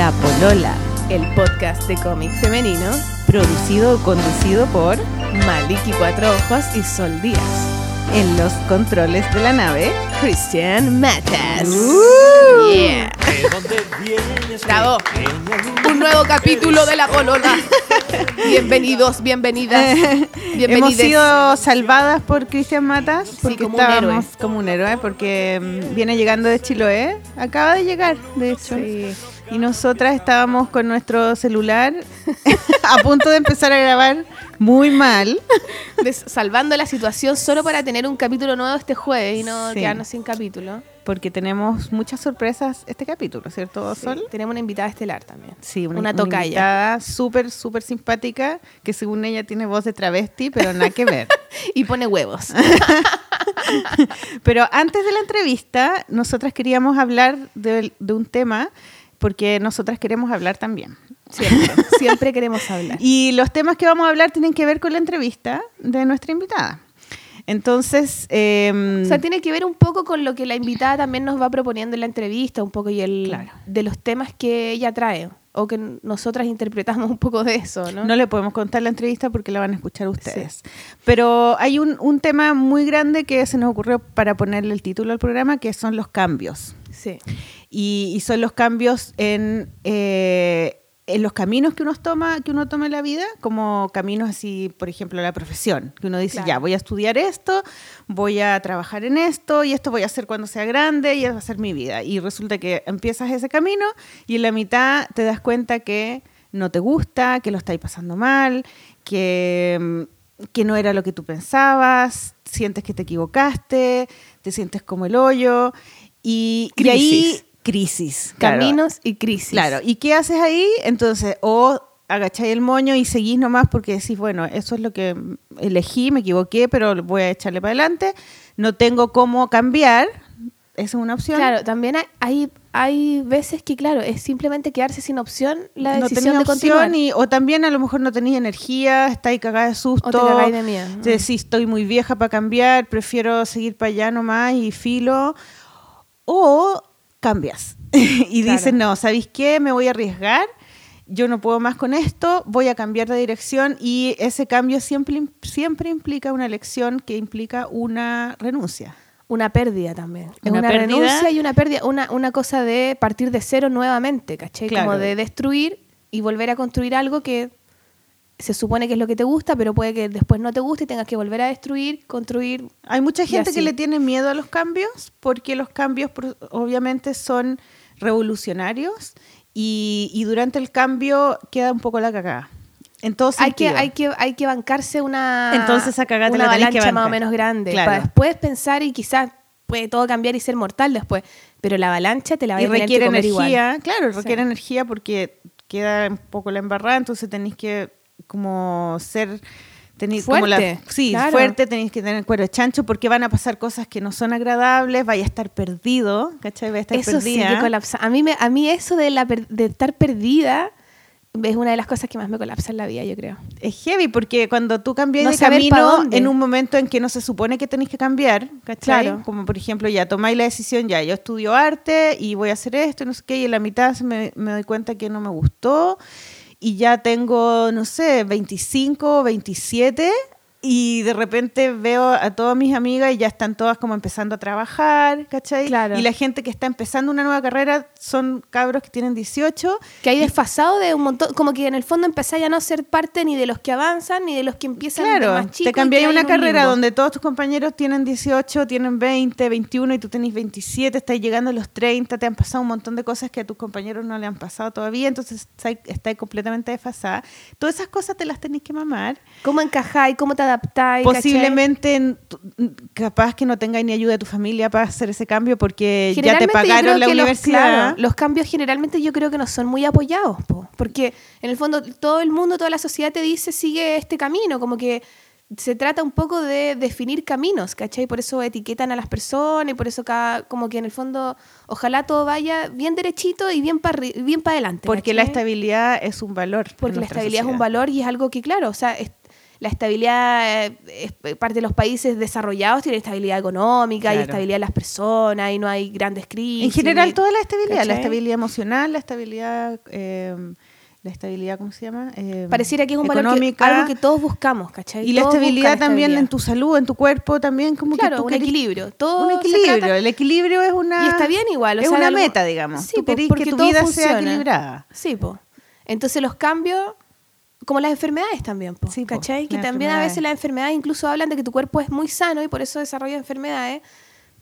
La Polola, el podcast de cómic femenino, producido o conducido por Maliki Cuatro Ojos y Sol Díaz. En los controles de la nave, Christian Matas. Uh. Yeah. Bravo. Un nuevo capítulo de La Polola. Bienvenidos, bienvenidas, Hemos bienvenides. sido salvadas por Cristian Matas porque como un estábamos héroe. como un héroe porque mm, viene llegando de Chiloé, acaba de llegar, de hecho. Sí. Y nosotras estábamos con nuestro celular a punto de empezar a grabar muy mal. Salvando la situación solo para tener un capítulo nuevo este jueves y no Sí. quedarnos sin capítulo. Porque tenemos muchas sorpresas este capítulo, ¿cierto, Sí? Tenemos una invitada estelar también. Sí, una, Una una tocaya. invitada súper, súper simpática, que según ella tiene voz de travesti, pero nada que ver. Y pone huevos. pero antes de la entrevista, nosotras queríamos hablar de, de un tema, porque nosotras queremos hablar también. Siempre, siempre queremos hablar. Y los temas que vamos a hablar tienen que ver con la entrevista de nuestra invitada. Entonces, em, O sea, tiene que ver un poco con lo que la invitada también nos va proponiendo en la entrevista, un poco y el Claro. de los temas que ella trae o que nosotras interpretamos un poco de eso, ¿no? No le podemos contar la entrevista porque la van a escuchar ustedes. Pero hay un, un tema muy grande que se nos ocurrió para ponerle el título al programa, que son los cambios. Sí. Y, y son los cambios en, eh, en los caminos que uno toma, que uno toma en la vida, como caminos así, por ejemplo, la profesión, que uno dice, Claro. ya, voy a estudiar esto, voy a trabajar en esto, y esto voy a hacer cuando sea grande, y esa va a ser mi vida. Y resulta que empiezas ese camino y en la mitad te das cuenta que no te gusta, que lo estáis pasando mal, que, que no era lo que tú pensabas, sientes que te equivocaste, te sientes como el hoyo, y, y ahí Crisis. claro. Caminos y crisis. Claro, ¿y qué haces ahí? Entonces, o agacháis el moño y seguís nomás porque decís, bueno, eso es lo que elegí, me equivoqué, pero voy a echarle para adelante. No tengo cómo cambiar. Esa es una opción. Claro, también hay, hay, veces que, claro, es simplemente quedarse sin opción la no decisión tenía de continuar. opción y, o también a lo mejor no tenías energía, estáis cagada de susto. o te cagáis de miedo. ¿no? te decís, estoy muy vieja para cambiar, prefiero seguir para allá nomás y filo. O cambias y Claro. dices, no, ¿sabéis qué? Me voy a arriesgar, yo no puedo más con esto, voy a cambiar de dirección y ese cambio siempre, siempre implica una elección que implica una renuncia. Una pérdida también. Una una, pérdida. renuncia y una pérdida, una, una cosa de partir de cero nuevamente, ¿cachai? Claro. Como de destruir y volver a construir algo que se supone que es lo que te gusta, pero puede que después no te guste y tengas que volver a destruir, construir. Hay mucha Y gente que le tiene miedo a los cambios porque los cambios obviamente son revolucionarios y, y durante el cambio queda un poco la cagada. En todo Hay que, hay, que, hay que bancarse una, Entonces te una la tenés que avalancha más o menos grande. Claro. Para después pensar y quizás puede todo cambiar y ser mortal después. Pero la avalancha te la va y a tener requiere que comer energía, igual. claro, Sí. requiere energía porque queda un poco la embarrada, entonces tenéis que como ser tenéis como la- Fuerte, sí, claro. fuerte, tenéis que tener cuero de chancho porque van a pasar cosas que no son agradables, vaya a estar perdido, ¿cachai? Vaya a estar Eso perdida. colapsa. A mí, me, a mí eso de, la per- de estar perdida es una de las cosas que más me colapsa en la vida, yo creo. Es heavy porque cuando tú cambias No de camino en un momento en que no se supone que tenéis que cambiar, ¿cachai? Claro. Como por ejemplo, ya tomáis la decisión, ya yo estudio arte y voy a hacer esto, no sé qué, y en la mitad me doy cuenta que no me gustó y ya tengo, no sé, 25, 27 y de repente veo a todas mis amigas y ya están todas como empezando a trabajar, ¿cachai? Claro. Y la gente que está empezando una nueva carrera son cabros que tienen 18 Que hay desfasado de un montón, como que en el fondo empezáis a no ser parte ni de los que avanzan ni de los que empiezan de Claro, más chicos. te cambiáis una un carrera limbo. donde todos tus compañeros tienen 18, tienen 20, 21 y tú tenés 27, estás llegando a los 30, te han pasado un montón de cosas que a tus compañeros no le han pasado todavía, entonces estáis completamente desfasada. Todas esas cosas te las tenés que mamar. ¿Cómo encajáis? ¿Cómo te adaptáis? Posiblemente capaz que no tengáis ni ayuda de tu familia para hacer ese cambio porque ya te pagaron la los- universidad. claro, Los, cambios generalmente yo creo que no son muy apoyados, po, porque en el fondo todo el mundo, toda la sociedad te dice sigue este camino, como que se trata un poco de definir caminos, ¿cachai? Por eso etiquetan a las personas y por eso cada, como que en el fondo ojalá todo vaya bien derechito y bien para bien para adelante. porque la estabilidad es un valor. Porque la estabilidad es un valor y es algo que, claro, o sea, es- la estabilidad, eh, es- parte de los países desarrollados tienen estabilidad económica y estabilidad de las personas y no hay grandes crisis. En general, toda la estabilidad, la estabilidad emocional, la estabilidad, eh, la estabilidad, ¿cómo se llama? Eh, Pareciera que es un valor que, algo que todos buscamos, ¿cachai? y la estabilidad también estabilidad. en tu salud, en tu cuerpo, también como Claro, que tú un querés- equilibrio. Todo un equilibrio. El equilibrio es una. Y está bien igual. o es sea, una algo- meta, digamos. Sí, tú po, querés porque que tu todo vida sea equilibrada. Sí, po. Entonces los cambios, como las enfermedades también, po, Sí, po, ¿cachai? Que también a veces las enfermedades incluso hablan de que tu cuerpo es muy sano y por eso desarrolla enfermedades,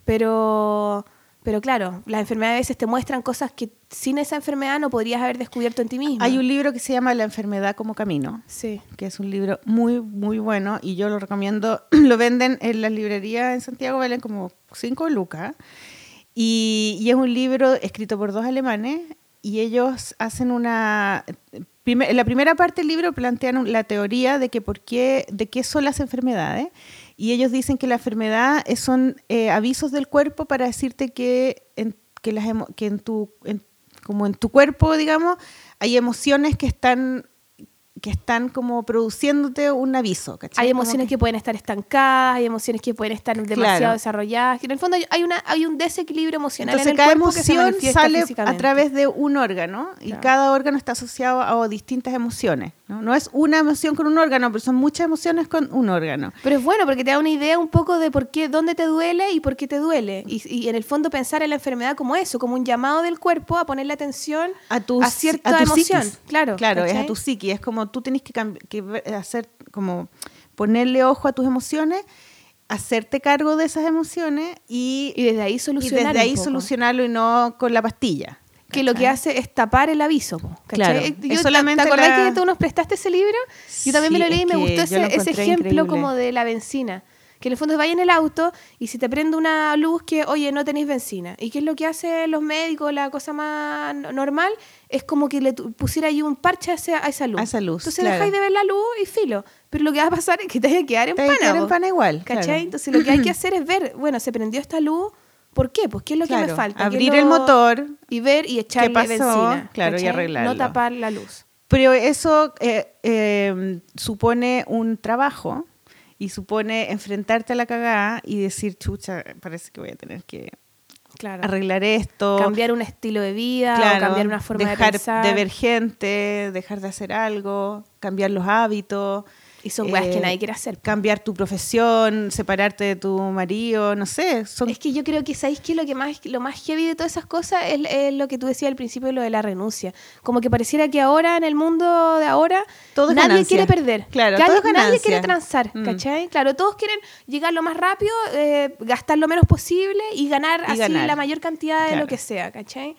pero, pero claro, las enfermedades a veces te muestran cosas que sin esa enfermedad no podrías haber descubierto en ti mismo. Hay un libro que se llama La enfermedad como camino. Sí. que es un libro muy, muy bueno y yo lo recomiendo. Lo venden en las librerías en Santiago, valen como 5 lucas. Y, y es un libro escrito por dos alemanes y ellos hacen una... la primera parte del libro plantean la teoría de que por qué, de qué son las enfermedades y ellos dicen que la enfermedad son eh, avisos del cuerpo para decirte que en, que las que en tu en- como en tu cuerpo digamos hay emociones que están que están como produciéndote un aviso ¿cachai? Hay emociones que... pueden estar estancadas, hay emociones que pueden estar demasiado Claro. desarrolladas. En el fondo hay- hay, una, hay un desequilibrio emocional Entonces en el cada cuerpo que se emoción sale a través de un órgano y Claro. cada órgano está asociado a distintas emociones. ¿no? no es una emoción con un órgano, pero son muchas emociones con un órgano. Pero es bueno porque te da una idea un poco de por qué, dónde te duele y por qué te duele. Y, y en el fondo pensar en la enfermedad como eso, como un llamado del cuerpo a ponerle atención A tu, a cierta tu emoción. psiquis. Claro, Claro, es a tu psiqui. Es como tú tienes que, que hacer, como ponerle ojo a tus emociones, hacerte cargo de esas emociones y, Y desde ahí y solucionar. desde ahí solucionarlo y no con la pastilla. Que lo que hace es tapar el aviso. Claro, Yo- es ¿te- solamente ¿Te acordás la- que tú nos prestaste ese libro? Yo también me lo leí y me gustó yo ese, ejemplo increíble. como de la benzina. Que en el fondo vaya en el auto y si te prende una luz que, oye, no tenéis benzina. ¿Y qué es lo que hacen los médicos? La cosa más no- normal es como que le pusiera ahí un parche a, esa luz. A esa luz, Entonces claro. dejáis de ver la luz y filo. Pero lo que va a pasar es que te vas a quedar en Te vas a pana. quedar en pana igual, ¿Cachai? claro. Entonces lo que hay que hacer es ver, bueno, se prendió esta luz, ¿por qué? Pues qué es lo que me falta. ¿Qué es abrir lo- el motor, y ver y echarle pasó? benzina. Claro, y arreglarlo. No tapar la luz. Pero eso eh, eh, supone un trabajo y supone enfrentarte a la cagada y decir, chucha, parece que voy a tener que Claro. arreglar esto. Cambiar un estilo de vida, claro, cambiar una forma dejar de pensar. de ver gente, dejar de hacer algo, cambiar los hábitos. Y son weas que eh, nadie quiere hacer. Cambiar tu profesión, separarte de tu marido, no sé. Son Es que yo creo que, ¿sabéis que lo, que más, lo más heavy de todas esas cosas es, es lo que tú decías al principio, lo de la renuncia? Como que pareciera que ahora, en el mundo de ahora, Todo nadie ganancia. quiere perder. Claro, Nadie- todo es Nadie ganancia. quiere transar, Mm. ¿cachai? Claro, todos quieren llegar lo más rápido, eh, gastar lo menos posible y ganar Y así ganar. la mayor cantidad de Claro. lo que sea, ¿cachai?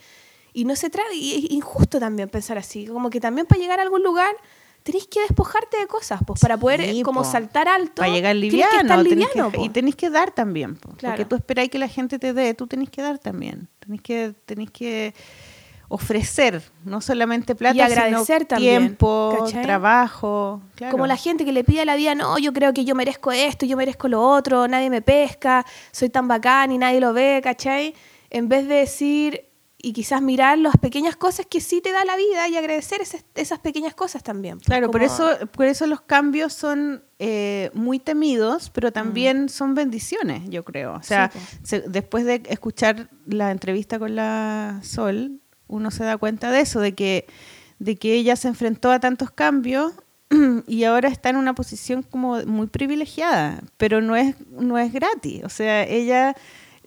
Y no se trata, y es injusto también pensar así, como que también para llegar a algún lugar tenés que despojarte de cosas, pues, para poder Sí, como po. saltar alto. para llegar liviano. que estar tenés liviano, que- y tenés que dar también. po, Claro. Porque tú esperáis que la gente te dé, tú tenés que dar también. Tenés que, tenés que ofrecer, no solamente plata, Y agradecer sino también, tiempo, ¿cachai? trabajo. claro. Como la gente que le pide a la vida, no, yo creo que yo merezco esto, yo merezco lo otro, nadie me pesca, soy tan bacán y nadie lo ve, ¿cachai? En vez de decir y quizás mirar las pequeñas cosas que sí te da la vida y agradecer esas, esas pequeñas cosas también. pues, Claro, por eso, por eso los cambios son eh, muy temidos, pero también son bendiciones, yo creo. O sea, Mm. Sí, se- después de escuchar la entrevista con la Sol, uno se da cuenta de eso, de que, de que ella se enfrentó a tantos cambios y ahora está en una posición como muy privilegiada, pero no es, no es gratis. O sea, ella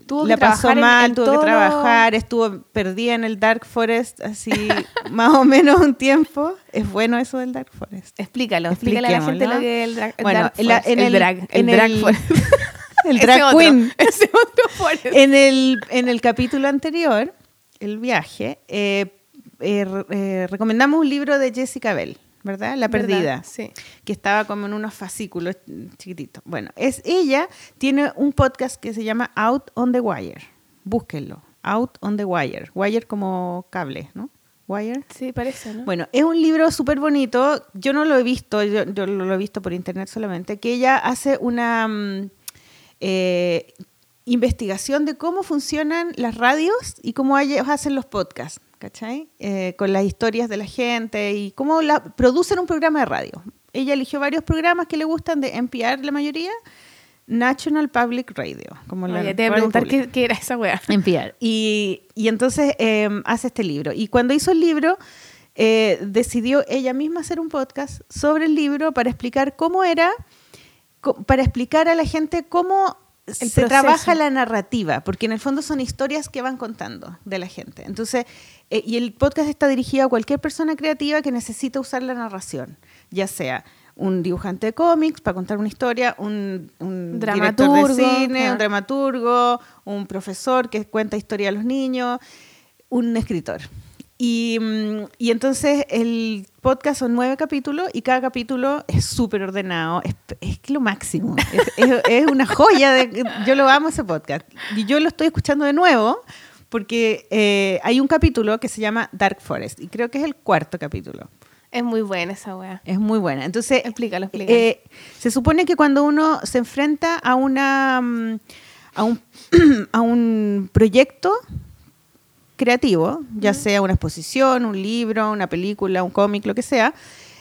Tuvo que la pasó mal, tuvo todo que trabajar, estuvo perdida en el Dark Forest así más o menos un tiempo. Es bueno eso del Dark Forest. Explícalo, explícale a la gente lo que es el drag, el Bueno, la- forest, en el el- drag, en el drag el- forest. El Ese drag otro, queen. Ese otro forest. En el, en el capítulo anterior, el viaje, eh, eh, eh, recomendamos un libro de Jessica Bell, ¿verdad? La ¿Verdad? perdida. Sí. Que estaba como en unos fascículos chiquititos. Bueno, es ella, tiene un podcast que se llama Out on the Wire. Búsquenlo. Out on the Wire. Wire como cable, ¿no? Wire. Sí, parece, ¿no? Bueno, es un libro súper bonito. Yo no lo he visto, yo, yo lo he visto por internet solamente, que ella hace una mm, eh, investigación de cómo funcionan las radios y cómo ellos hacen los podcasts, ¿cachai? Eh, con las historias de la gente y cómo la, producen un programa de radio. ella eligió varios programas que le gustan de NPR, la mayoría. National Public Radio. Como la Oye, te voy a preguntar qué, qué era esa weá. NPR. Y, y entonces eh, hace este libro. Y cuando hizo el libro, eh, decidió ella misma hacer un podcast sobre el libro para explicar cómo era, para explicar a la gente cómo se proceso. trabaja la narrativa, porque en el fondo son historias que van contando de la gente. Entonces, eh, y el podcast está dirigido a cualquier persona creativa que necesita usar la narración, ya sea un dibujante de cómics para contar una historia, un, un director de cine, ah. un dramaturgo, un profesor que cuenta historia a los niños, un escritor. Y, mm, y entonces el podcast son nueve capítulos y cada capítulo es súper ordenado, es, es lo máximo, es, es- es una joya, de, yo lo amo ese podcast. Y yo lo estoy escuchando de nuevo porque eh, hay un capítulo que se llama Dark Forest y creo que es el cuarto capítulo. Es muy buena esa weá. Es muy buena. Entonces, Explícalo, explícalo. eh, se supone que cuando uno se enfrenta a una mm, a un, a un proyecto creativo, ya sea una exposición, un libro, una película, un cómic, lo que sea,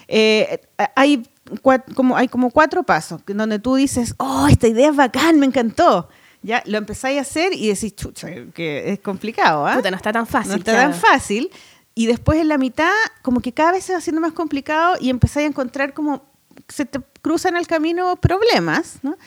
eh, hay, como, hay como cuatro pasos donde tú dices, oh, esta idea es bacán, me encantó. Ya lo empezáis a hacer y decís, chucha, que es complicado, ¿ah? Puta, no está tan fácil. no está claro. tan fácil. Y después en la mitad, como que cada vez se va haciendo más complicado y empezáis a encontrar como se te cruzan el camino problemas, ¿no?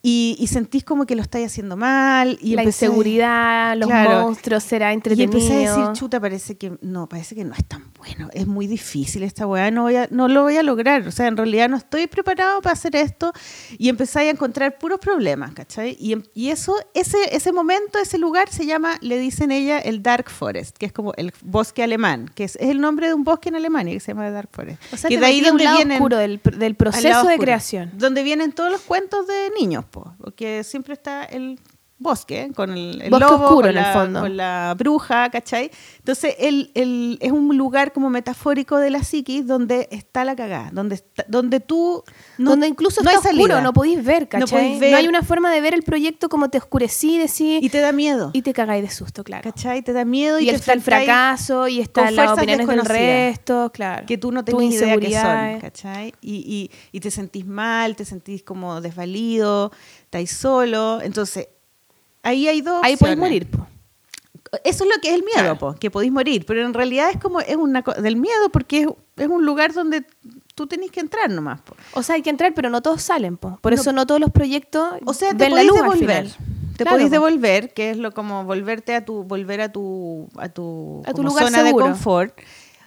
Y, y sentís como que lo estáis haciendo mal. Y la empezáis- inseguridad, los Claro. monstruos, será Y entretenido. empecé a decir, chuta, parece que no, parece que no es tan bueno, es muy difícil esta weá, no, voy a, no lo voy a lograr, o sea, en realidad no estoy preparado para hacer esto y empecé a encontrar puros problemas, ¿cachai? Y, em- y eso, ese, ese momento, ese lugar se llama, le dicen ella, el Dark Forest, que es como el bosque alemán, que es, es el nombre de un bosque en Alemania que se llama Dark Forest. o sea, que de ahí a donde lado vienen... oscuro del, del proceso de oscuro, creación. Donde vienen todos los cuentos de niños, po, porque siempre está el bosque con el, el Bosque lobo, oscuro, con en el fondo. con la bruja, ¿cachai? Entonces el, el- es un lugar como metafórico de la psiquis donde está la cagada, donde, está- donde tú... no- donde incluso no está hay oscuro, salida. no podéis ver, ¿cachai? No ver. hay una forma de ver el proyecto como te oscurecí, decís, Y y, te da miedo, te cagáis de susto, claro. ¿cachai? Te da miedo y, Y, te está el fracaso, y está las opiniones del resto, claro. que tú no tenías idea que son. ¿cachai? Y, y, y te sentís mal, te sentís como desvalido, estáis solo, entonces... Ahí hay dos Ahí podéis morir, po. Eso es lo que es el miedo, Claro. po, que podéis morir, pero en realidad es como es una del miedo porque es, es un lugar donde tú tenés que entrar nomás. po. O sea, hay que entrar, pero no todos salen, po. Por No. eso no todos los proyectos O sea, te podéis devolver. Te Claro, podéis po. devolver, que es lo como volverte a tu volver a tu a tu, A tu como lugar zona seguro. de confort.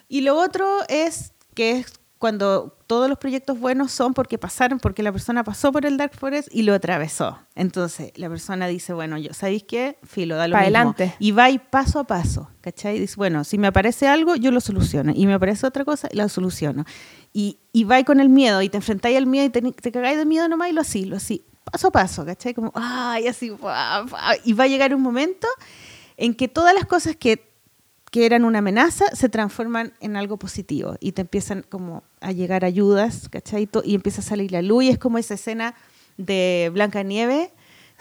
Y lo otro es que es cuando todos los proyectos buenos son porque pasaron, porque la persona pasó por el Dark Forest y lo atravesó. Entonces, la persona dice, bueno, yo, ¿sabéis qué? Filo, da lo Pa' mismo. adelante. Y va y paso a paso, ¿cachai? Dice, bueno, si me aparece algo, yo lo soluciono. Y me aparece otra cosa, lo soluciono. Y, y va con el miedo y te enfrentáis al miedo y te, te cagáis de miedo nomás y lo así, lo así, paso a paso, ¿cachai? Como, ay, así, guau. y va a llegar un momento en que todas las cosas que, que eran una amenaza se transforman en algo positivo y te empiezan como a llegar ayudas, ¿cachai? Y empieza a salir la luz y es como esa escena de Blanca Nieve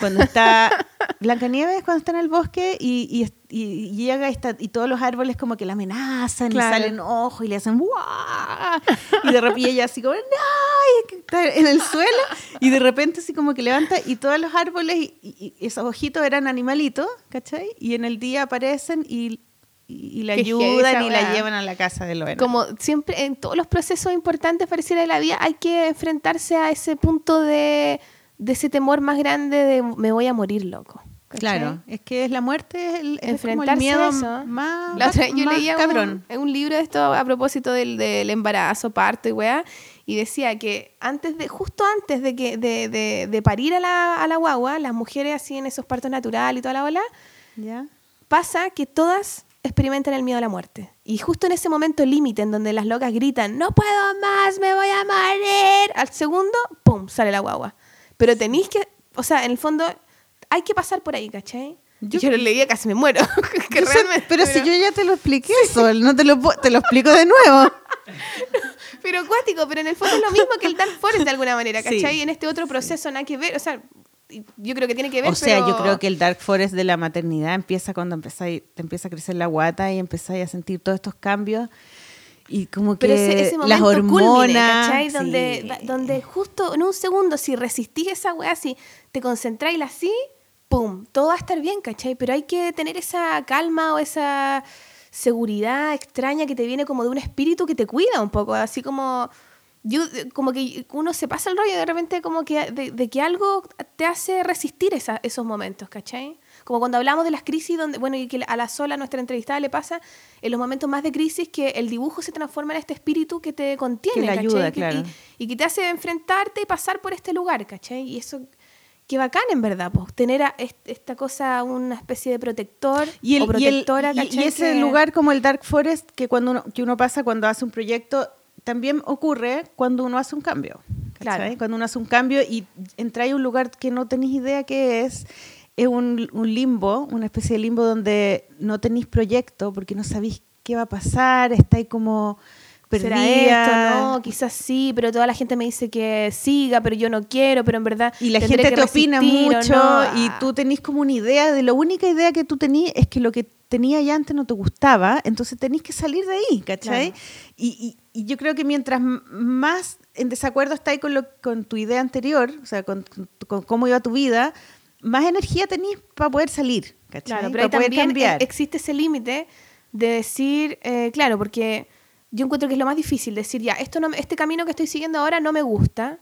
cuando está Blanca Nieves cuando está en el bosque y, y es- y- y llega esta, y todos los árboles como que la amenazan Claro. y salen ojos y le hacen ¡guau! y de repente ella así como ¡no! y está en el suelo y de repente así como que levanta y todos los árboles y, y- y esos ojitos eran animalitos ¿cachai? y en el día aparecen y, y, la ayudan y la llevan a la casa de Loena Como siempre, en todos los procesos importantes pareciera de la vida, hay que enfrentarse a ese punto de, de ese temor más grande de me voy a morir, loco. ¿cachai? Claro, es que es la muerte, es el, es como el Enfrentarse miedo a eso. más, La otra yo más leía cabrón. Un, un libro de esto a propósito del, del embarazo, parto y weá, y decía que antes de, justo antes de que de, de- de parir a la, a la guagua, las mujeres así en esos partos naturales y toda la bola, ¿Ya? pasa que todas experimentan el miedo a la muerte. Y justo en ese momento límite en donde las locas gritan, no puedo más, me voy a morir, al segundo, ¡pum!, sale la guagua. Pero tenéis que, o sea, en el fondo, hay que pasar por ahí, ¿cachai? Yo- Yo, lo leía casi me muero. que realmente- pero si yo ya te lo expliqué, Sol, no te lo, te lo explico de nuevo. Pero acuático, pero en el fondo es lo mismo que el Dark Forest de alguna manera, Sí. ¿cachai? En este otro proceso nada que ver, o sea, yo creo que tiene que ver, O sea, pero- yo creo que el Dark Forest de la maternidad empieza cuando empezáis, te empieza a crecer la guata y empezáis a sentir todos estos cambios. y como que Pero ese, ese las culmine, hormonas. ¿cachai? sí. Donde, donde justo en un segundo, si resistís esa weá, si te concentráis así, ¡pum! Todo va a estar bien, ¿cachai? Pero hay que tener esa calma o esa seguridad extraña que te viene como de un espíritu que te cuida un poco, así como... Yo, como que uno se pasa el rollo de repente como que de, de que algo te hace resistir esa- esos momentos, ¿cachai? Como cuando hablamos de las crisis, donde, bueno, y que a la sola, nuestra entrevistada, le pasa en los momentos más de crisis que el dibujo se transforma en este espíritu que te contiene, Que ¿cachai? ayuda, Que- claro. y, y que te hace enfrentarte y pasar por este lugar, ¿cachai? Y eso, qué bacán en verdad, pues, tener a est- esta cosa, una especie de protector Y, el, o y, el- protectora, y- y ese Que- lugar como el Dark Forest que cuando uno, que uno pasa cuando hace un proyecto también ocurre cuando uno hace un cambio. Claro. Cuando uno hace un cambio y entra a un lugar que no tenéis idea qué es, es un, un limbo, una especie de limbo donde no tenéis proyecto porque no sabéis qué va a pasar, estáis como ¿Será perdida. esto? No, quizás sí, pero toda la gente me dice que siga, pero yo no quiero, pero en verdad. Y la gente te opina mucho no. y Ah. tú tenés como una idea de la única idea que tú tenías es que lo que tenía ya antes no te gustaba, entonces tenés que salir de ahí, ¿cachai? Claro. Y, y- yo creo que mientras más en desacuerdo estás con, lo, con tu idea anterior, o sea, con, con- con cómo iba tu vida, más energía tenés para poder salir, ¿cachai? Claro, pero ahí para poder también cambiar. e- existe ese límite de decir, eh, claro, porque yo encuentro que es lo más difícil, decir, ya, esto no, me- este camino que estoy siguiendo ahora no me gusta,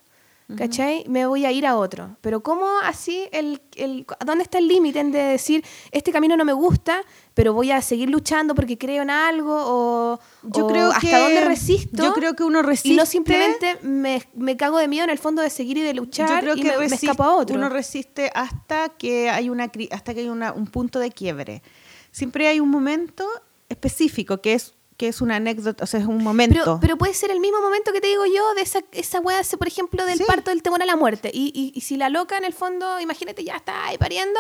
¿cachai? Me voy a ir a otro. Pero ¿cómo así, el, el, dónde está el límite de decir, este camino no me gusta, pero voy a seguir luchando porque creo en algo o, Yo o creo hasta que- dónde resisto? Yo creo que uno resiste. y no simplemente me, me cago de miedo en el fondo de seguir y de luchar Yo creo y que me, me resiste- escapo a otro. uno resiste hasta que hay una hasta que hay una- un punto de quiebre. Siempre hay un momento específico que es que es una anécdota, o sea, es un momento. Pero, pero puede ser el mismo momento que te digo yo de esa, esa weá, por ejemplo, del Sí. parto del temor a la muerte. Y, y, y si la loca, en el fondo, imagínate, ya está ahí pariendo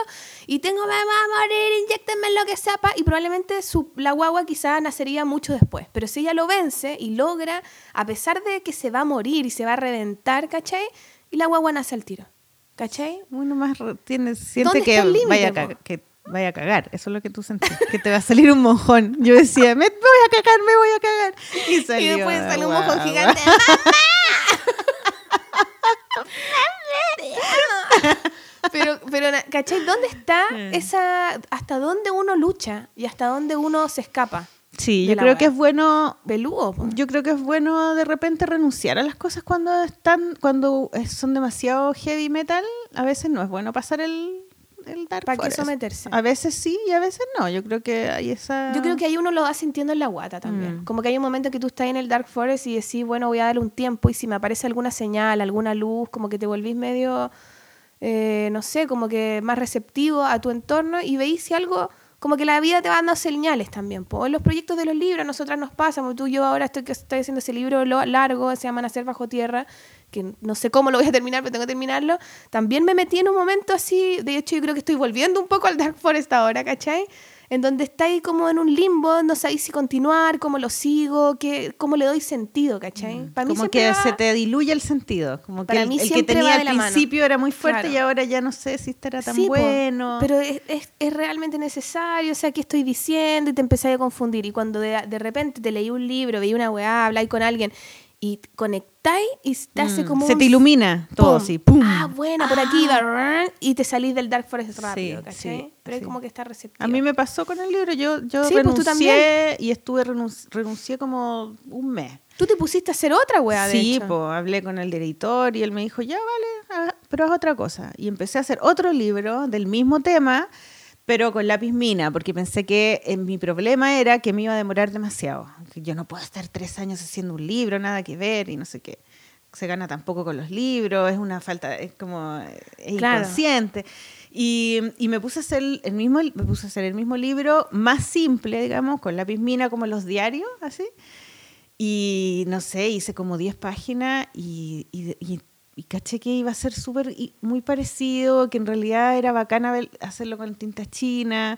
y tengo, me va a morir, inyectenme lo que sea, pa", y probablemente su, la guagua quizá nacería mucho después. Pero si ella lo vence y logra, a pesar de que se va a morir y se va a reventar, ¿cachai? Y la guagua nace al tiro. ¿Cachai? uno más tiene, siente ¿Dónde que vaya, cagar, que vaya a cagar. Eso es lo que tú sentís, que te va a salir un mojón. Yo decía, me voy a cagar, me voy a cagar. Y salió. y después sale un mojón gigante. Pero, pero, ¿cachai? ¿Dónde está esa. hasta dónde uno lucha y hasta dónde uno se escapa? Sí, yo creo que es bueno Peludo, po. Yo creo que es bueno de repente renunciar a las cosas cuando están, cuando es- son demasiado heavy metal. A veces no es bueno pasar el, el dark ¿Para qué someterse? A veces sí y a veces no. Yo creo que hay esa. Yo creo que ahí uno lo va sintiendo en la guata también. Mm. Como que hay un momento que tú estás en el Dark Forest y decís, bueno, voy a darle un tiempo y si me aparece alguna señal, alguna luz, como que te volvís medio, eh, no sé, como que más receptivo a tu entorno y veis si algo, como que la vida te va dando señales también. po. En los proyectos de los libros, a nosotras nos pasa, como tú yo ahora estoy, estoy haciendo ese libro largo, se llama Nacer bajo tierra, que no sé cómo lo voy a terminar, pero tengo que terminarlo. También me metí en un momento así, de hecho yo creo que estoy volviendo un poco al Dark Forest ahora, ¿cachai? En donde está ahí como en un limbo, no sabéis si continuar, cómo lo sigo, qué, cómo le doy sentido, ¿cachai? Para mí Mm. como que va- se te diluye el sentido. Como que Para el, mí el que tenía al mano. principio era muy fuerte Claro. y ahora ya no sé si estará tan Sí, po, bueno. pero es, es- es realmente necesario, o sea, ¿qué estoy diciendo? Y te empecé a confundir. Y cuando de, de repente te leí un libro, veí una weá, habláis con alguien y conectáis y te hace Mm, como se un te ilumina todo pum. así. ¡pum! Ah, buena, por aquí va. Y te salís del Dark Forest rápido, Sí, ¿cachai? sí, Pero sí. como que está receptivo. A mí me pasó con el libro. Yo, yo Sí, pues tú renuncié y estuve renunci- renuncié como un mes. Tú te pusiste a hacer otra weá, de Sí, pues hablé con el director y él me dijo, ya vale, ah, pero haz otra cosa. Y empecé a hacer otro libro del mismo tema, pero con lápiz mina, porque pensé que eh, mi problema era que me iba a demorar demasiado. Yo no puedo estar tres años haciendo un libro, nada que ver y no sé qué. Se gana tampoco con los libros, es una falta, es como es Claro. inconsciente. Y, y me puse a hacer el mismo, me puse a hacer el mismo libro más simple, digamos, con lápiz mina como los diarios, así. Y no sé, hice como 10 páginas y, y, y- y caché que iba a ser súper y muy parecido, que en realidad era bacana hacerlo con tinta china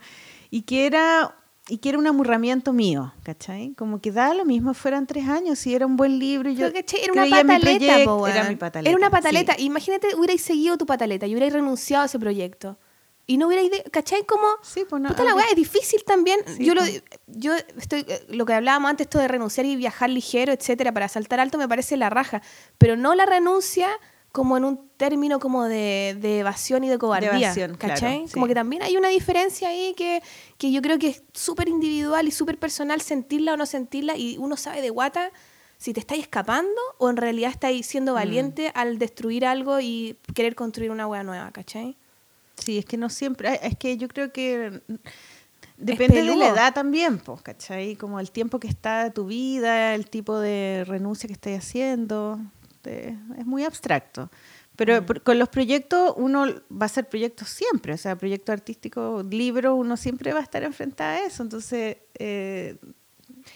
y que era y que era un amurramiento mío, ¿cachai? Como que da lo mismo, fueran tres años, y era un buen libro y yo. Era una en mi pataleta, proyecto, po, Era mi pataleta. Era una pataleta. sí. Imagínate, hubierais seguido tu pataleta y hubierais renunciado a ese proyecto. Y no hubiera idea, ¿cachai? Como, Sí, pues no. puta la weá, es difícil también. Sí, yo, lo, pues. yo estoy, eh, lo que hablábamos antes, esto de renunciar y viajar ligero, etcétera, para saltar alto me parece la raja. Pero no la renuncia como en un término como de, de evasión y de cobardía, evasión, claro, ¿cachai? sí. Como que también hay una diferencia ahí que, que yo creo que es súper individual y súper personal sentirla o no sentirla y uno sabe de guata si te estáis escapando o en realidad estáis Mm. siendo valiente al destruir algo y querer construir una hueá nueva, ¿cachai? Sí, es que no siempre, ay, es que yo creo que depende de la edad también, pues, ¿cachai? Como el tiempo que está de tu vida, el tipo de renuncia que estás haciendo, te- es muy abstracto. Pero por- con los proyectos uno va a hacer proyectos siempre, o sea, proyectos artísticos, libros, uno siempre va a estar enfrentada a eso. Entonces, eh,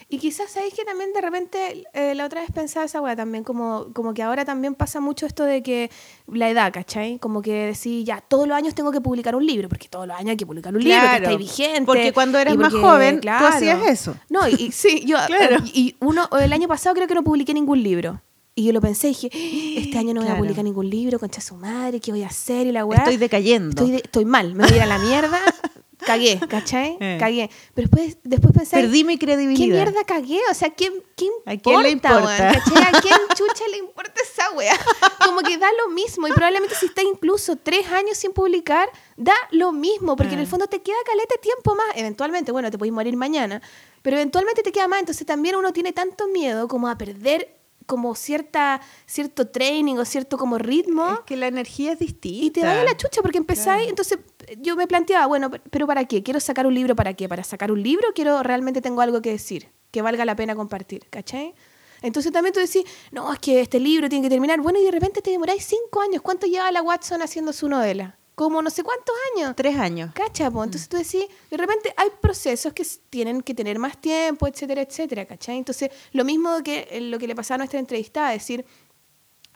Y quizás sabéis que también de repente eh, la otra vez pensaba esa weá también, como, como que ahora también pasa mucho esto de que la edad, ¿cachai? Como que decir, ya, todos los años tengo que publicar un libro, porque todos los años hay que publicar un libro, que está ahí vigente. porque cuando eres y más porque, joven, tú claro. hacías eso. No, y, y sí, yo, Claro. y uno, el año pasado creo que no publiqué ningún libro. Y yo lo pensé y dije, "Ah, este año no voy a publicar ningún libro, concha su madre, ¿qué voy a hacer? Y la weá. estoy decayendo. Estoy, de- estoy mal, me voy a ir a la mierda. Cagué, ¿cachai? Eh. Cagué. Pero después, después pensé, Perdí mi credibilidad. ¿Qué mierda cagué? O sea, ¿quién, quién ¿A quién le importa? ¿Cachai? ¿A quién chucha le importa esa wea? Como que da lo mismo. Y probablemente si está incluso tres años sin publicar, da lo mismo. Porque en el Ah. fondo te queda caleta tiempo más. Eventualmente, bueno, te podéis morir mañana. Pero eventualmente te queda más. Entonces también uno tiene tanto miedo como a perder como cierta, cierto training o cierto como ritmo. Es que la energía es distinta. Y te vaya la chucha porque empezáis, Claro. entonces yo me planteaba, bueno, pe- pero ¿para qué? ¿Quiero sacar un libro para qué? ¿Para sacar un libro? ¿Quiero realmente tengo algo que decir? Que valga la pena compartir, ¿cachai? Entonces también tú decís, no, es que este libro tiene que terminar. Bueno, y de repente te demoráis cinco años. ¿Cuánto lleva la Watson haciendo su novela? Como no sé cuántos años. Tres años. ¿Cacha? po? Entonces tú decís, de repente hay procesos que tienen que tener más tiempo, etcétera, etcétera, ¿cachai? Entonces, lo mismo que eh, lo que le pasaba a nuestra entrevistada, decir,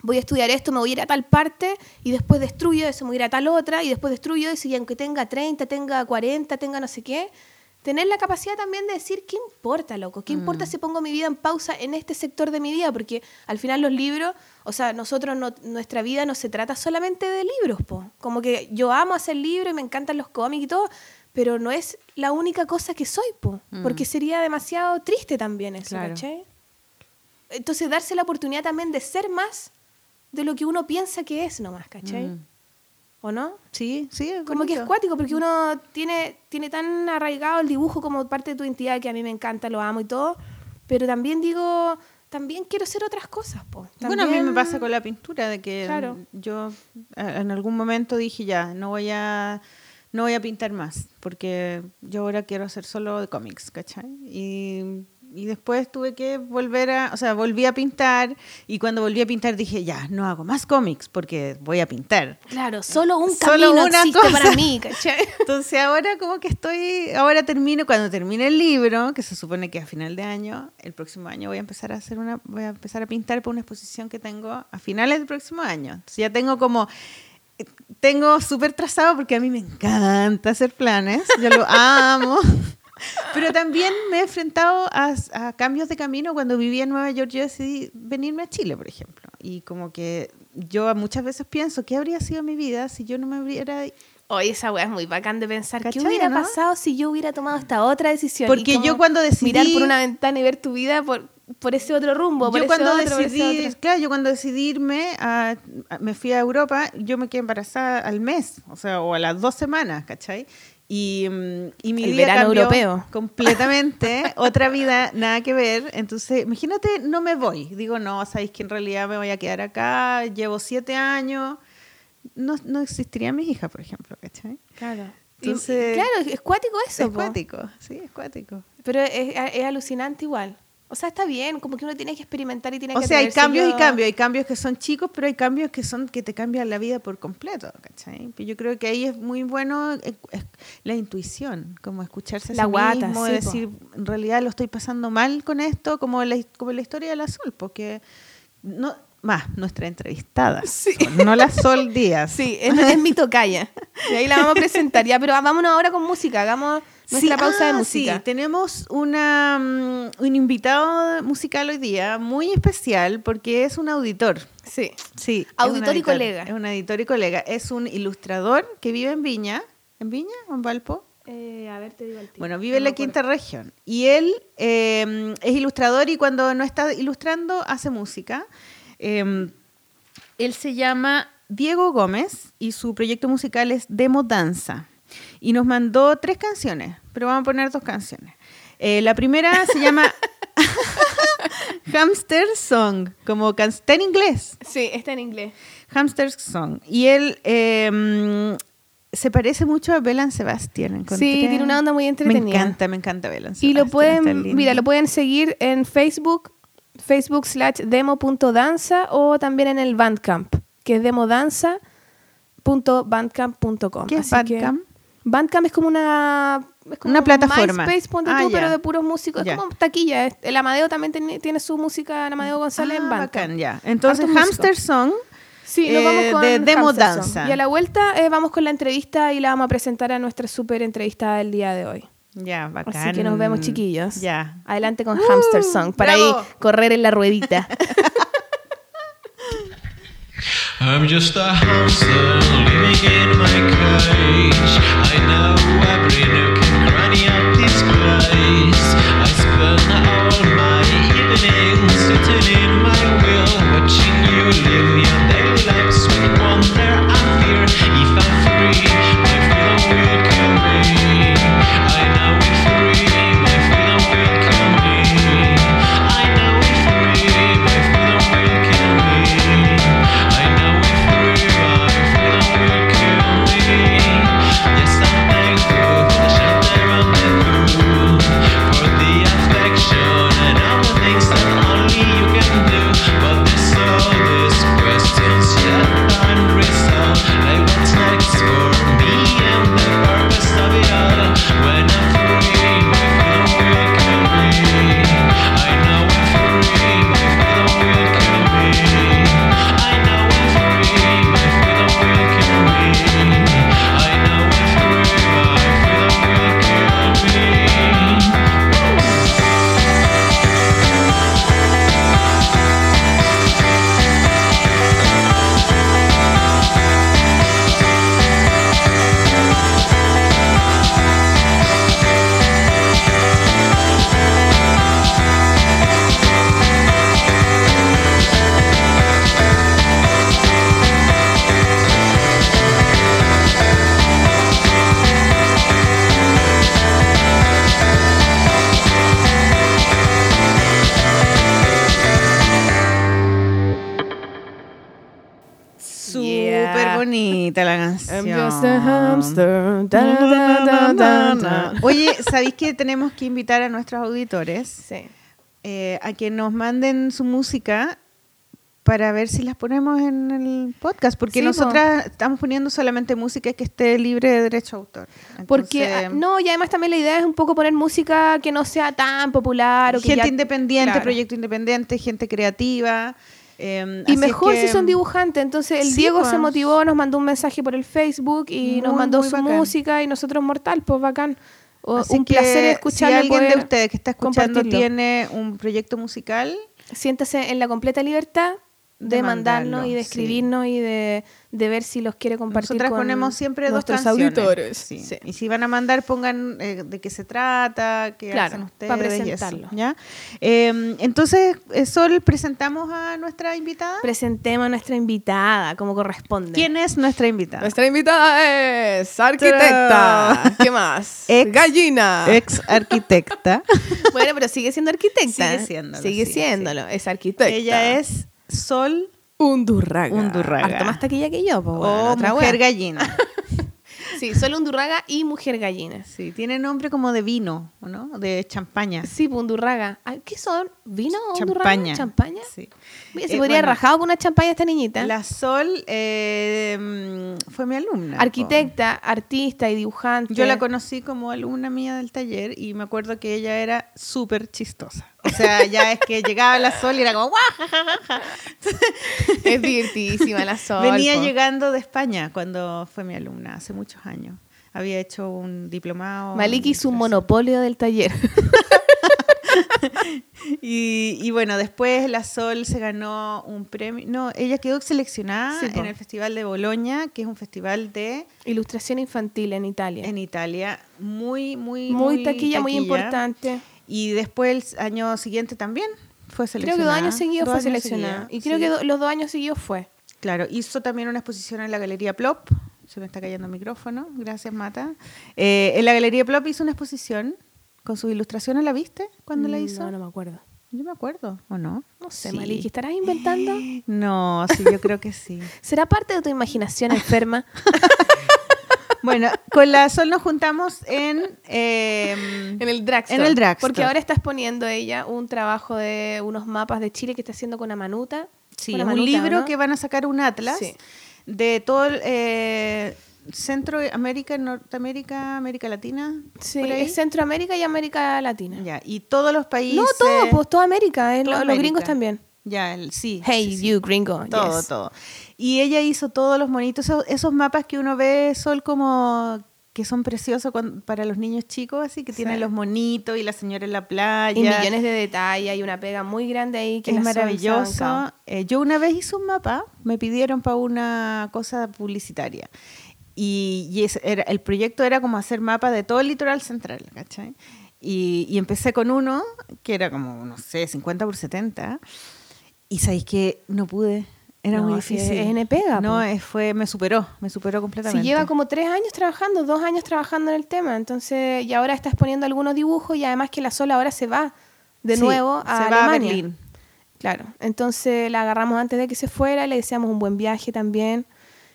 voy a estudiar esto, me voy a ir a tal parte y después destruyo eso, me voy a ir a tal otra y después destruyo eso y aunque tenga 30, tenga 40, tenga no sé qué, tener la capacidad también de decir, ¿qué importa, loco? ¿Qué importa si pongo mi vida en pausa en este sector de mi vida? Porque al final los libros, o sea, nosotros, no- nuestra vida no se trata solamente de libros, po. Como que yo amo hacer libros y me encantan los cómics y todo, pero no es la única cosa que soy, po. Porque sería demasiado triste también eso, Claro. ¿cachai? Entonces, darse la oportunidad también de ser más de lo que uno piensa que es nomás, ¿cachai? Mm. ¿O no? Sí, sí. es Como que es cuático, porque uno tiene, tiene tan arraigado el dibujo como parte de tu identidad que a mí me encanta, lo amo y todo, pero también digo, también quiero hacer otras cosas, po. Bueno, a mí me También- pasa con la pintura, de que Claro. yo a- en algún momento dije ya, no voy a no voy a pintar más, porque yo ahora quiero hacer solo de cómics, ¿cachai? Y, y después tuve que volver a, o sea, volví a pintar y cuando volví a pintar dije ya, no hago más cómics porque voy a pintar. Claro, solo un Solo camino una existe cosa. para mí, ¿cachai? Entonces ahora como que estoy, ahora termino, cuando termine el libro, que se supone que a final de año, el próximo año voy a empezar a hacer una, voy a empezar a pintar para una exposición que tengo a finales del próximo año. Entonces ya tengo como, tengo súper trazado porque a mí me encanta hacer planes, yo lo amo. Pero también me he enfrentado a, a cambios de camino. Cuando vivía en Nueva York, yo decidí venirme a Chile, por ejemplo. Y como que yo muchas veces pienso, ¿qué habría sido mi vida si yo no me hubiera Oye, esa weá es muy bacán de pensar. ¿Qué ¿Cachai, hubiera no? pasado si yo hubiera tomado esta otra decisión? Porque Y yo cuando decidí- Mirar por una ventana y ver tu vida por, por ese otro rumbo, por yo ese cuando otro, por ese decidí, otro. claro, yo cuando decidí irme, a- a- me fui a Europa, yo me quedé embarazada al mes, o sea, o a las dos semanas, ¿cachai? Y, mm, y mi El vida verano cambió europeo. completamente, otra vida, nada que ver. Entonces, imagínate, no me voy. Digo, no, sabéis que en realidad me voy a quedar acá, llevo siete años. No, no existiría mi hija, por ejemplo, ¿cachai? Claro. Entonces- claro, es cuático eso. Es po. cuático, sí, es cuático. Pero es, es alucinante igual. O sea, está bien, como que uno tiene que experimentar y tiene O que sea, hay cambios y cambios. Hay cambios que son chicos, pero hay cambios que son que te cambian la vida por completo, ¿cachai? Y Yo creo que ahí es muy bueno eh, la intuición, como escucharse a La sí guata, mismo, sí, po. decir, en realidad lo estoy pasando mal con esto, como la, como la historia de la Sol, porque no más nuestra entrevistada, Sol, no la Sol Díaz. Sí, es, es mi tocaya. Y ahí la vamos a presentar. Ya, pero vámonos ahora con música. Hagamos nuestra Sí, pausa de ah, música. Sí, tenemos una, mm, un invitado musical hoy día muy especial porque es un auditor. Sí. Sí. Auditor y editor, colega. Es un editor y colega. Es un ilustrador que vive en Viña ¿En Viña o en Valpo? Eh, a ver, te digo el tiro. Bueno, vive en la quinta región. Y él eh, es ilustrador y cuando no está ilustrando hace música. Eh, él se llama Diego Gómez y su proyecto musical es Demo Danza. Y nos mandó tres canciones, pero vamos a poner dos canciones. Eh, la primera se llama Hamster Song, como can- está en inglés. Sí, está en inglés. Hamster Song. Y él eh, se parece mucho a Belan Sebastian. encontré. Sí, tiene una onda muy Me entretenida. encanta, me encanta Belan Y lo Sebastian, pueden, mira, lo pueden seguir en Facebook, Facebook slash demo.danza o también en el Bandcamp, que es demodanza.bandcamp.com. ¿Qué es Bandcamp? Bandcamp es como una... es como Una plataforma. MySpace, ponte Ah, tú, pero de puros músicos. Es como taquilla. Es- El Amadeo también tiene, tiene su música, en Amadeo González en Ah, Bandcamp. bacán, ya. Entonces, músicos. Hamster Song. Sí, nos eh, vamos con de Demo Hamster Song. Danza. Y a la vuelta eh, vamos con la entrevista y la vamos a presentar a nuestra súper entrevistada del día de hoy. Ya, bacán. Así que nos vemos, chiquillos. Ya. Adelante con Hamster Song para bravo. ahí correr en la ruedita. I'm just a hamster living in my cage. I know hamster. Da, da, da, da, da. Oye, ¿sabéis que tenemos que invitar a nuestros auditores Sí. eh, a que nos manden su música para ver si las ponemos en el podcast? Porque Sí, po. nosotras estamos poniendo solamente música que esté libre de derecho a autor. Porque, Entonces, ah, no, y además también la idea es un poco poner música que no sea tan popular o que gente ya- independiente, Claro. proyecto independiente, gente creativa. Eh, Y así es mejor que- si son dibujantes. Entonces el Sí, Diego pues. se motivó, nos mandó un mensaje por el Facebook y nos Muy, mandó muy su bacán. música y nosotros mortal, pues bacán. O- un que placer escucharlo. Si alguien de ustedes que está escuchando tiene un proyecto musical, Siéntase en la completa libertad de, mandarnos y de sí. escribirnos y de, de ver si los quiere compartir nosotras con ponemos siempre dos canciones. auditores. Sí. Sí. Y si van a mandar, pongan eh, de qué se trata, qué Claro, hacen ustedes. pa' y eso, presentarlo. ¿ya? Eh, entonces, eh, Sol, presentamos a nuestra invitada. Presentemos a nuestra invitada como corresponde. ¿Quién es nuestra invitada? Nuestra invitada es arquitecta. ¿Qué más? Ex- Gallina. Ex arquitecta. Bueno, pero sigue siendo arquitecta. Sigue siéndolo, Sigue sí, siéndolo. Es arquitecta. Ella es Sol Undurraga. Undurraga. Harto más taquilla que yo, pues bueno, otra Mujer wea. Gallina. Sí, solo Undurraga y Mujer Gallina. Sí, tiene nombre como de vino, ¿o ¿no? De champaña. Sí, Undurraga. Ah, ¿Qué son? ¿Vino o? Champaña. ¿Champaña? Sí. Mira, se Eh, podría haber bueno, rajado con una champaña esta niñita. La Sol eh, fue mi alumna. po. Arquitecta, artista y dibujante. Yo la conocí como alumna mía del taller y me acuerdo que ella era súper chistosa. O sea, ya es que llegaba la Sol y era como ¡guau! ja, ja, ja, ja". Es divertidísima la Sol. Venía po. llegando de España cuando fue mi alumna, hace muchos años. Había hecho un diplomado. Maliki hizo un monopolio del taller. y, y bueno, después la Sol se ganó un premio. No, ella quedó seleccionada Sí, en el Festival de Boloña, que es un festival de Ilustración infantil en Italia. en Italia, muy, muy, muy, taquilla, muy importante. Y después el año siguiente también fue Creo seleccionada. que dos años seguidos Dos fue años seleccionada. seguidos, Y creo sí. que do- los dos años seguidos fue. Claro, hizo también una exposición en la Galería Plop. Se me está cayendo el micrófono. Gracias, Mata. Eh, en la Galería Plop hizo una exposición con sus ilustraciones. ¿La viste cuando la Mm, hizo? No, no me acuerdo. Yo me acuerdo, ¿o no? No sé, Sí. Maliki, ¿estarás inventando? No, sí, yo creo que sí. ¿Será parte de tu imaginación enferma? Bueno, con la Sol nos juntamos en... eh, En el dragstore. En el dragstore. Porque ahora está exponiendo ella un trabajo de unos mapas de Chile que está haciendo con Amanuta. sí, Con un libro ¿no? que van a sacar un atlas Sí. de todo el... eh, Centroamérica, Norteamérica, América Latina. Sí, es Centroamérica y América Latina. Ya, y todos los países... No, todo, pues toda América, eh, Toda los gringos también. Ya, el- sí. Hey, sí, you gringo. Todo, yes. todo. Y ella hizo todos los monitos, esos, esos mapas que uno ve, Sol, como que son preciosos cuan- para los niños chicos, así que tienen Sí. los monitos y la señora en la playa. Y millones de detalles, hay una pega muy grande ahí que es maravilloso. Eh, yo una vez hice un mapa, me pidieron para una cosa publicitaria. Y, y ese era, el proyecto era como hacer mapas de todo el litoral central, ¿cachai? Y, y empecé con uno que era como, no sé, 50 por 70. Y sabéis que no pude. Era No, muy difícil. es N pega, No, fue, me superó, me superó Si completamente. lleva como tres años trabajando, dos años trabajando en el tema, entonces, y ahora está exponiendo algunos dibujos y además que la Sol ahora se va de Sí, nuevo a se va a Alemania. Berlín. Claro, entonces la agarramos antes de que se fuera, le deseamos un buen viaje también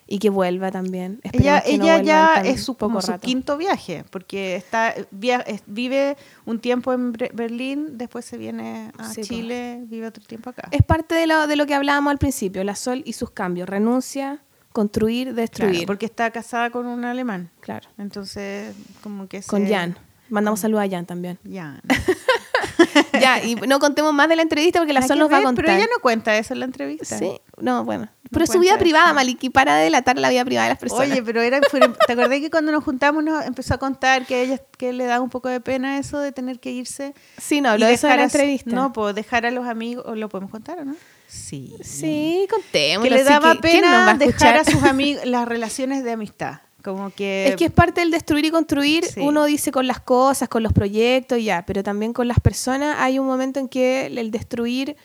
y que vuelva también. Ella, Esperemos no ella vuelva ya es su, poco su quinto viaje, porque está via- es- vive un tiempo en Bre- Berlín, después se viene a Sí. Chile, vive otro tiempo acá. Es parte de lo, de lo que hablábamos al principio, la Sol y sus cambios, renuncia, construir, Claro, destruir. porque está casada con un alemán. Claro, Entonces, como que con se- Jan. Mandamos saludos a Jan también. Jan. ya, y no contemos más de la entrevista porque la Sol nos va a contar. Pero ella no cuenta eso en la entrevista. Sí, no, bueno. Pero su vida eso. privada, Maliki, para de delatar la vida privada de las personas. Oye, pero era, ¿te acordás que cuando nos juntamos nos empezó a contar que ella que le da un poco de pena eso de tener que irse? sí, no, habló de eso la entrevista. No, pues dejar a los amigos, ¿o ¿lo podemos contar o no? Sí. Sí, contemos. Que le daba pena dejar a sus amigos las relaciones de amistad. Como que... Es que es parte del destruir y construir. Sí. Uno dice con las cosas, con los proyectos, ya, pero también con las personas hay un momento en que el destruir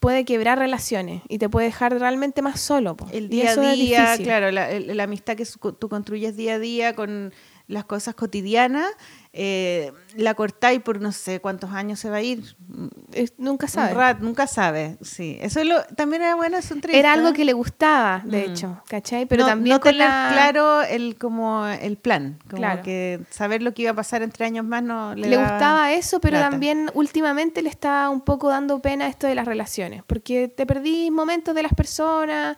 puede quebrar relaciones y te puede dejar realmente más solo. po. el día a día, claro, la, la amistad que tú construyes día a día con las cosas cotidianas, eh, la cortáis por no sé cuántos años se va a ir. Es- nunca Un sabes. rat, nunca sabe, sí. Eso es lo, también era bueno su entrevista. Era algo que le gustaba, de Mm. hecho, ¿cachai? Pero no, también no con tener la- claro el como el plan, como Claro. que saber lo que iba a pasar entre años más no le, le gustaba eso, pero lata. también últimamente le está un poco dando pena esto de las relaciones, porque te perdís momentos de las personas,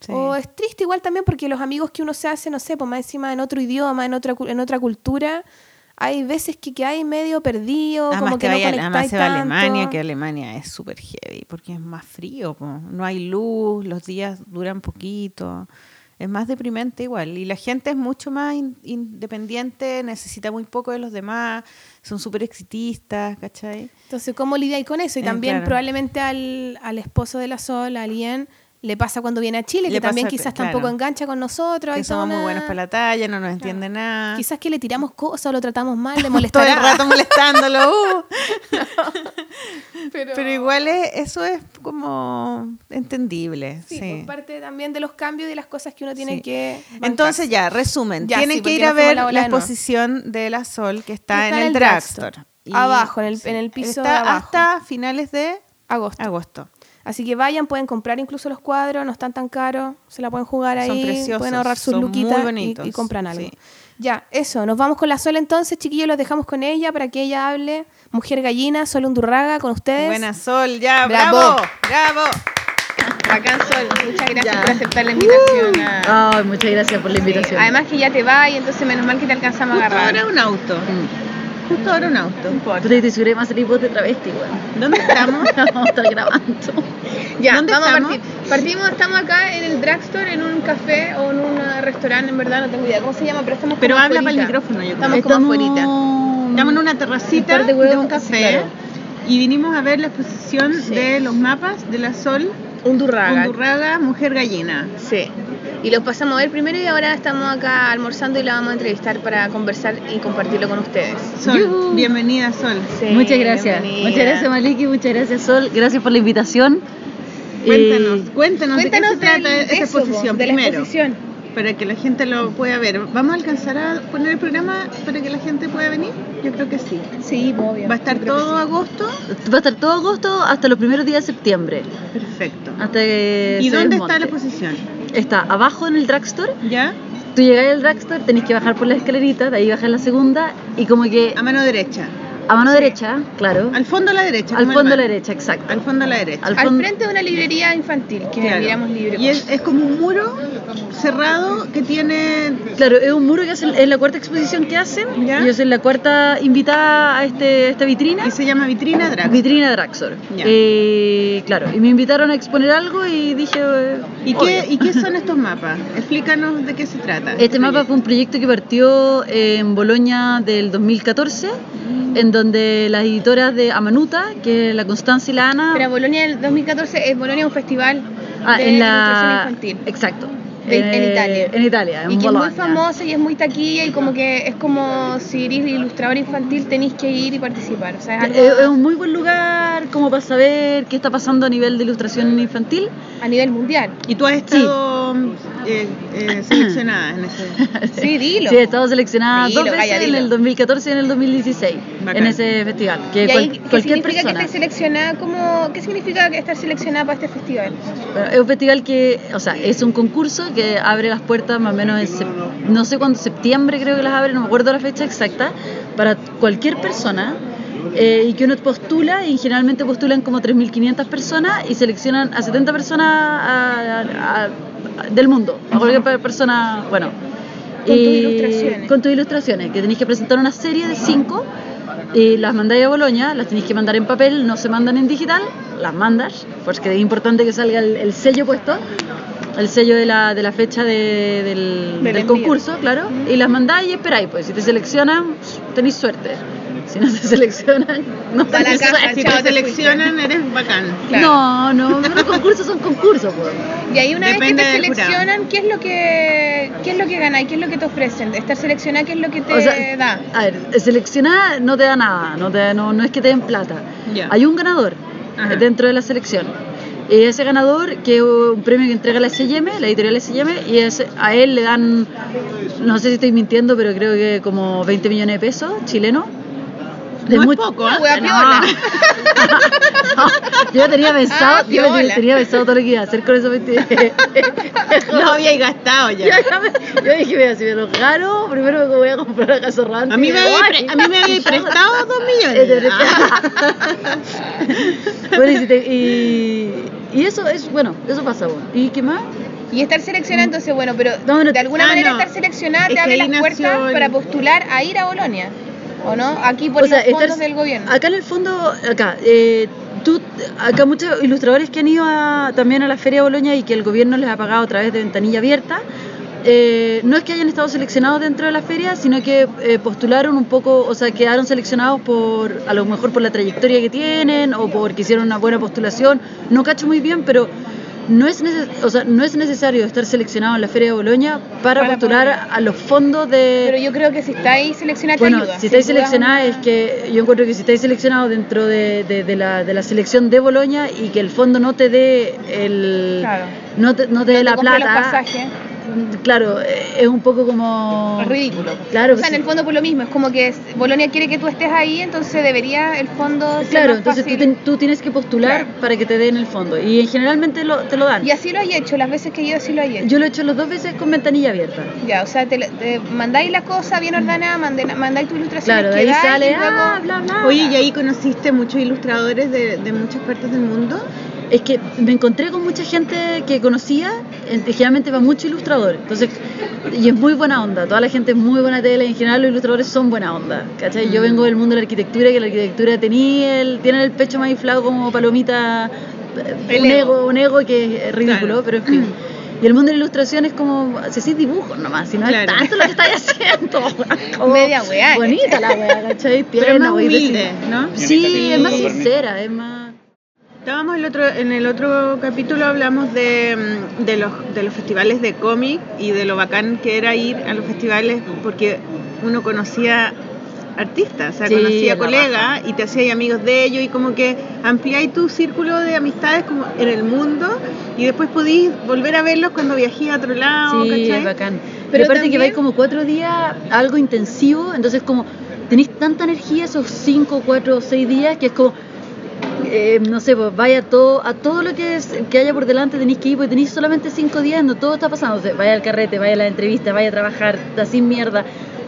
Sí. o es triste igual también porque los amigos que uno se hace, no sé, pues más encima en otro idioma, en otra, en otra cultura, hay veces que, que hay medio perdido, Además como que, que no vaya- además se va a. Alemania, que Alemania es súper heavy, porque es más frío, po. no hay luz, los días duran poquito, es más deprimente igual. Y la gente es mucho más in- independiente, necesita muy poco de los demás, son súper exitistas, ¿cachai? Entonces, ¿cómo lidiáis con eso? Y Eh, también claro. probablemente al, al esposo de la Sol, a alguien, le pasa cuando viene a Chile, Le que también pasa quizás claro. tampoco engancha con nosotros. Que toda somos muy buenos para la talla, no nos entiende nada. Quizás que le tiramos cosas o lo tratamos mal, le todo molestará. el rato molestándolo. uh. pero, Pero igual es- eso es como entendible. Sí, Sí, por parte también de los cambios y de las cosas que uno tiene Sí. que. Entonces ya, resumen. Ya, Tienen sí, que ir a ver la la, bola de exposición la Sol que está, Está en el drugstore. Y- Abajo, en el- en el piso Está de abajo. hasta finales de agosto. agosto. Así que vayan, pueden comprar incluso los cuadros, no están tan caros, se la pueden jugar ahí, Son preciosos, pueden ahorrar sus luquitas y- compran algo. sí. Ya, eso, nos vamos con la Sol entonces, chiquillos, los dejamos con ella para que ella hable. Mujer gallina, Sol Undurraga, con ustedes. Buena Sol, ya, Bravo. bravo. Bacán, Sol, muchas gracias Ya. por aceptar la invitación. a- Ay, muchas gracias por la invitación. Además que ya te va y entonces menos mal que te alcanzamos a agarrar. ahora un auto. Mm. Justo ahora un auto. Puta, y te que más salir vos de travesti, weón. ¿Dónde estamos? Vamos a estar grabando. Ya, ¿Dónde vamos estamos? a partir. Partimos, estamos acá en el drugstore, en un café o en un restaurante, en verdad no tengo idea cómo se llama, pero estamos Pero habla para el micrófono, yo creo. Estamos como afuerita. Estamos en una terracita Un de un sí, café. claro. Y vinimos a ver la exposición Sí. de los mapas de la Sol Undurraga. Undurraga, Mujer Gallina. Sí. Y los pasamos a ver primero y ahora estamos acá almorzando y la vamos a entrevistar para conversar y compartirlo con ustedes. Sol, bienvenida Sol. Sí, muchas gracias. bienvenida. Muchas gracias Maliki, muchas gracias Sol. Gracias por la invitación. Cuéntanos, Eh, cuéntanos, Cuéntanos de qué se trata esa exposición de la primero, exposición. para que la gente lo pueda ver. ¿Vamos a alcanzar a poner el programa para que la gente pueda venir? Yo creo que sí. Sí, obvio. Va a estar todo sí. agosto. va a estar todo agosto hasta los primeros días de septiembre. Perfecto. Hasta que ¿Y dónde desmonte. está la exposición? Está abajo en el drugstore. ¿Ya? Tú llegas al drugstore, tenés que bajar por la escalerita, de ahí bajas la segunda y como que A mano derecha. A mano derecha, claro. Al fondo a la derecha. Al fondo a la derecha, exacto. Al fondo a la derecha. Al frente de una librería infantil, que Claro. miramos libros. Y es, es como un muro cerrado que tiene... Claro, es un muro que hacen, es la cuarta exposición que hacen. ¿Ya? Yo soy la cuarta invitada a, este, esta vitrina. Y se llama Vitrina Drag. Vitrina Draxor. Eh, claro, y me invitaron a exponer algo y dije. eh, ¿Y qué, ¿Y qué son estos mapas? Explícanos de qué se trata. Este mapa fue un proyecto que partió en Boloña del 2014, en donde las editoras de Amanuta, que es la Constancia y la Ana. Pero Bolonia del 2014 es Bolonia un festival ah, de en la. infantil. Exacto. De- en Eh, Italia. En Italia, en Y que es muy famosa y es muy taquilla y como que es como si eres ilustrador infantil tenéis que ir y participar. O sea, es algo Eh, Es un muy buen lugar como para saber qué está pasando a nivel de ilustración infantil. a nivel mundial. ¿Y tú has estado eh, eh, seleccionada en ese...? Sí, dilo. Sí, he estado seleccionada Dilo, dos veces en el 2014 y en el 2016 Bacán. en ese festival. Que y cual- ahí, ¿qué cualquier significa persona. que estés seleccionada? ¿Cómo, ¿Qué significa que estar seleccionada para este festival? Bueno, es un festival que, o sea, es un concurso que abre las puertas más o menos en, no sé cuándo, septiembre creo que las abre, no me acuerdo la fecha exacta, para cualquier persona. eh, y que uno postula, y generalmente postulan como 3.500 personas y seleccionan a 70 personas a- a- a- del mundo, a cualquier pe- persona, bueno. Con tus ilustraciones. Con tus ilustraciones, que tenéis que presentar una serie de cinco y las mandáis a Boloña, las tenéis que mandar en papel, no se mandan en digital, las mandas, porque es importante que salga el, el sello puesto, el sello de la, de la fecha de- del, Del concurso, claro, y las mandáis y esperáis, pues si te seleccionan, tenéis suerte. Si no te seleccionan, no Da la caja. Si Chao, te te seleccionan, eres bacán. Claro. No, no, los concursos son concursos, pues. Y ahí una Depende vez que te seleccionan, ¿qué es lo que qué es lo que ganáis? ¿Qué es lo que te ofrecen? Estar seleccionada, ¿qué es lo que te O sea, da? A ver, seleccionar no te da nada, no, te, no, no es que te den plata. Hay un ganador Ajá. dentro de la selección. Y ese ganador, que es un premio que entrega la S&M, la editorial S&M, y ese- a él le dan, no sé si estoy mintiendo, pero creo que como 20 millones de pesos chilenos. No es muy- poco, ¿eh? No. piola. yo tenía pensado, Ah, yo piola. tenía pensado todo lo que iba a hacer con esos 20 Lo habíais gastado ya. Yo, dije, mira, si me los gano, primero me voy a comprar a Casorrante. A mí me había, Ay, pre- a mí me había prestado dos millones. de Ah. bueno, y, si te- y, y eso es, bueno, eso pasa. bueno. ¿Y qué más? Y estar seleccionada, entonces, bueno, pero No, no, de alguna ah, manera no. estar seleccionada Es te abre las puertas el- para postular a ir a Bolonia, ¿o no? Aquí por O sea, los fondos estar- del gobierno. Acá en el fondo, acá, eh, tú, acá muchos ilustradores que han ido a- también a la Feria de Boloña y que el gobierno les ha pagado a través de ventanilla abierta, eh, no es que hayan estado seleccionados dentro de la feria, sino que eh, postularon un poco, o sea, quedaron seleccionados por, a lo mejor por la trayectoria que tienen o porque hicieron una buena postulación. No cacho muy bien, pero no es, neces- o sea, no es necesario estar seleccionado en la Feria de Boloña para, Para postular poder. a los fondos de... Pero yo creo que si estáis seleccionada te Bueno, ayuda. si estáis una- es que yo encuentro que si estáis seleccionado dentro de, de- de la, de la selección de Boloña y que el fondo no te dé el Claro. no te, no te dé te la los plata, pasajes. Claro, eh, es un poco como Es ridículo. Claro, o sea, en el fondo por lo mismo, es como que es- Bolonia quiere que tú estés ahí, entonces debería el fondo ser Claro, más entonces tú, fácil. ten- tú tienes que postular Claro. para que te den el fondo y generalmente lo, te lo dan. Y así lo hay hecho, las veces que he ido así lo hay hecho. Yo lo he hecho las dos veces con ventanilla abierta. Ya, o sea, te, te mandáis la cosa bien ordenada, mandáis tu ilustración. Claro, de ahí sale, ah, bla, bla. Oye, ¿y ahí conociste muchos ilustradores de, de muchas partes del mundo? Es que me encontré con mucha gente que conocía, en- generalmente va mucho ilustrador, entonces, y es muy buena onda, toda la gente es muy buena tela, y en general los ilustradores son buena onda, ¿cachai? Mm. Yo vengo del mundo de la arquitectura, que la arquitectura tenía el, tienen el pecho más inflado como palomita, El un ego. ego, un ego que es ridículo, Claro. pero en fin. Y el mundo de la ilustración es como, si así dibujos nomás, si no Claro. es tanto lo que estáis haciendo. Como Media weá, Bonita la weá, ¿cachai? Pero es Tierna, más humilde, ¿no? Sí, es más sincera, es más... Estábamos el otro, en el otro capítulo hablamos de, mm, de, los, de los festivales de cómic y de lo bacán que era ir a los festivales porque uno conocía artistas, o sea, Sí, conocía colegas y te hacías amigos de ellos y como que ampliáis tu círculo de amistades como en el mundo y después podís volver a verlos cuando viajé a otro lado, Sí, ¿cachai? es bacán. Pero aparte que vais como cuatro días, algo intensivo, entonces como tenéis tanta energía esos cinco, cuatro o seis días que es como, eh, no sé, pues vaya todo, a todo lo que, es- que haya por delante tenéis que ir, porque tenéis solamente cinco días donde todo está pasando, o sea, vaya al carrete, vaya a la entrevista, vaya a trabajar, está sin mierda.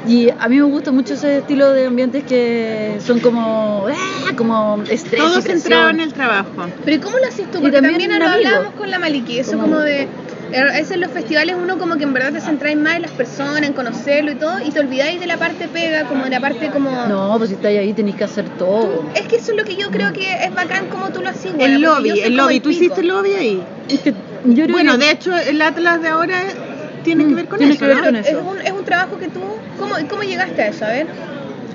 Y a mí me gusta mucho ese estilo de ambientes que son como, ¡ah! como estrés. Todo centrado en el trabajo. Pero ¿y cómo lo haces tú? Y Porque también lo hablábamos con la Maliki, eso Como- como de... A veces en los festivales uno como que en verdad te centráis más en las personas, en conocerlo y todo, y te olvidáis de la parte pega, como de la parte como... No, pues si estáis ahí tenéis que hacer todo. Es que eso es lo que yo creo que es bacán como tú lo haces. El lobby, el lobby, ¿tú pico. hiciste el lobby ahí? Es que yo creo Bueno, que- de hecho, el Atlas de ahora tiene que Mm, ver con tiene eso, que ver ¿no? con Es un, es un trabajo que tú... ¿Cómo, cómo llegaste a eso? A ver.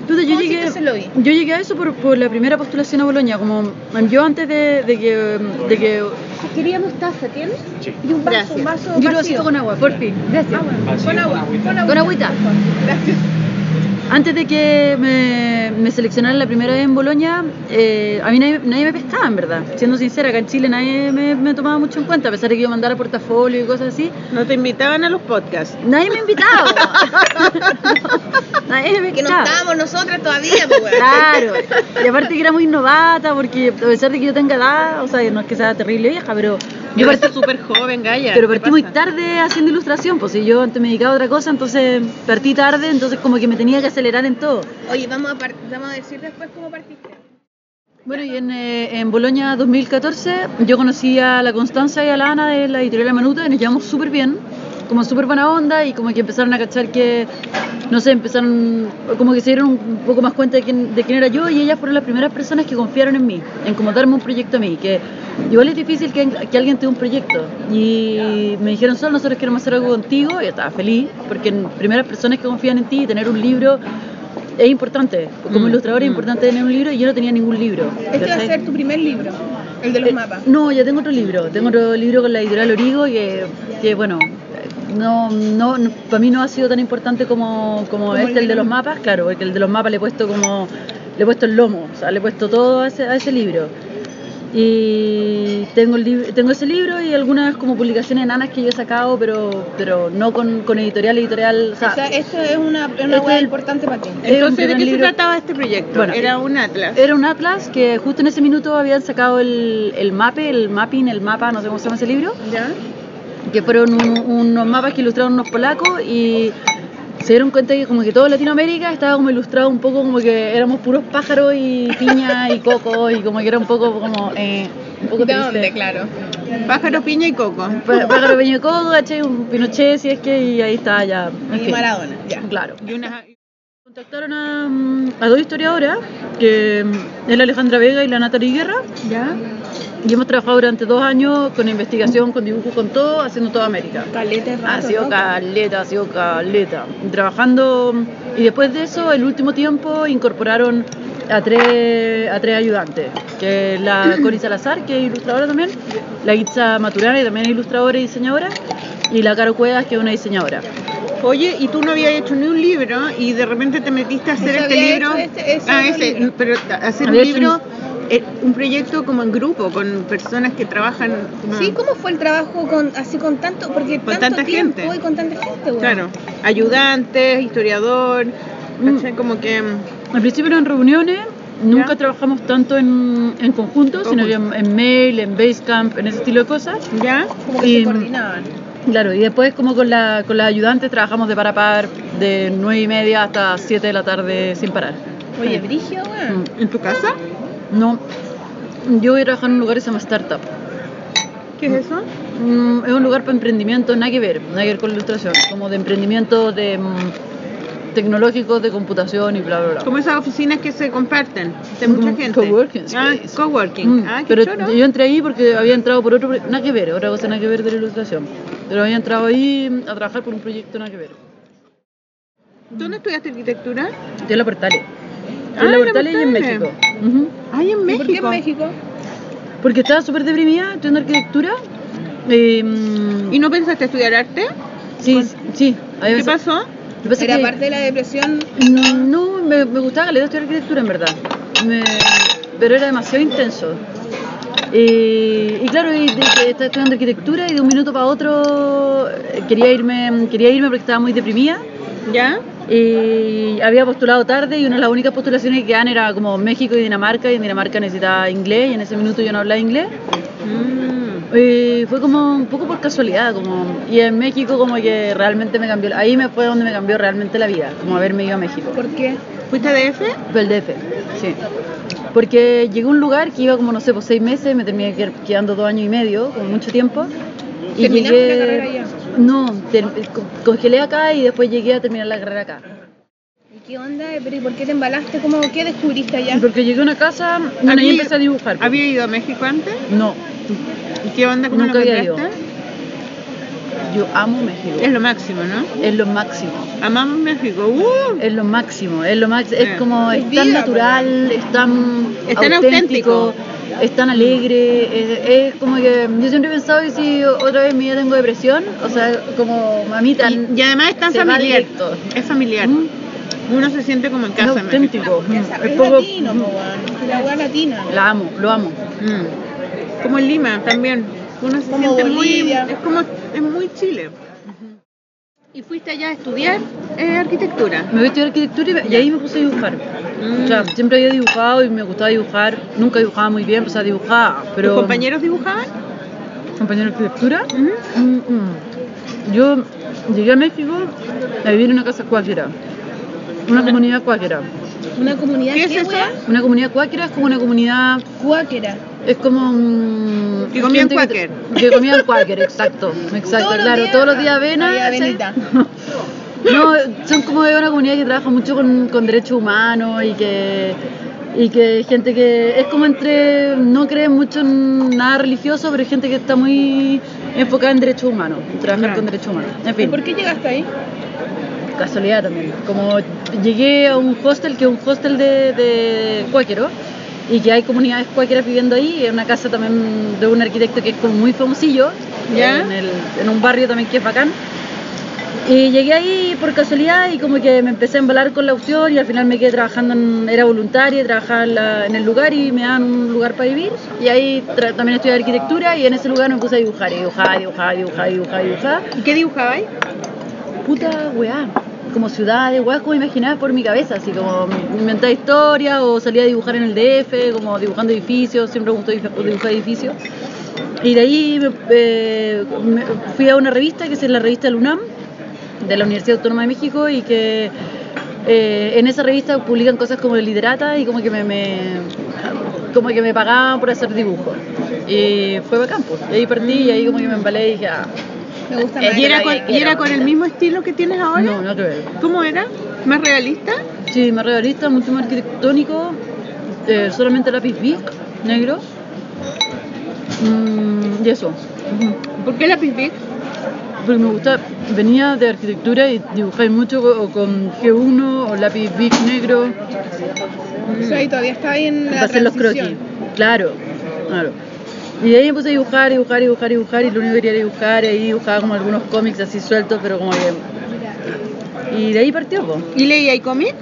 Puta, yo ¿Cómo llegué, yo llegué a eso por, por la primera postulación a Boloña, como yo antes de, de que, de que Queríamos taza, ¿tienes? Y un vaso, Gracias. un vaso yo quiero vacío. con agua, por fin, gracias. Agua, con agua, con agua. Con agüita. Gracias. Antes de que me, me seleccionaran la primera vez en Boloña, eh, a mí nadie, nadie me pescaba, en verdad. Siendo sincera, acá en Chile nadie me, me tomaba mucho en cuenta, a pesar de que yo mandara portafolio y cosas así. No te invitaban a los podcasts. Nadie me invitaba. nadie me Que no pescaba. estábamos nosotras todavía, pues. Claro, y aparte que era muy novata, porque a pesar de que yo tenga edad, o sea, no es que sea terrible vieja, pero yo partí, súper joven, Gaya. pero ¿qué partí muy tarde haciendo ilustración, pues si yo antes me dedicaba a otra cosa, entonces partí tarde, entonces como que me tenía que acelerar en todo. Oye, vamos a, par- vamos a decir después cómo partiste. Bueno, y en, eh, en Boloña 2014 yo conocí a la Constanza y a la Ana de la editorial La Manuta y nos llevamos súper bien, como súper buena onda y como que empezaron a cachar que, no sé, empezaron, como que se dieron un poco más cuenta de quién, de quién era yo y ellas fueron las primeras personas que confiaron en mí, en como darme un proyecto a mí, que igual es difícil que, que alguien te dé un proyecto. Y me dijeron, Sol, nosotros queremos hacer algo contigo y estaba feliz, porque en primeras personas que confían en ti y tener un libro es importante. Como Mm, ilustrador es mm. importante tener un libro y yo no tenía ningún libro. Este va a ser tu primer libro, el de los Eh, mapas. No, ya tengo otro libro. Tengo otro libro con la editorial Origo que, que bueno, no, no, no- para mí no ha sido tan importante como, como este, el de de los mapas, claro, porque el de los mapas le he puesto como, le he puesto el lomo, o sea, le he puesto todo a ese, a ese libro. Y tengo, el tengo ese libro y algunas como publicaciones enanas que yo he sacado, pero, pero no con, con editorial, editorial, o sea, O sea, esto es una, una este importante para ti. Entonces, ¿de qué se trataba este proyecto? Bueno, Era un atlas. Era un atlas que justo en ese minuto habían sacado el, el mape, el mapping, el mapa, no sé cómo se llama ese libro, ¿Ya? Que fueron un- unos mapas que ilustraron unos polacos y se dieron cuenta que como que todo Latinoamérica estaba como ilustrado un poco como que éramos puros pájaros y piña y coco y como que era un poco como eh, un poco ¿De dónde, claro? Pájaro, piña y coco. Pá- Pájaro, piña y coco, ¿cachai? Un Pinochet, si es que, y ahí está ya. en Y fin. Maradona, ya. Claro. Y una... Contactaron a, a dos historiadoras, que mm, es la Alejandra Vega y la Natalie Guerra, ¿Ya? Y hemos trabajado durante dos años con investigación, con dibujo, con todo, haciendo toda América. Caleta de Ha rato, sido caleta, ha sido caleta. Trabajando, y después de eso, el último tiempo, incorporaron a tres, a tres ayudantes, que es la Cori Salazar, que es ilustradora también, la Itza Maturana, que también es ilustradora y diseñadora, y la Caro Cuevas, que es una diseñadora. Oye, y tú no habías hecho ni un libro y de repente te metiste a hacer este libro. este- ese ah, ese, libro. pero hacer Había un libro, un proyecto como en grupo, con personas que trabajan. Sí, ¿cómo fue el trabajo con así con tanto, porque Con tanto tanta tiempo gente. y con tanta gente, weón? Claro, ayudantes, historiador, Mm. Como que. Al principio eran reuniones, nunca Ya. trabajamos tanto en, en conjunto, sino en, en mail, en Basecamp, en ese estilo de cosas. ¿Ya? Como que Y- se coordinaban. Claro, y después como con la, con la ayudante trabajamos de par a par, de nueve y media hasta 7 de la tarde sin parar. Oye, Brigio. Mm. ¿En tu casa? No, yo voy a trabajar en un lugar que se llama Startup. ¿Qué es eso? Mm, es un lugar para emprendimiento, nada que ver, nada que ver con la ilustración, como de emprendimiento de mm, tecnológicos, de computación y bla, bla, bla. Como esas oficinas que se comparten de mucha gente. coworking Ah, coworking. Mm, Ah, qué pero choro. yo entré ahí porque había entrado por otro, nada que ver, otra cosa nada que ver de la ilustración. Pero había entrado ahí a trabajar por un proyecto nada que ver. ¿Dónde estudiaste arquitectura? Estoy en la Portales. Ah, en la la Portales y en. México. Ujú. Ay, en México. ¿Por qué en México? Porque estaba súper deprimida estudiando arquitectura. Eh, mm, ¿Y no pensaste estudiar arte? sí, sí. ¿Qué pasó? Era que- parte de la depresión. No, me, me gustaba caleta estudiar arquitectura en verdad. Me- pero era demasiado intenso. Eh, y claro, y estaba estudiando arquitectura y de un minuto para otro eh, quería irme, quería irme porque estaba muy deprimida. ¿Ya? Y había postulado tarde y una de las únicas postulaciones que quedaban era como México y Dinamarca y en Dinamarca necesitaba inglés y en ese minuto yo no hablaba inglés. Mm. Y fue como un poco por casualidad, como y en México como que realmente me cambió, ahí me fue donde me cambió realmente la vida, como haberme ido a México. ¿Por qué? ¿Fuiste a DF? Fue el DF, sí. Porque llegué a un lugar que iba como, no sé, por seis meses, me terminé qued- quedando dos años y medio, como mucho tiempo. Y ¿Terminaste llegué... la carrera allá? No, ter- co- congelé acá y después llegué a terminar la carrera acá. ¿Y qué onda? ¿Pero y por qué te embalaste? ¿Cómo, ¿Qué descubriste allá? Porque llegué a una casa y ¿Había ahí ido- empecé a dibujar. pues. ¿Había ido a México antes? No, ¿Y qué onda? ¿Cómo Nunca lo había encontraste? yo amo México. Es lo máximo, ¿no? Es lo máximo. Amamos México. ¡Uh! Es lo máximo, es lo máximo, es como, es Es tan vida, natural, es tan Es tan auténtico. Es tan alegre, es, es como que yo siempre he pensado que si otra vez mi vida tengo depresión, o sea, como mamita, Y, y además es tan familiar. Es familiar. Mm, Uno se siente como en casa auténtico, mm, Es, es es poco, latino, weón. La weá latina. la amo, lo amo. Mm. Como en Lima también. Uno se Como siente Bolivia. muy. Es como. Es muy Chile. ¿Y fuiste allá a estudiar eh, arquitectura? Me voy a estudiar arquitectura y, ahí me puse a dibujar. Mm. O sea, siempre había dibujado y me gustaba dibujar, nunca dibujaba muy bien, o sea, dibujaba, pero... ¿Tus compañeros dibujaban? ¿Compañero de arquitectura? Mm, mm. Yo llegué a México a vivir en una casa cuáquera, una comunidad cuáquera. ¿Una comunidad ¿Qué qué, es eso? Una comunidad cuáquera es como una comunidad, Cuáquera. Es como... mm, Que comían cuáquer. Que, comían cuáquer, exacto, exacto, Todos los claro. días todos los días avena. No, son como de una comunidad que trabaja mucho con, con derechos humanos y que y que gente que es como entre no cree mucho en nada religioso, pero gente que está muy enfocada en derechos humanos, trabajar con derechos humanos. En ¿Y fin, por qué llegaste ahí? casualidad también. Como llegué a un hostel que es un hostel de, de cuáquero y que hay comunidades cuáqueras viviendo ahí, es una casa también de un arquitecto que es como muy famosillo, ¿Ya? En, el- en un barrio también que es bacán. Y llegué ahí por casualidad y como que me empecé a embalar con la opción y al final me quedé trabajando, en- era voluntaria, trabajaba en, la- en el lugar y me daban un lugar para vivir. Y ahí también estudié arquitectura y en ese lugar me puse a dibujar, y dibujar, dibujar, dibujar, dibujar, dibujar. ¿Y qué dibujabais? Puta weá, como ciudades, weá, como imaginaba por mi cabeza, así como inventaba historias o salía a dibujar en el DF, como dibujando edificios, siempre me gustó dibujar edificios. Y de ahí eh, fui a una revista que es la revista del UNAM, de la Universidad Autónoma de México, y que eh, en esa revista publican cosas como literata y como que me, me- como que me pagaban por hacer dibujos. Y fue bacán, pues. Y ahí partí y ahí como que me embalé y dije, ah, Me gusta Eh, más. ¿Y era, con, vida y era quiero, con el mismo estilo que tienes ahora? no, no te veo. ¿Cómo era? ¿Más realista? Sí, más realista, mucho más arquitectónico, eh, solamente lápiz Bic, negro. Mm, y eso. ¿Por qué lápiz Bic? Porque me gusta, venía de arquitectura y dibujé mucho con G1 o lápiz Bic negro O sea, y todavía está ahí en la para hacer los croquis. Claro, claro. Y de ahí me puse a dibujar, dibujar, dibujar, dibujar y lo único que quería era dibujar y ahí dibujaba como algunos cómics así sueltos, pero como que... Y de ahí partió, po. ¿Y leía cómic?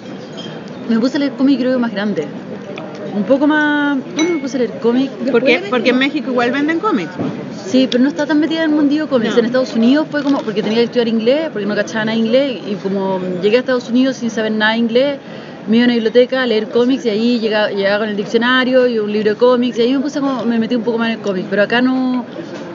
Me puse a leer cómic creo que más grande. Un poco más... ¿Cuándo me puse a leer cómic? Porque, porque en México igual venden cómics. Sí, pero no estaba tan metida en el mundillo cómics. No. En Estados Unidos fue como, porque tenía que estudiar inglés, porque no cachaba nada inglés, y como llegué a Estados Unidos sin saber nada inglés, me iba a una biblioteca a leer cómics y ahí llegaba, llegaba con el diccionario y un libro de cómics, y ahí me puse como, me metí un poco más en el cómic, pero acá no,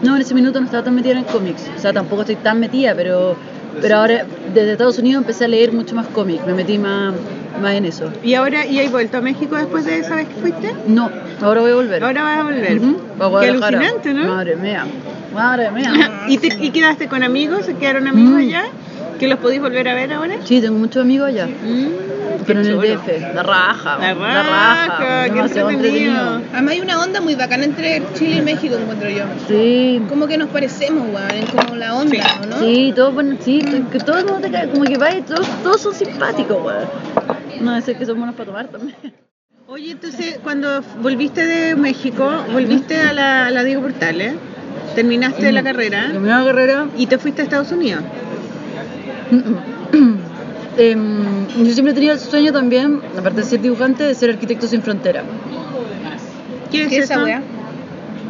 no, en ese minuto no estaba tan metida en el cómics, o sea, tampoco estoy tan metida, pero, pero ahora desde Estados Unidos empecé a leer mucho más cómics, me metí más, más en eso. ¿Y ahora y hay vuelto a México después de esa vez que fuiste? No, ahora voy a volver. Ahora vas a volver. A Qué alucinante, ¿no? Madre mía, madre mía. ¿Y, te, ¿Y quedaste con amigos? ¿Se quedaron amigos Mm. allá? ¿Que los podéis volver a ver ahora? Sí, tengo muchos amigos allá. Mm. Pero en el. DF, la raja, La la raja, raja, qué entretenido. entretenido. Además hay una onda muy bacana entre Chile y México, encuentro yo. Sí, Como que nos parecemos, weón, es como la onda, Sí. ¿o ¿no? sí, todo bueno, sí, que todo el mundo te cae, como que va y todos, todos son simpáticos, weón. No, es que son buenos para tomar también. Oye, entonces, cuando volviste de México, volviste a la, a la Diego Portales, terminaste la carrera Terminé la carrera. y te fuiste a Estados Unidos. Em, yo siempre he tenido el sueño también, aparte de ser dibujante, de ser arquitecto sin frontera. ¿Qué es ¿Qué es esa weá?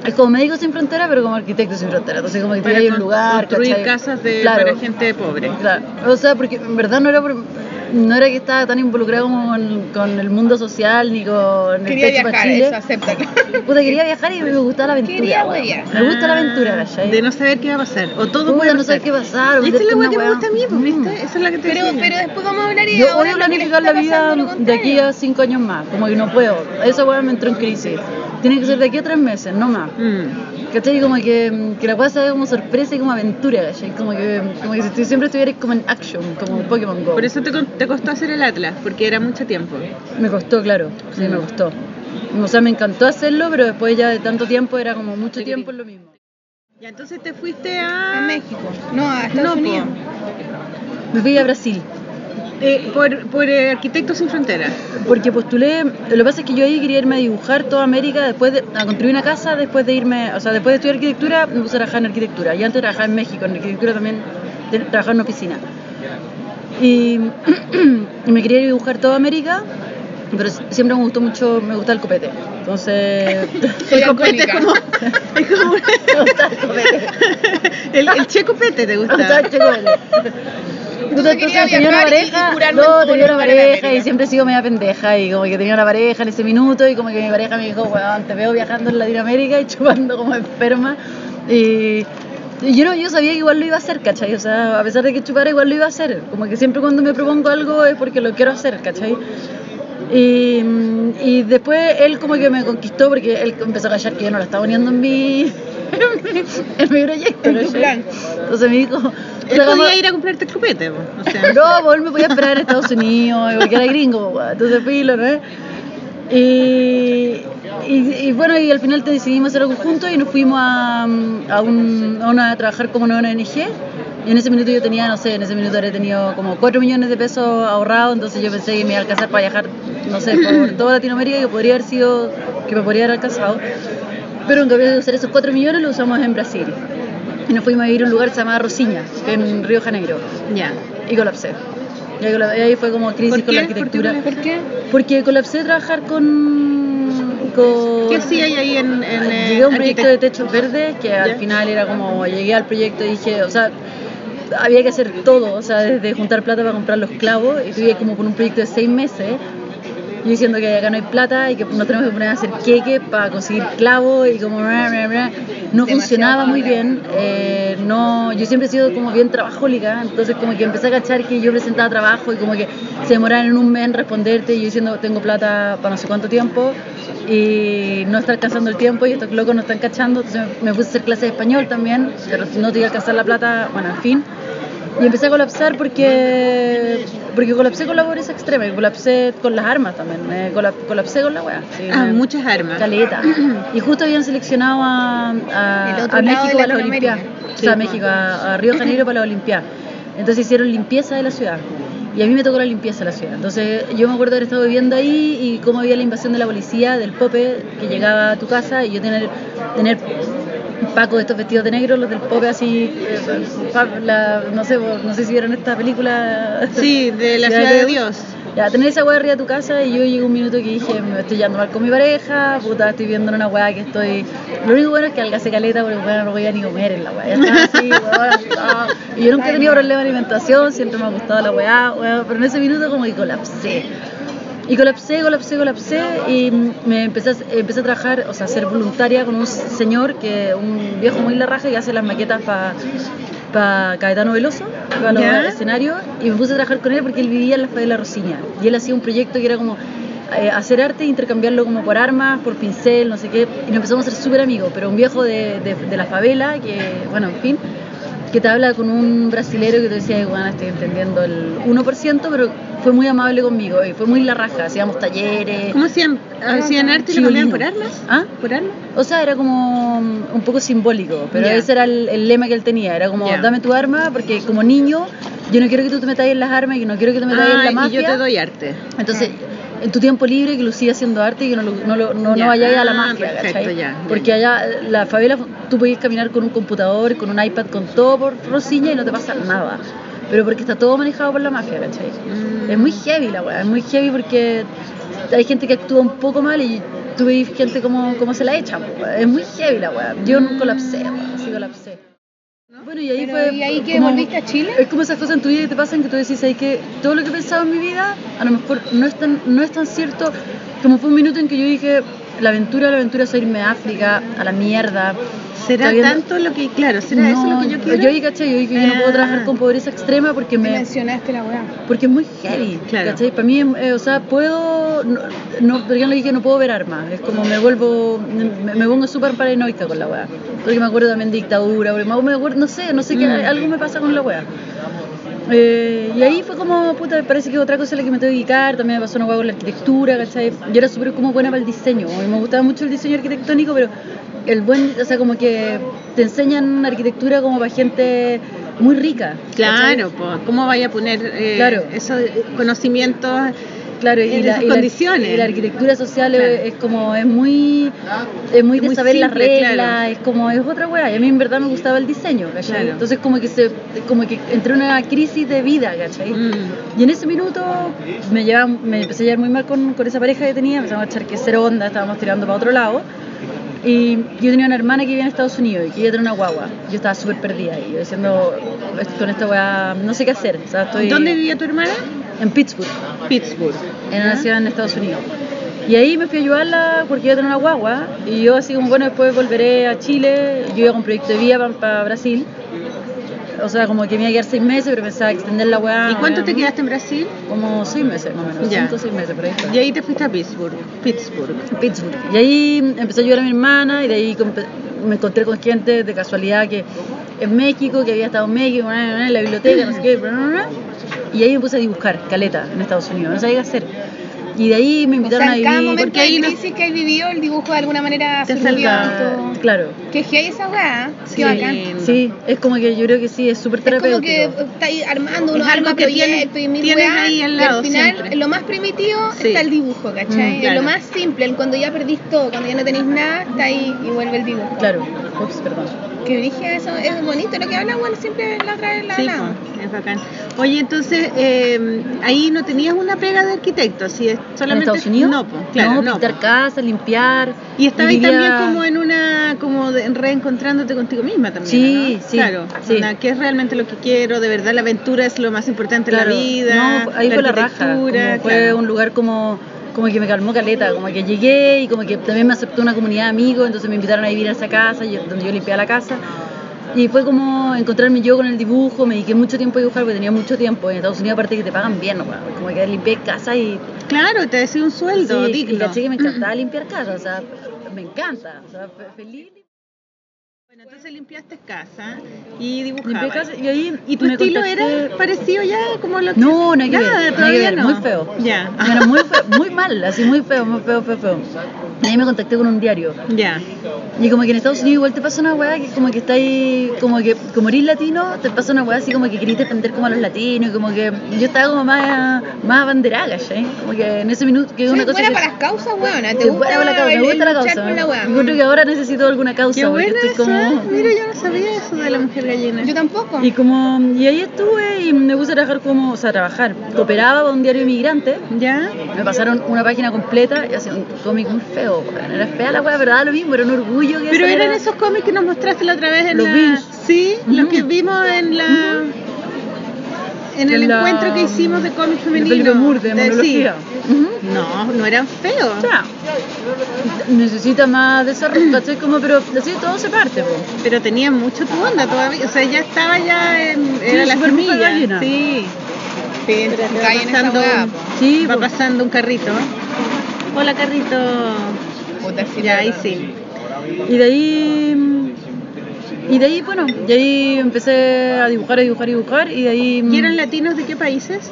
Es como médico sin frontera, pero como arquitecto sin frontera. Entonces, como que te Para hay un lugar. construir ¿cachai? casas de, Claro. para gente pobre. Claro, o sea, porque en verdad no era, por- no era que estaba tan involucrado como con, con el mundo social ni con el Quería Techo pa' viajar, Chile. eso, acéptalo. Puta, quería viajar y me gustaba la aventura. Quería huevear. Me gusta la aventura, ¿cachai? De no saber qué va a pasar. O todo Puta, puede no pasar. sabes qué pasar. Y esta es la weá en que me gusta a mí, pues, Mm. ¿viste? Esa es la que te Pero, decía. pero después vamos a hablar y Yo ahora que le planificar la vida de aquí a cinco años más, como que no puedo. Esa weá me entró en crisis. Tiene que ser de aquí a tres meses, no más. Mm. ¿Cachai? Como que, que la weá sea como sorpresa y como aventura, ¿cachai? Como que, como que si tú siempre estuvieras como en action, como Pokémon Go. Por eso te, te costó hacer el Atlas, porque era mucho tiempo. Me costó, claro, sí, Mm. me costó. O sea, me encantó hacerlo, pero después ya de tanto tiempo era como mucho tiempo en lo mismo. Ya, entonces te fuiste a... A México. No, a Estados No, po. Unidos. Me fui a Brasil, Eh, por por eh, Arquitectos Sin Fronteras. porque postulé, lo que pasa es que yo ahí quería irme a dibujar toda América, después de, a construir una casa, después de irme, o sea, después de estudiar arquitectura, me puse a trabajar en arquitectura. Y antes trabajaba en México, en arquitectura también, trabajaba en una oficina. Y, y me quería ir a dibujar toda América, pero siempre me gustó mucho, me gusta el copete. Entonces, Soy El copete es como... es como- me gusta el copete. el, el che copete te Me gusta el chocolate. Entonces, quería tenía una viajar y- y pareja, no, en tenía una pareja y siempre he sido media pendeja y como que tenía una pareja en ese minuto y como que mi pareja me dijo, weón, te veo viajando en Latinoamérica y chupando como enferma y yo no, yo sabía que igual lo iba a hacer, ¿cachai? O sea, a pesar de que chupara igual lo iba a hacer, como que siempre cuando me propongo algo es porque lo quiero hacer, ¿cachai? Y, y después él como que me conquistó porque él empezó a callar que yo no la estaba poniendo en mi, en mi proyecto. En plan. Entonces me dijo... Él "Hagamos- podía ir a comprarte el copete, po. o sea... no, pues él me podía esperar en Estados Unidos, porque era gringo, entonces filo, ¿no? Y, y, y bueno, y al final te decidimos hacer algo juntos y nos fuimos a, a, un, a, una, a trabajar como una ONG. Y en ese minuto yo tenía, no sé, en ese minuto habría tenido como 4 millones de pesos ahorrados, entonces yo pensé que me iba a alcanzar para viajar, no sé, por toda Latinoamérica, que podría haber sido, que me podría haber alcanzado. Pero en vez de usar esos 4 millones, lo usamos en Brasil. Y nos fuimos a ir a un lugar que se llamaba Rosiña, en Río Janeiro Ya. y colapsé. Y colapsé. Y ahí fue como crisis ¿Por con la qué? ¿Por qué arquitectura. ¿Por qué? Porque colapsé de trabajar con. con ¿Qué hacía ahí en, en eh, Llegué a un proyecto de techos verdes que al ¿Ya? final era como. Llegué al proyecto y dije, o sea. Había que hacer todo, o sea, desde juntar plata para comprar los clavos, y tuve como por un proyecto de seis meses, yo diciendo que acá no hay plata y que nos tenemos que poner a hacer queque para conseguir clavos y como bla, bla, bla. no Demasiado funcionaba muy bien eh, no yo siempre he sido como bien trabajólica entonces como que empecé a cachar que yo presentaba trabajo y como que se demoraban en un mes en responderte y yo diciendo tengo plata para no sé cuánto tiempo y no está alcanzando el tiempo y estos locos no están cachando entonces me puse a hacer clases de español también pero no te iba a alcanzar la plata bueno en fin y empecé a colapsar porque porque colapsé con la pobreza extrema y colapsé con las armas también. eh, colap- colapsé con la weá. sí, Ah, muchas armas. Caleta. Y justo habían seleccionado a, a, México para la. Olimpiada. O sea, a México, a, a Río de Janeiro para la Olimpiada. Entonces hicieron limpieza de la ciudad. Y a mí me tocó la limpieza de la ciudad. Entonces yo me acuerdo de haber estado viviendo ahí y cómo había la invasión de la policía, del Pope, que llegaba a tu casa y yo tener, tener Paco de estos vestidos de negro, los del Pope así, eh, la- no sé, no sé si vieron esta película. Sí, de la ciudad de Dios. Ya, tener esa weá arriba de tu casa y yo llegué un minuto que dije, me estoy yendo mal con mi pareja, puta, estoy viendo en una weá que estoy... Lo único bueno es que alga se caleta porque bueno, no voy a ni comer en la weá. Así. Y yo nunca he tenido problema de alimentación, siempre me ha gustado la weá, weón, pero en ese minuto como que colapsé. Y colapsé, colapsé, colapsé y me empecé a, empecé a trabajar, o sea, a ser voluntaria con un señor, que un viejo muy la raja que hace las maquetas para pa Caetano Veloso, para los ¿Ya? escenarios, y me puse a trabajar con él porque él vivía en la favela Rosiña. Y él hacía un proyecto que era como eh, hacer arte e intercambiarlo como por armas, por pincel, no sé qué, y nos empezamos a ser súper amigos, pero un viejo de, de, de la favela, que, bueno, en fin. Que te habla con un brasilero que te decía, bueno, estoy entendiendo el 1%, pero fue muy amable conmigo y fue muy la raja, hacíamos talleres. ¿Cómo hacían, hacían arte y lo por armas? ¿Ah? ¿Por armas? O sea, era como mm, un poco simbólico, pero Ya. ese era el, el lema que él tenía. Era como, dame tu arma, porque como niño, yo no quiero que tú te metas en las armas y no quiero que te metas en la Ah, mafia. y yo te doy arte. Entonces, en tu tiempo libre, que lo sigas haciendo arte y que no, lo- no, no, Ya. no vayáis a la Ah, mafia, perfecto, ¿cachai? ya. Porque allá, la favela, tú podías caminar con un computador, con un iPad, con todo por Rosiña y no te pasa nada. Pero porque está todo manejado por la mafia, ¿cachai? Mm. Es muy heavy la weá, es muy heavy porque hay gente que actúa un poco mal y tú veis gente como, como se la echa. Es muy heavy la weá. Yo no colapsé, weá, sí colapsé. Bueno, y ahí Pero, fue. ¿y ahí que como- volviste a Chile? Es como esas cosas en tu vida que te pasan que tú decís ahí que todo lo que he pensado en mi vida a lo mejor no es tan, no es tan cierto como fue un minuto en que yo dije la aventura, la aventura es irme a África, a la mierda. ¿Será tanto lo que, claro, será eso lo que yo quiero? Yo dije, ¿cachai? Yo yo no puedo Ah. trabajar con pobreza extrema porque Me me, mencionaste la weá. porque es muy heavy, Claro. ¿cachai? Para mí, eh, o sea, puedo, no, no, pero yo le dije, no puedo ver armas, es como me vuelvo, me, me pongo súper paranoica con la weá, porque me acuerdo también de dictadura, porque me me acuerdo, no sé, no sé qué, Mm. algo me pasa con la weá. Eh, y ahí fue como, puta, parece que otra cosa a la que me tengo que dedicar, también me pasó una hueá con la arquitectura, ¿cachai? Yo era súper como buena para el diseño, y me gustaba mucho el diseño arquitectónico, pero el buen, o sea, como que te enseñan arquitectura como para gente muy rica. Claro, pues, ¿cómo vaya a poner eh, Claro. esos conocimientos? Claro, y la, y la- condiciones. y la arquitectura social Claro. es, es como, es muy, es muy Es de muy saber las reglas, claro. es como, es otra weá. Y a mí en verdad me gustaba el diseño, ¿cachai? Claro. Entonces como que se, como que entré en una crisis de vida, ¿cachai? Mm. Y en ese minuto me, llevaba, me empecé a llevar muy mal con, con esa pareja que tenía, empezamos a echar que cero onda, estábamos tirando para otro lado. Y yo tenía una hermana que vivía en Estados Unidos y que ella tenía una guagua. Yo estaba súper perdida y yo diciendo, "Esto- con esta weá no sé qué hacer. O sea, estoy ¿Dónde vivía tu hermana? en Pittsburgh Pittsburgh. en una ciudad en Estados Unidos. Y ahí me fui a ayudarla porque ella tenía una guagua y yo así como, bueno, después volveré a Chile, yo iba con un proyecto de vida para Brasil. O sea, como que me iba a quedar seis meses, pero pensaba extender la weá. ¿Y cuánto te quedaste en Brasil? Como seis meses más o menos, Ya. cinco seis meses por ahí. fue. Y ahí te fuiste a Pittsburgh. Pittsburgh. Pittsburgh. Y ahí empecé a ayudar a mi hermana y de ahí me encontré con gente de casualidad que en México, que había estado en México, en la biblioteca, no sé qué, y ahí me puse a dibujar caleta en Estados Unidos, no sabía qué hacer. Y de ahí me O invitaron sea, a cada vivir. momento porque ahí no- crisis que has vivido, el dibujo de alguna manera Te tu- Claro. Que es esa weá, Sí. qué bacán. Sí, es como que yo creo que sí, es súper Es como terapéutico. que estáis armando unos algo arma que tienes- y mil tienes weas, ahí al y lado al final, siempre. lo más primitivo Sí. está el dibujo, ¿cachai? Mm, claro. Lo más simple, cuando ya perdís todo, cuando ya no tenéis nada, está ahí y vuelve el dibujo. Claro, ups, perdón. Que dije eso, es bonito lo que habla, bueno, siempre la otra vez la Sí, hablamos. pues, es bacán. Oye, entonces, eh, ahí no tenías una pega de arquitecto, así es ¿En solamente... Estados Unidos? No, pues, claro, no, no. pintar casas, limpiar. Y estaba ahí vivía- también como en una, como de- reencontrándote contigo misma también, Sí, ¿no? sí, Claro, sí. onda, ¿qué es realmente lo que quiero? De verdad, la aventura es lo más importante Claro, en la vida. No, ahí fue la raja. arquitectura, como fue claro. un lugar como, como que me calmó caleta, como que llegué y como que también me aceptó una comunidad de amigos, entonces me invitaron a vivir a esa casa, donde yo limpiaba la casa. Y fue como encontrarme yo con el dibujo, me dediqué mucho tiempo a dibujar porque tenía mucho tiempo. En Estados Unidos aparte que te pagan bien, ¿no? como que limpié casa y... Claro, te decía un sueldo sí, digno. y caché que me encantaba limpiar casa, o sea, me encanta, o sea, fe- feliz. Bueno, entonces limpiaste casa y dibujabas. casa y ahí ¿Y tu me estilo era parecido ya como lo que... No, nada que ver, nada que todavía ver, no. muy feo. Ya. Era muy feo, muy mal, así muy feo, muy feo, feo, feo. Ahí me contacté con un diario. Ya. Y como que en Estados Unidos igual te pasa una weá que como que está ahí, como que como eres latino, te pasa una weá así como que querés defender como a los latinos, y como que yo estaba como más, más abanderada, ¿cachai? Como que en ese minuto que es una cosa que... para las causas, weona. Te gusta, la causa, me gusta la causa. creo que ahora necesito alguna causa Qué porque estoy como... Mira, yo no sabía eso de la mujer gallina. Yo tampoco. Y como, y ahí estuve y me puse a trabajar como, o sea, a trabajar. Cooperaba para un diario inmigrante. ¿Ya? Me pasaron una página completa y hacía un cómic muy feo. Era fea la weá, pero daba lo mismo, era un orgullo que Pero eran esos cómics que nos mostraste la otra vez en Los la... Beans. Sí, los que vimos en la... En el la- encuentro que hicimos de cómics de femeninos. Felipe Moore, de sí. No, no eran feos. O sea, necesita más desarrollo, ¿cachai? Como, pero así todo se parte, po. Pero tenía mucho tu onda todavía. O sea, ya estaba ya en... Sí, Era la semilla. Sí. Sí, Va pasando. Sí, va pasando un carrito. Hola, carrito. Puta, sí, Ya, ahí sí. Y de ahí, Y de ahí, bueno, de ahí empecé a dibujar, a dibujar, a dibujar. Y de ahí. ¿Y eran latinos de qué países?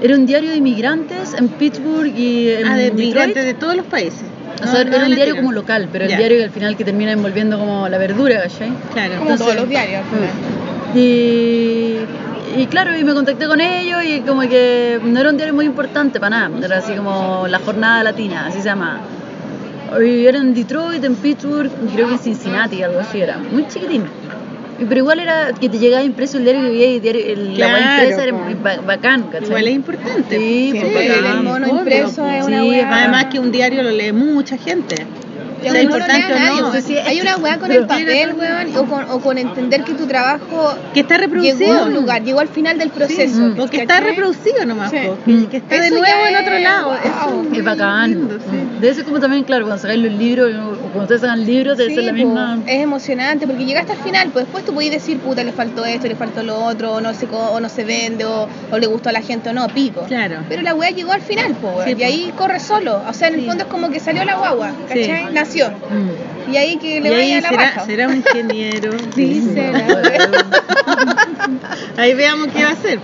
Era un diario de inmigrantes en Pittsburgh y en ah, de Detroit. migrantes de todos los países. O sea, No- no era un diario como local, pero el diario que al final que termina envolviendo como la verdura, ¿cachai? Claro. Como todos los diarios. final. Y, y claro, y me contacté con ellos y como que no era un diario muy importante para nada, era así como la jornada latina, así se llama. Era en Detroit, en Pittsburgh, creo que en Cincinnati, algo así era, muy chiquitín. Pero igual era que te llegaba impreso el diario que veía y el diario, el- la Claro, web impresa era muy ba- bacán, ¿cachai? Igual es importante. Sí, pues, el mono impreso es una Sí. Además que un diario lo lee mucha gente. Uno no importante nadie, no. pues, sí, hay una weá con el papel, weón, o con, o con entender que tu trabajo Que está llegó a un lugar, llegó al final del proceso. Sí, o que está reproducido nomás, Sí. que, que está de Eso nuevo ya en otro lado. wow. Eso Es bacán. lindo, sí. Debe ser como también, claro, cuando sacáis los libros, o cuando ustedes sacan libros, debe ser la misma. es emocionante porque llegaste al final, pues después tú podías decir, puta, le faltó esto, le faltó lo otro, o no se, o no se vende, o, o le gustó a la gente o no, pico. Claro. Pero la weá llegó al final, Sí, y ahí corre solo. O sea, en el fondo es como que salió la guagua. ¿cachai? Mm. Y ahí que Y le vaya ahí la será, será un ingeniero. Sí, será. Ahí veamos qué va a hacer.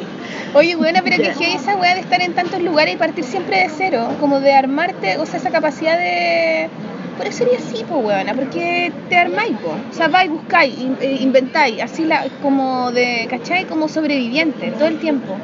Oye, buena, pero que heavy esa weá de estar en tantos lugares y partir siempre de cero, como de armarte, o sea, esa capacidad de... Por eso sería así, po, weona, porque te armáis, po. O sea, vais, buscáis, eh, inventáis, así la, como de, ¿cachai? Como sobreviviente, todo el tiempo,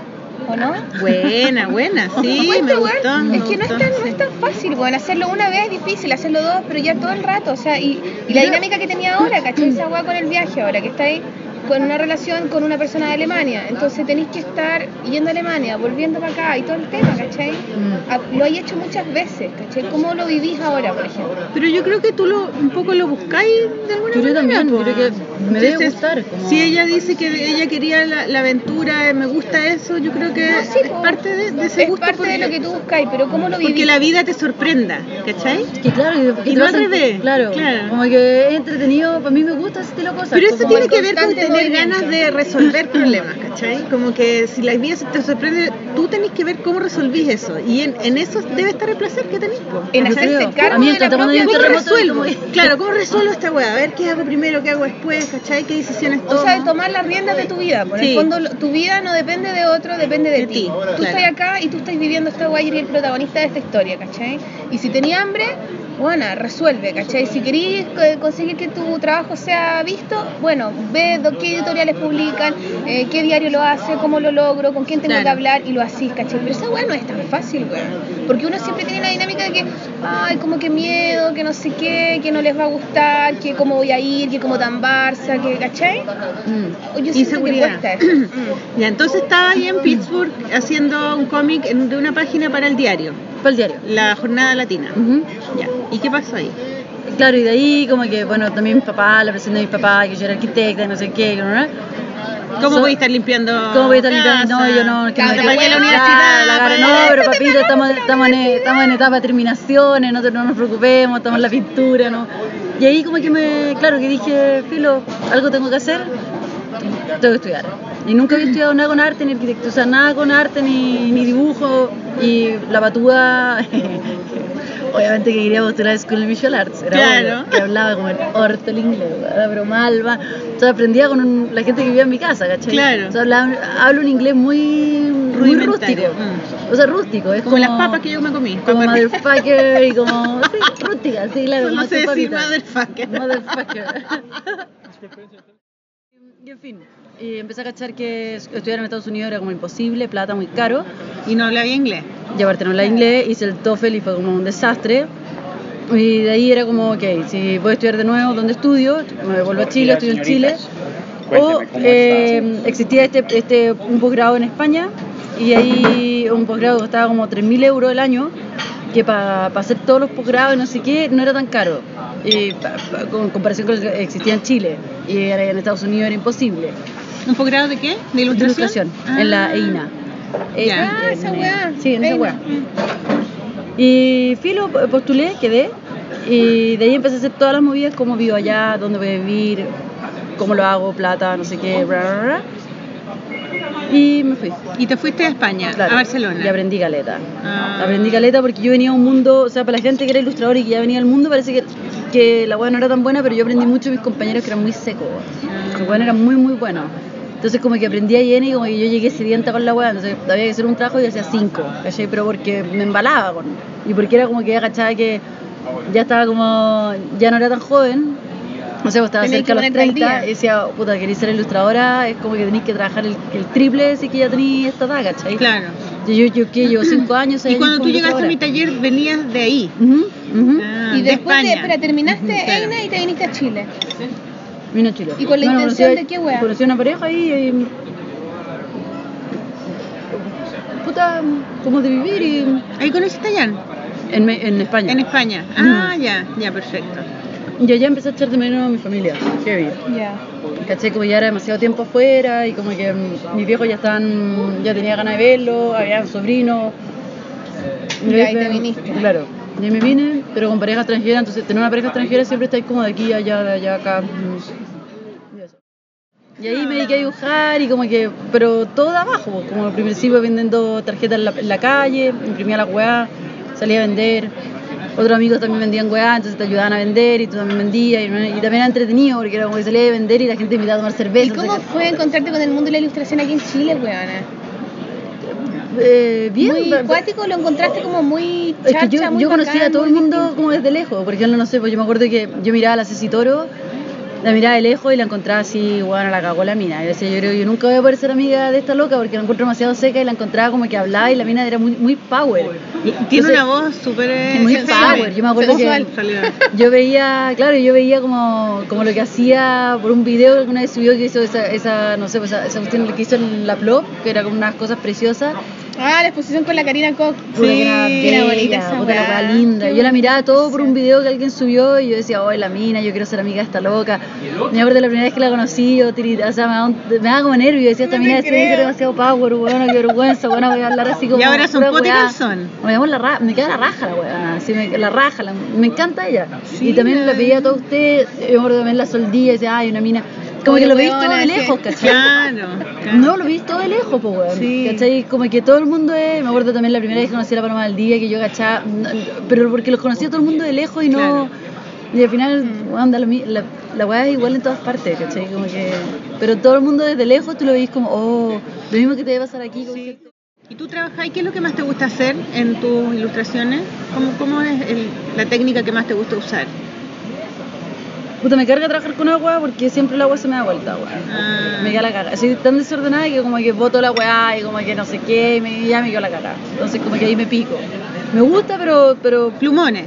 ¿o no? Buena, buena, sí, me weón, gustó. me Es que no es, tan, no es tan fácil, weón. Hacerlo una vez es difícil, hacerlo dos, pero ya todo el rato. O sea, y, y la dinámica que tenía ahora, ¿cachai? Esa weá con el viaje ahora, que está ahí con una relación con una persona de Alemania. Entonces tenéis que estar yendo a Alemania, volviendo para acá y todo el tema, ¿cachai? Mm. Ah, Lo hay hecho muchas veces, ¿cachai? ¿Cómo lo vivís ahora, por ejemplo? Pero yo creo que tú lo, un poco lo buscáis de alguna Yo manera. también, po. creo que me debe Entonces, gustar, como- Si ella dice que ella quería la, la aventura, eh, me gusta eso, yo creo que No, sí, es po. parte de, de ese Es gusto. parte porque, de lo que tú buscáis, pero ¿cómo lo vivís? porque la vida te sorprenda, ¿cachai? Que claro, que, que Y no al revés, Claro, claro. como que es entretenido, para mí me gusta ese estilo de cosas. Pero eso tiene que ver con constante tener ganas de resolver problemas, ¿cachai? Como que si la vida se te sorprende, tú tenés que ver cómo resolvís eso. Y en, en eso debe estar el placer que tenés. po. En hacerse cargo de la propia ¿Cómo resuelvo? Claro, ¿cómo resuelvo esta weá? A ver qué hago primero, qué hago después, ¿cachai? ¿Qué decisiones tomo? O sea, de tomar las riendas de tu vida. Por Sí. el fondo, tu vida no depende de otro, depende de, De ti. Tú claro. estás acá y tú estás viviendo esta guay y eres el protagonista de esta historia, ¿cachai? Y si tenías hambre, bueno, resuelve, ¿cachai? Si querís conseguir que tu trabajo sea visto, bueno, ve qué editoriales publican, eh, qué diario lo hace, cómo lo logro, con quién tengo Claro. que hablar y lo asís, ¿cachai? Pero esa weá no es tan fácil, weón. Porque uno siempre tiene la dinámica de que, ay, como que miedo, que no sé qué, que no les va a gustar, que cómo voy a ir, que como tan Barça, que, ¿cachai? Mm. Yo que Inseguridad. eso. Mm. Ya, entonces estaba ahí en Pittsburgh haciendo un cómic de una página para el diario, Para el diario. la jornada latina. Ya. ¿Y qué pasó ahí? Claro, y de ahí como que, bueno, también mi papá, la presión de mi papá, que yo era arquitecta, y no sé qué, ¿no? ¿Cómo So- voy a estar limpiando? ¿Cómo voy a estar limpiando? No, yo no, que no pagué la universidad. la cara, no, pero papito, estamos, estamos, en, estamos en etapa de terminaciones, no, no nos preocupemos, estamos en la pintura, ¿no? Y ahí como que me, claro, que dije, filo, algo tengo que hacer, tengo que estudiar. Y nunca había estudiado nada con arte ni arquitectura, o sea, nada con arte ni, ni dibujo. Y la batuda, obviamente que quería postular a School of Visual Arts, era Claro. obvio, que hablaba como el orto el inglés, era pero mal, va. O sea, aprendía con un- la gente que vivía en mi casa, ¿cachai? Claro. O sea, hablaba- hablo un inglés muy, muy rústico. mm. O sea, rústico, es Como como, las papas que yo me comí. como motherfucker y como, sí, rústica, sí, claro. Como sé decir motherfucker. Motherfucker. y en fin, y empecé a cachar que estudiar en Estados Unidos era como imposible, plata muy caro. Y no hablaba inglés. Y aparte no la inglés, hice el TOEFL y fue como un desastre. Y de ahí era como, ok, si voy a estudiar de nuevo, ¿dónde estudio? Me vuelvo a Chile, estudio en Chile. O eh, existía este, este, un posgrado en España y ahí un posgrado que costaba como 3.000 euros al año, que para hacer todos los posgrados y no sé qué, no era tan caro. Y pa- pa- con comparación con el que existía en Chile y era- en Estados Unidos era imposible. ¿Un posgrado de qué? ¿De De ilustración? ilustración, en la Ah. EINA. Ya. Ah, esa weá. Sí, en esa EINA. weá. Y filo, postulé, quedé. Y de ahí empecé a hacer todas las movidas, cómo vivo allá, dónde voy a vivir, cómo lo hago, plata, no sé qué, bla, bla, bla. Y me fui, Y te fuiste a España, claro. a Barcelona. Y aprendí caleta. Ah. Aprendí caleta porque yo venía a un mundo, o sea, para la gente que era ilustrador y que ya venía al mundo, parece que que la weá no era tan buena, pero yo aprendí mucho de mis compañeros que eran muy secos. weón. Los weones eran muy, muy buenos. Entonces como que aprendí a lleno y como que yo llegué sedienta con la weá, entonces había que hacer un trabajo y hacía cinco, ¿cachai? Pero porque me embalaba con... Y porque era como que ya cachaba que ya estaba como... ya no era tan joven, no sé, pues estaba cerca de los ponerte al 30 día. y decía, puta, queréis ser ilustradora, es como que tenéis que trabajar el, el triple si que ya tenéis esta edad, ¿cachai? Claro. Yo, yo, yo que llevo cinco años, seis Y cuando tú llegaste a mi taller, venías de ahí. Ah, y después de, espera, terminaste claro. EINA y te viniste a Chile. Vino a Chile. ¿Y con la intención conocí- de qué wea? Conocí a una pareja ahí y... Puta, como de vivir y... Ahí conociste a Jan, En, en España. en España. Ah, ya, ya, perfecto. Y allá empecé a echar de menos a mi familia, heavy. Ya. Caché como ya era demasiado tiempo afuera y como que mis viejos ya estaban, ya tenía ganas de verlo, había sobrinos. Y ahí te viniste. Claro. Y ahí me vine, pero con pareja extranjera, entonces tener una pareja extranjera siempre estáis como de aquí, allá, de allá, acá. Y ahí me dediqué a dibujar y como que, pero todo de abajo, como al principio vendiendo tarjetas en la, en la calle, imprimía la weá, salía a vender. Otros amigos también vendían weá, entonces te ayudaban a vender y tú también vendías. Y, y también era entretenido porque era como que salía a vender y la gente me invitaba a tomar cerveza. ¿Y cómo fue encontrarte con el mundo de la ilustración aquí en Chile, weona? Eh, bien, Muy acuático, lo encontraste como muy Es que yo, muy yo conocía a todo el mundo distinto. como desde lejos. Por ejemplo, no sé, pues yo me acuerdo que yo miraba a la Ceci Toro, la miraba de lejos y la encontraba así, bueno, la cagó la mina. Yo decía, yo creo que yo nunca voy a poder ser amiga de esta loca porque la encuentro demasiado seca y la encontraba como que hablaba y la mina era muy, muy power. Tiene Entonces, una voz súper... eh, muy power. Yo me acuerdo que yo veía, claro, yo veía como, como lo que hacía por un video que alguna vez subió que hizo esa, esa no sé, pues esa, esa cuestión que hizo en la Plop, que era como unas cosas preciosas. Ah, la exposición con la Karina Koch. Sí, era bella, bonita esa weá. linda. Yo la miraba todo por un video que alguien subió y yo decía, oh, la mina, yo quiero ser amiga de esta loca. Me acuerdo la primera vez que la conocí, yo tirita, o sea, me daba, un- me daba como nervio, decía, esta No mina tiene que demasiado power, bueno, qué vergüenza, bueno, voy a hablar así como. Y ahora son weá. calzón. Me, la ra- me queda la raja la weá, así me, la raja, la- me encanta ella. Sí, y también la veía a todos ustedes, yo me acuerdo también la soldía, y decía, ay, una mina. Como que lo veis todo de que- lejos, ¿cachai? Claro, claro. No, lo vi todo de lejos, pues, weón. Sí. ¿Cachai? Como que todo el mundo es. Me acuerdo también la primera vez que conocí a la Paloma del Día, que yo cachaba. Pero porque los conocía todo el mundo de lejos y no. Claro. Y al final, weón, da lo mi- la, la weá es igual en todas partes, ¿cachai? Como que. Pero todo el mundo desde lejos tú lo veis como, oh, lo mismo que te debe pasar aquí. Sí. ¿Y tú trabajas y qué es lo que más te gusta hacer en tus ilustraciones? ¿Cómo, cómo es el- la técnica que más te gusta usar? Puta, me carga trabajar con agua porque siempre el agua se me da vuelta, weón. Ah. Me queda la caga. Soy tan desordenada que como que boto la weá y como que no sé qué, y me, ya me quedo la caga. Entonces como que ahí me pico. Me gusta, pero, pero Plumones.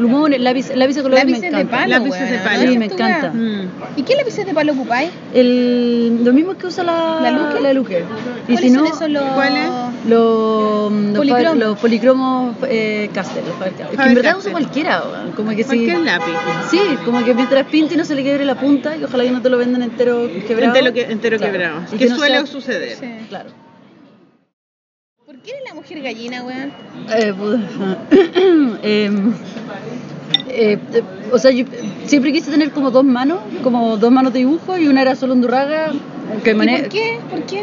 Plumones, lápiz, lápiz de color me Lápices de palo, Lápices weona, de palo. Sí, me encanta. Mm. ¿Y qué lápices de palo ocupáis? El, lo mismo que usa la, ¿La Luque? La Luque. Y ¿Cuáles si no, son esos los...? ¿Cuáles? los, los, Policromos. los policromos eh, Caster. Los Faber- es que en verdad uso cualquiera, como que sí. Cualquier lápiz. Sí, como que mientras pinte y no se le quiebre la punta y ojalá que no te lo vendan entero quebrado. Entero, que- entero Claro. quebrado. Que que no suele sea- suceder. Sí. Claro. ¿Por qué eres la mujer gallina, weón? Eh, puta. Em, eh, eh, o sea, yo siempre quise tener como dos manos, como dos manos de dibujo y una era solo hondurraga. Que ¿Y mane- por qué? ¿Por qué?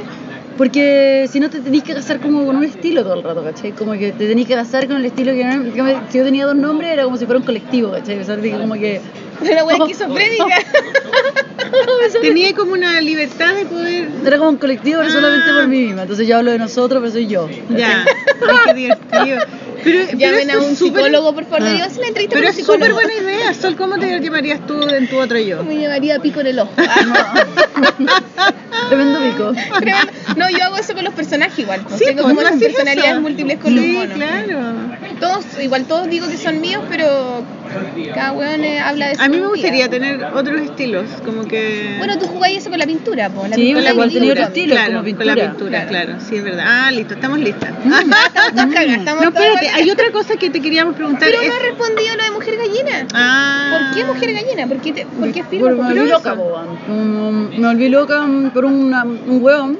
Porque si no te tenés que casar como con un estilo todo el rato, ¿cachai? Como que te tenés que casar con el estilo que, que si yo tenía dos nombres era como si fuera un colectivo, ¿cachai? O sea, como que... Una esquizofrénica. Tenía como una libertad de poder. Era como un colectivo, pero solamente Ah. por mí misma. Entonces yo hablo de nosotros, pero soy yo. Ya. Ay, qué divertido. Pero, pero Llamen a un psicólogo, por favor. Ah. Una entrevista Pero es un súper psicólogo. buena idea. Sol, ¿cómo te llamarías tú en tu otro yo? Me llamaría pico en el ojo. Tremendo pico. Tremendo. No, yo hago eso con los personajes igual. Sí, Tengo pues, como esas personalidades múltiples con sí, los monos. claro. Todos, igual todos digo que son míos, pero cada weón eh, habla de su A mí me gustaría tener otros estilos, como que... Bueno, tú jugáis eso con la pintura, po. La Sí, pintura y tenía dibujo. otro estilo. claro, como con la pintura. pintura, Claro. claro. sí, es verdad. Ah, listo, estamos listas. Estamos todas cagadas, estamos no, todas espérate, hay otra cosa que te queríamos preguntar. Pero es- no respondido lo de mujer gallina. Ah. ¿Por qué mujer gallina? ¿Por qué, te, por qué firma? Porque me por volví eso? loca. Mm, Me volví loca mm, por una- un hueón.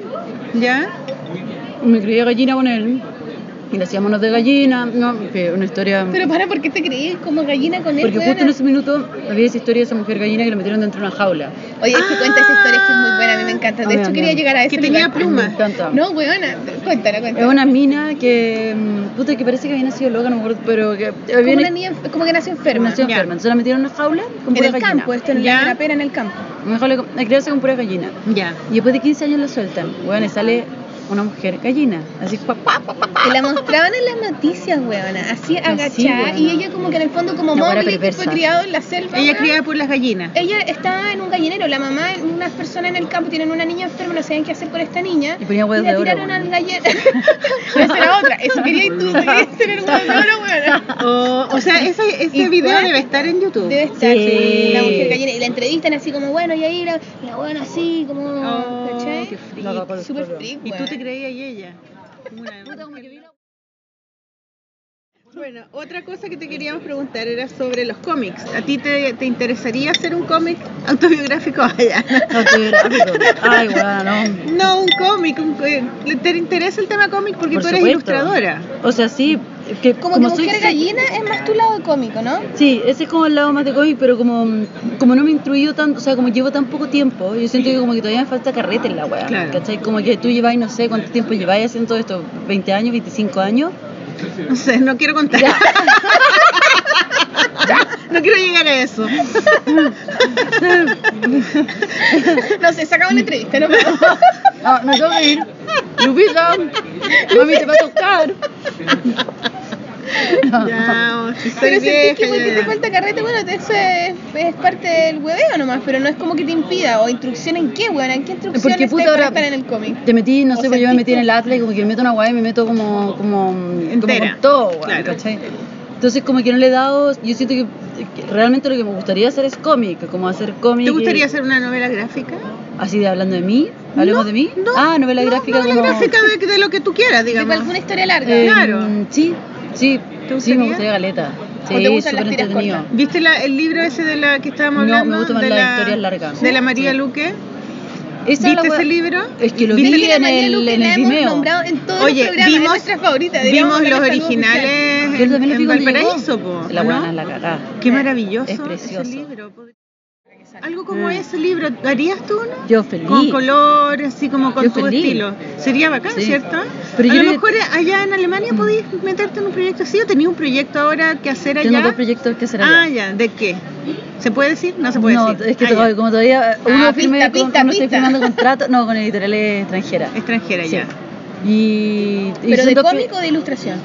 ¿Ya? Me crié gallina con él. Y le hacíamos unos de gallina, no, que una historia... Pero para, ¿por qué te creí como gallina con él? porque justo en ese minuto había esa historia de esa mujer gallina que la metieron dentro de una jaula. Oye, es que cuenta esa historia que es muy buena, a mí me encanta. A De hecho, quería llegar a ese Que tenía plumas. Me encanta. No, weona, cuéntala, Es cuéntala. una mina que, mm, puta, que parece que había nacido loca, no me acuerdo, pero que Como había una niña, como que nació enferma. nació enferma. Entonces la metieron en una jaula con En el campo, esto en la grapera en el campo. Una jaula con- a criarse con pura gallina. Ya. Y después de 15 años la sueltan. Bueno, y sale una mujer gallina. Así, pa, pa, pa, la mostraban en las noticias, weona, así agachada. weona. y ella como que en el fondo como Mowgli, que fue criado en la selva. Ella weona. criada por las gallinas. Ella estaba en un gallinero, la mamá, unas personas en el campo tienen una niña enferma, no sabían qué hacer con esta niña. Y ponía huevos la de oro, tiraron weona. al gallinero. Esa era otra, eso quería y tú, querías tener huevos de oro, weona. O, o sea, ese, ese ¿Y video cuál? debe estar en YouTube. Debe estar Sí. la mujer gallina. Y la entrevistan así como, bueno, y ahí la, la buena así, como, Oh, ¿cachai? qué freak. Súper freak, Y tú weón. Te creías y ella. Bueno, otra cosa que te queríamos preguntar era sobre los cómics. ¿A ti te, te interesaría hacer un cómic autobiográfico allá? Autobiográfico. Ay, bueno, no. No, un cómic. un- ¿Te interesa el tema cómic? Porque Por tú eres supuesto. ilustradora. O sea, sí. Que, Como, como que soy mujer gallina es más tu lado cómico, ¿no? Sí, ese es como el lado más de cómic, pero como, como no me he instruido tanto, o sea, como llevo tan poco tiempo, yo siento que como que todavía me falta carrete en la weá, Claro. ¿cachai? Como que tú lleváis, no sé, cuánto tiempo lleváis haciendo todo esto, 20 años, 25 años. No sé, no quiero contar. no quiero llegar a eso. No sé, sacaba una entrevista, ¿no? Ah, me tengo que ir. Lupita, mami te va a tocar. Ya, si Pero sentís que porque ya. te falta carrete, bueno, eso es, es parte del hueveo nomás, pero no es como que te impida, o instrucción en qué, weón, en qué instrucciones Porque te puta ahora estar en el cómic. te metí, no ¿O sé, pues yo me metí en el Atlas y como que me meto una weá y me meto como, como, como con todo, weón, Claro. ¿cachai? Entonces como que no le he dado, yo siento que, que realmente lo que me gustaría hacer es cómic, como hacer cómic. ¿Te y- gustaría hacer una novela gráfica? Así de hablando de mí, hablemos de mí. No, ah, novela no, gráfica novela como. gráfica de, de lo que tú quieras, De digamos. alguna historia larga. Eh, Claro. Sí, sí, ¿Te sí, gustaría? me gustaría galeta. Sí, ¿O te gustan las súper entretenido. ¿Viste la- el libro ese de la que estábamos No, hablando? me gustan más de las la, historias largas. De la María Sí. Luque. ¿Viste ese wea- libro? Es que lo ¿Viste vi en María el, Luque en el Vimeo. nombrado en todos Oye, los programas, vimos- es nuestra favorita. Vimos los originales Yo en, también lo en cuando Valparaíso, po, La ¿no? buena, la cagá. Qué maravilloso Es precioso. ese libro. Algo como Mm. ese libro, ¿harías tú uno? Yo feliz. Con color, así como con Yo tu feliz. estilo. Sería bacán, Sí. ¿cierto? Pero a yo lo mejor allá en Alemania podías meterte en un proyecto así o tenías un proyecto ahora que hacer allá. Tengo dos proyectos que hacer allá. Ah, ya, ¿de qué? ¿Se puede decir? No se puede no, decir. es que Ah, como todavía uno pista, firme, con- pista, uno estoy firmando contrato, no, con editoriales extranjeras. Extranjera Sí. ya. Y, y ¿Pero de cómic o de ilustración?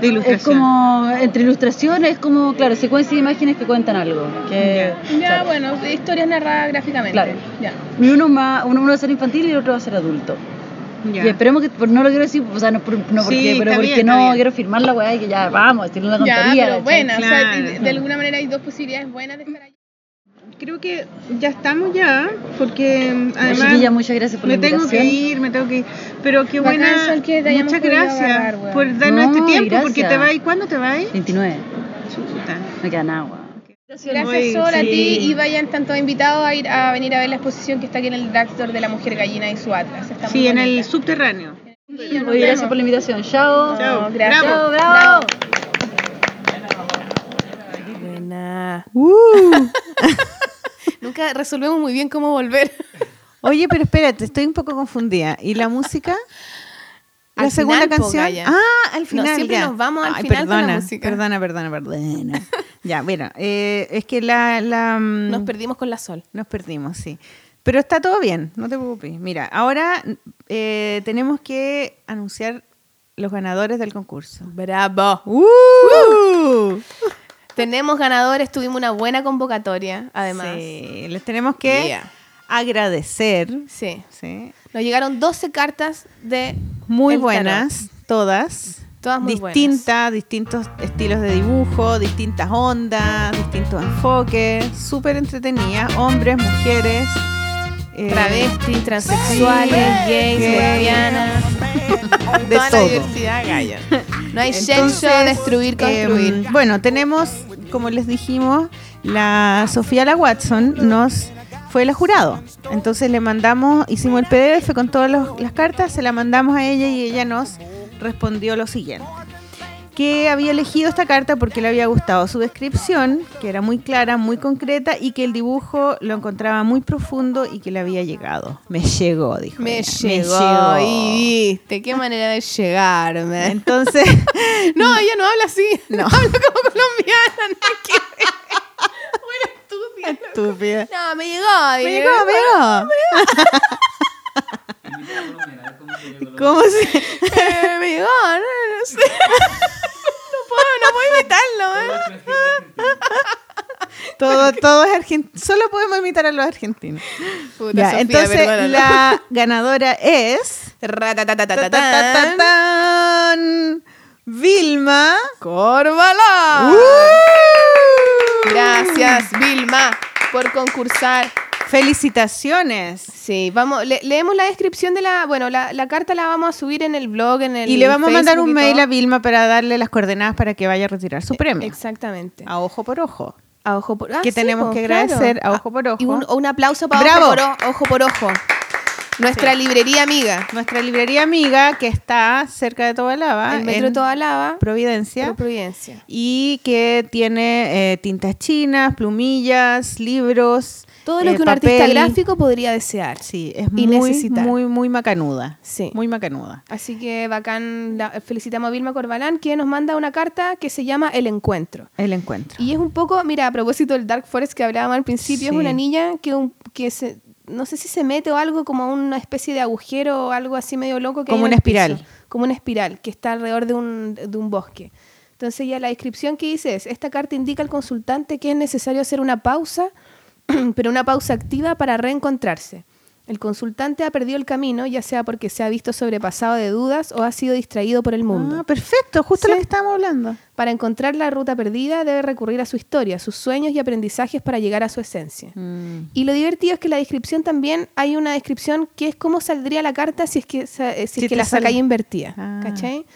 De ilustración. Es como, entre ilustraciones, es como, claro, secuencia de imágenes que cuentan algo. Que, Ya, claro. bueno, historias narradas gráficamente. Claro. Ya. Y uno, más, uno, uno va a ser infantil y el otro va a ser adulto. Ya. Y esperemos que, por- no lo quiero decir, o sea, no, por- no porque, Sí, pero porque bien, no quiero firmar la weá y que ya vamos, decirle una Ya, tontería. pero ¿cachai? buena, o sea, Claro. de, de alguna manera hay dos posibilidades buenas de estar ahí. Creo que ya estamos ya, porque mm, Bueno, además chiquilla, muchas gracias por me la tengo que ir, me tengo que ir. Pero qué Bacán, buena, que muchas gracias agarrar, weón. por darnos No, este tiempo, porque gracias. te vas, ¿cuándo te vas? 29, Chuta. no queda nada, weón. Gracias Sol a sí. ti y vayan tanto invitados a ir a venir a ver la exposición que está aquí en el Drugstore de la Mujer Gallina y su Atlas. Está muy Sí, en el subterráneo. Sí, gracias por la invitación. Chao. Chao. gracias. Bravo. bravo. Buena. Uh. Nunca resolvemos muy bien cómo volver. Oye, pero espérate, estoy un poco confundida. ¿Y la música? ¿La Al segunda final, canción? Ah, al final. siempre ya. nos vamos al Ay, final con la perdona, música. Perdona, perdona, perdona. ya, bueno, eh, es que la... la mm, Nos perdimos con la Sol. Nos perdimos, sí. Pero está todo bien, no te preocupes. Mira, ahora eh, tenemos que anunciar los ganadores del concurso. Bravo. ¡Uh! Tenemos ganadores, tuvimos una buena convocatoria, además. Sí, les tenemos que Yeah. agradecer. Sí. Sí. Nos llegaron 12 cartas de Muy buenas, todas. Todas muy distintas, distintos estilos de dibujo, distintas ondas, distintos enfoques, súper entretenidas, hombres, mujeres, eh, Travestis, transexuales, gays, gay, lesbianas. de Toda la diversidad, Gaya. No hay Entonces, sexo, destruir, construir. em, bueno, tenemos, como les dijimos, la Sofía la Watson nos fue la jurado. Entonces le mandamos, hicimos el PDF con todas los- las cartas, se la mandamos a ella y ella nos respondió lo siguiente. Que había elegido esta carta porque le había gustado su descripción, que era muy clara, muy concreta y que el dibujo lo encontraba muy profundo y que le había llegado. Me llegó, dijo. Me ella. llegó, y viste, qué manera de llegarme. Entonces, No, ella no habla así. No. Habla como colombiana. No. Buena estúpida. estúpida. No, me llegó. Me dije. llegó, me llegó. ¿Cómo se...? Eh, me llegó, no, no sé. No puedo, no puedo imitarlo, ¿eh? Todo, todo es argentino. Solo podemos imitar a los argentinos. Puta, Ya, Sofía, entonces perdónalo. la ganadora es... Vilma. Corbalán. ¡Uh! Gracias, Vilma, por concursar. Felicitaciones. Sí, vamos, le- leemos la descripción de la, bueno, la, la carta la vamos a subir en el blog, en el Y le vamos a mandar un y mail a Vilma para darle las coordenadas para que vaya a retirar su premio. Exactamente. A ojo por ojo. A ojo por ah, Que tenemos que agradecer a Ojo por Ah, Y Ojo. un, un aplauso para ¡Bravo! ojo por, o- ojo por ojo. Nuestra librería amiga. Nuestra librería amiga que está cerca de Tobalaba. el metro en Tobalaba. Providencia. Pro Providencia. y que tiene eh, tintas chinas, plumillas, libros. Todo lo eh, que un artista gráfico podría desear. Sí, es y muy, necesitar. muy, muy macanuda. Sí. Muy macanuda. Así que bacán, la- felicitamos a Vilma Corbalán que nos manda una carta que se llama El Encuentro. El encuentro. Y es un poco, mira, a propósito del Dark Forest que hablábamos al principio, Sí. es una niña que, un- que se, no sé si se mete o algo como una especie de agujero o algo así medio loco. Que Como una piso. espiral. como una espiral que está alrededor de un, de un bosque. Entonces ya la descripción que dice es, esta carta indica al consultante que es necesario hacer una pausa, pero una pausa activa para reencontrarse. El consultante ha perdido el camino, ya sea porque se ha visto sobrepasado de dudas o ha sido distraído por el mundo. Ah, perfecto, justo Sí. lo que estábamos hablando. Para encontrar la ruta perdida debe recurrir a su historia, sus sueños y aprendizajes para llegar a su esencia. Mm. Y lo divertido es que la descripción también hay una descripción que es cómo saldría la carta si es que, eh, si es que la sacáis invertida. Ah. ¿Cachai?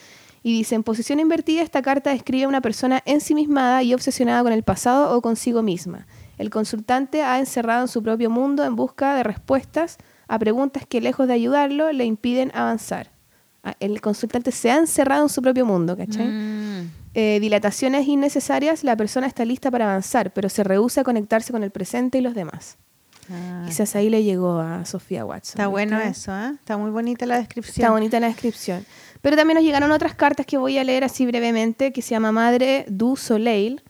Y dice, en posición invertida, esta carta describe a una persona ensimismada y obsesionada con el pasado o consigo misma. El consultante ha encerrado en su propio mundo en busca de respuestas a preguntas que, lejos de ayudarlo, le impiden avanzar. Ah, El consultante se ha encerrado en su propio mundo, ¿cachai? Mm. eh, dilataciones innecesarias, la persona está lista para avanzar, pero se rehúsa a conectarse con el presente y los demás. Ah, Quizás ahí le llegó a Sofía Watson. Está bueno eso, ¿eh? Está muy bonita la descripción. Está bonita la descripción. Pero también nos llegaron otras cartas que voy a leer así brevemente, que se llama Madre du Soleil,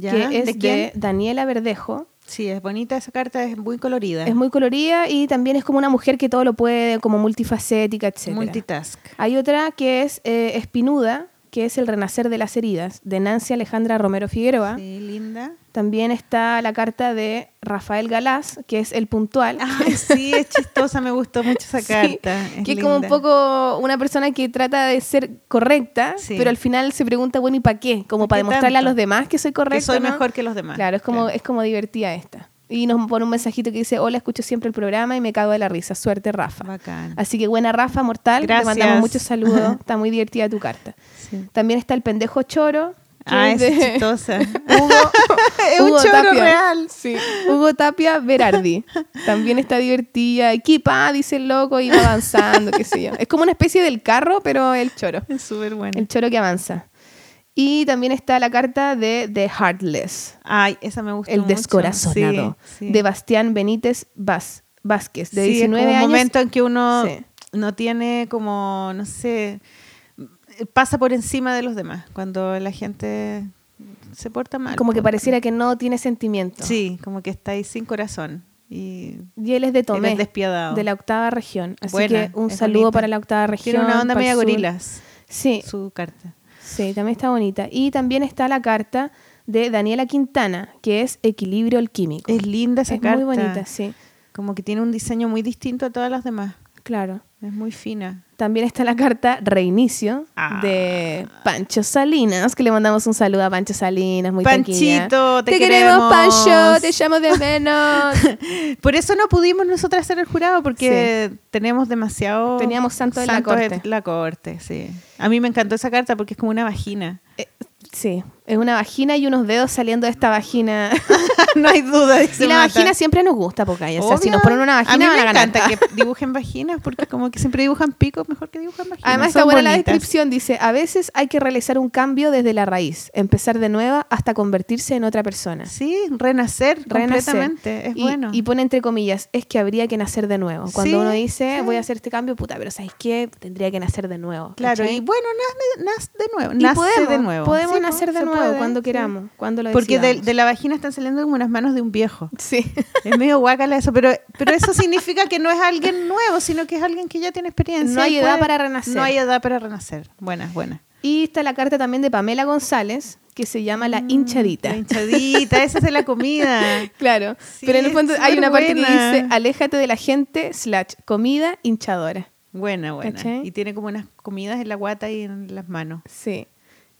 ¿Ya? que es ¿De? Daniela Verdejo. Sí, es bonita esa carta, es muy colorida. Es muy colorida y también es como una mujer que todo lo puede, como multifacética, etc. multitask. Hay otra que es eh, Espinuda, que es El Renacer de las Heridas, de Nancy Alejandra Romero Figueroa. Sí, linda. También está la carta de Rafael Galás, que es el puntual. Ay, sí, es chistosa, me gustó mucho esa Sí, carta. que es como un poco una persona que trata de ser correcta, Sí. pero al final se pregunta, bueno, ¿y para qué? Como ¿Pa para demostrarle a los demás que soy correcta. que soy ¿no? mejor que los demás. Claro, es como, Claro. es como divertida esta. Y nos pone un mensajito que dice, hola, escucho siempre el programa y me cago de la risa. Suerte, Rafa. Bacán. Así que buena Rafa, mortal. Gracias. Te mandamos muchos saludos. Está muy divertida tu carta. Sí. También está el pendejo choro. Ah, es de chistosa. Hugo, es Tapia. real. Sí. Hugo Tapia Berardi. También está divertida. Equipa, dice el loco, y va avanzando, qué sé yo. Es como una especie del carro, pero el choro. Es súper buena. El choro que avanza. Y también está la carta de The Heartless, Ay, esa me gustó el mucho. descorazonado, Sí, sí. de Bastián Benítez Vaz- Vázquez, de Sí, es 19 como un años. momento en que uno Sí. no tiene como, no sé, pasa por encima de los demás. Cuando la gente se porta mal. Como que pareciera que no tiene sentimiento. Sí, como que está ahí sin corazón. Y Y él es de Tomé, Él es despiadado. de la octava región. Así Buena, que un es saludo bonita. para la octava región. tiene una onda media gorilas, Sí, su carta. sí, también está bonita. Y también está la carta de Daniela Quintana, que es Equilibrio alquímico. Es linda esa Es carta. muy bonita, sí, Como que tiene un diseño muy distinto a todas las demás. Claro. Es muy fina. También está la carta Reinicio Ah. de Pancho Salinas, que le mandamos un saludo a Pancho Salinas, muy. Panchito, te, queremos, queremos, Pancho, te llamo de menos. Por eso no pudimos nosotras hacer el jurado, porque tenemos demasiado... Teníamos santos en la corte. la corte, sí. A mí me encantó esa carta porque es como una vagina. sí, Es una vagina y unos dedos saliendo de esta vagina. no hay duda. dice y la Mata. vagina siempre nos gusta, Pocaya. O sea, si nos ponen una a vagina mí van me a ganar. encanta que dibujen vaginas porque como que siempre dibujan picos mejor que dibujan vaginas. Además Son está buena la descripción. Dice, a veces hay que realizar un cambio desde la raíz, empezar de nueva hasta convertirse en otra persona. Sí, renacer, Renacer. completamente. Es y, bueno. y pone entre comillas, es que habría que nacer de nuevo. Cuando Sí, uno dice, sí. voy a hacer este cambio, puta, pero ¿sabes qué? Tendría que nacer de nuevo. Claro, ¿cachai? y bueno, nace, nace de nuevo. Nace podemos, de nuevo. podemos Sí, ¿no? nacer de Se nuevo puede, cuando sí. queramos, cuando lo Porque de, la vagina están saliendo como unas manos de un viejo. Sí. Es medio guacala eso, pero, pero eso significa que no es alguien nuevo, sino que es alguien que ya tiene experiencia. No hay edad para renacer. No hay edad para renacer. Buenas, buenas. Y está la carta también de Pamela González, que se llama La hinchadita. Mm, La hinchadita, esa es de la comida. Claro, Sí, pero en el fondo hay una parte que dice, aléjate de la gente, slash, comida hinchadora. Buena, buena. ¿Cachai? Y tiene como unas comidas en la guata y en las manos. Sí.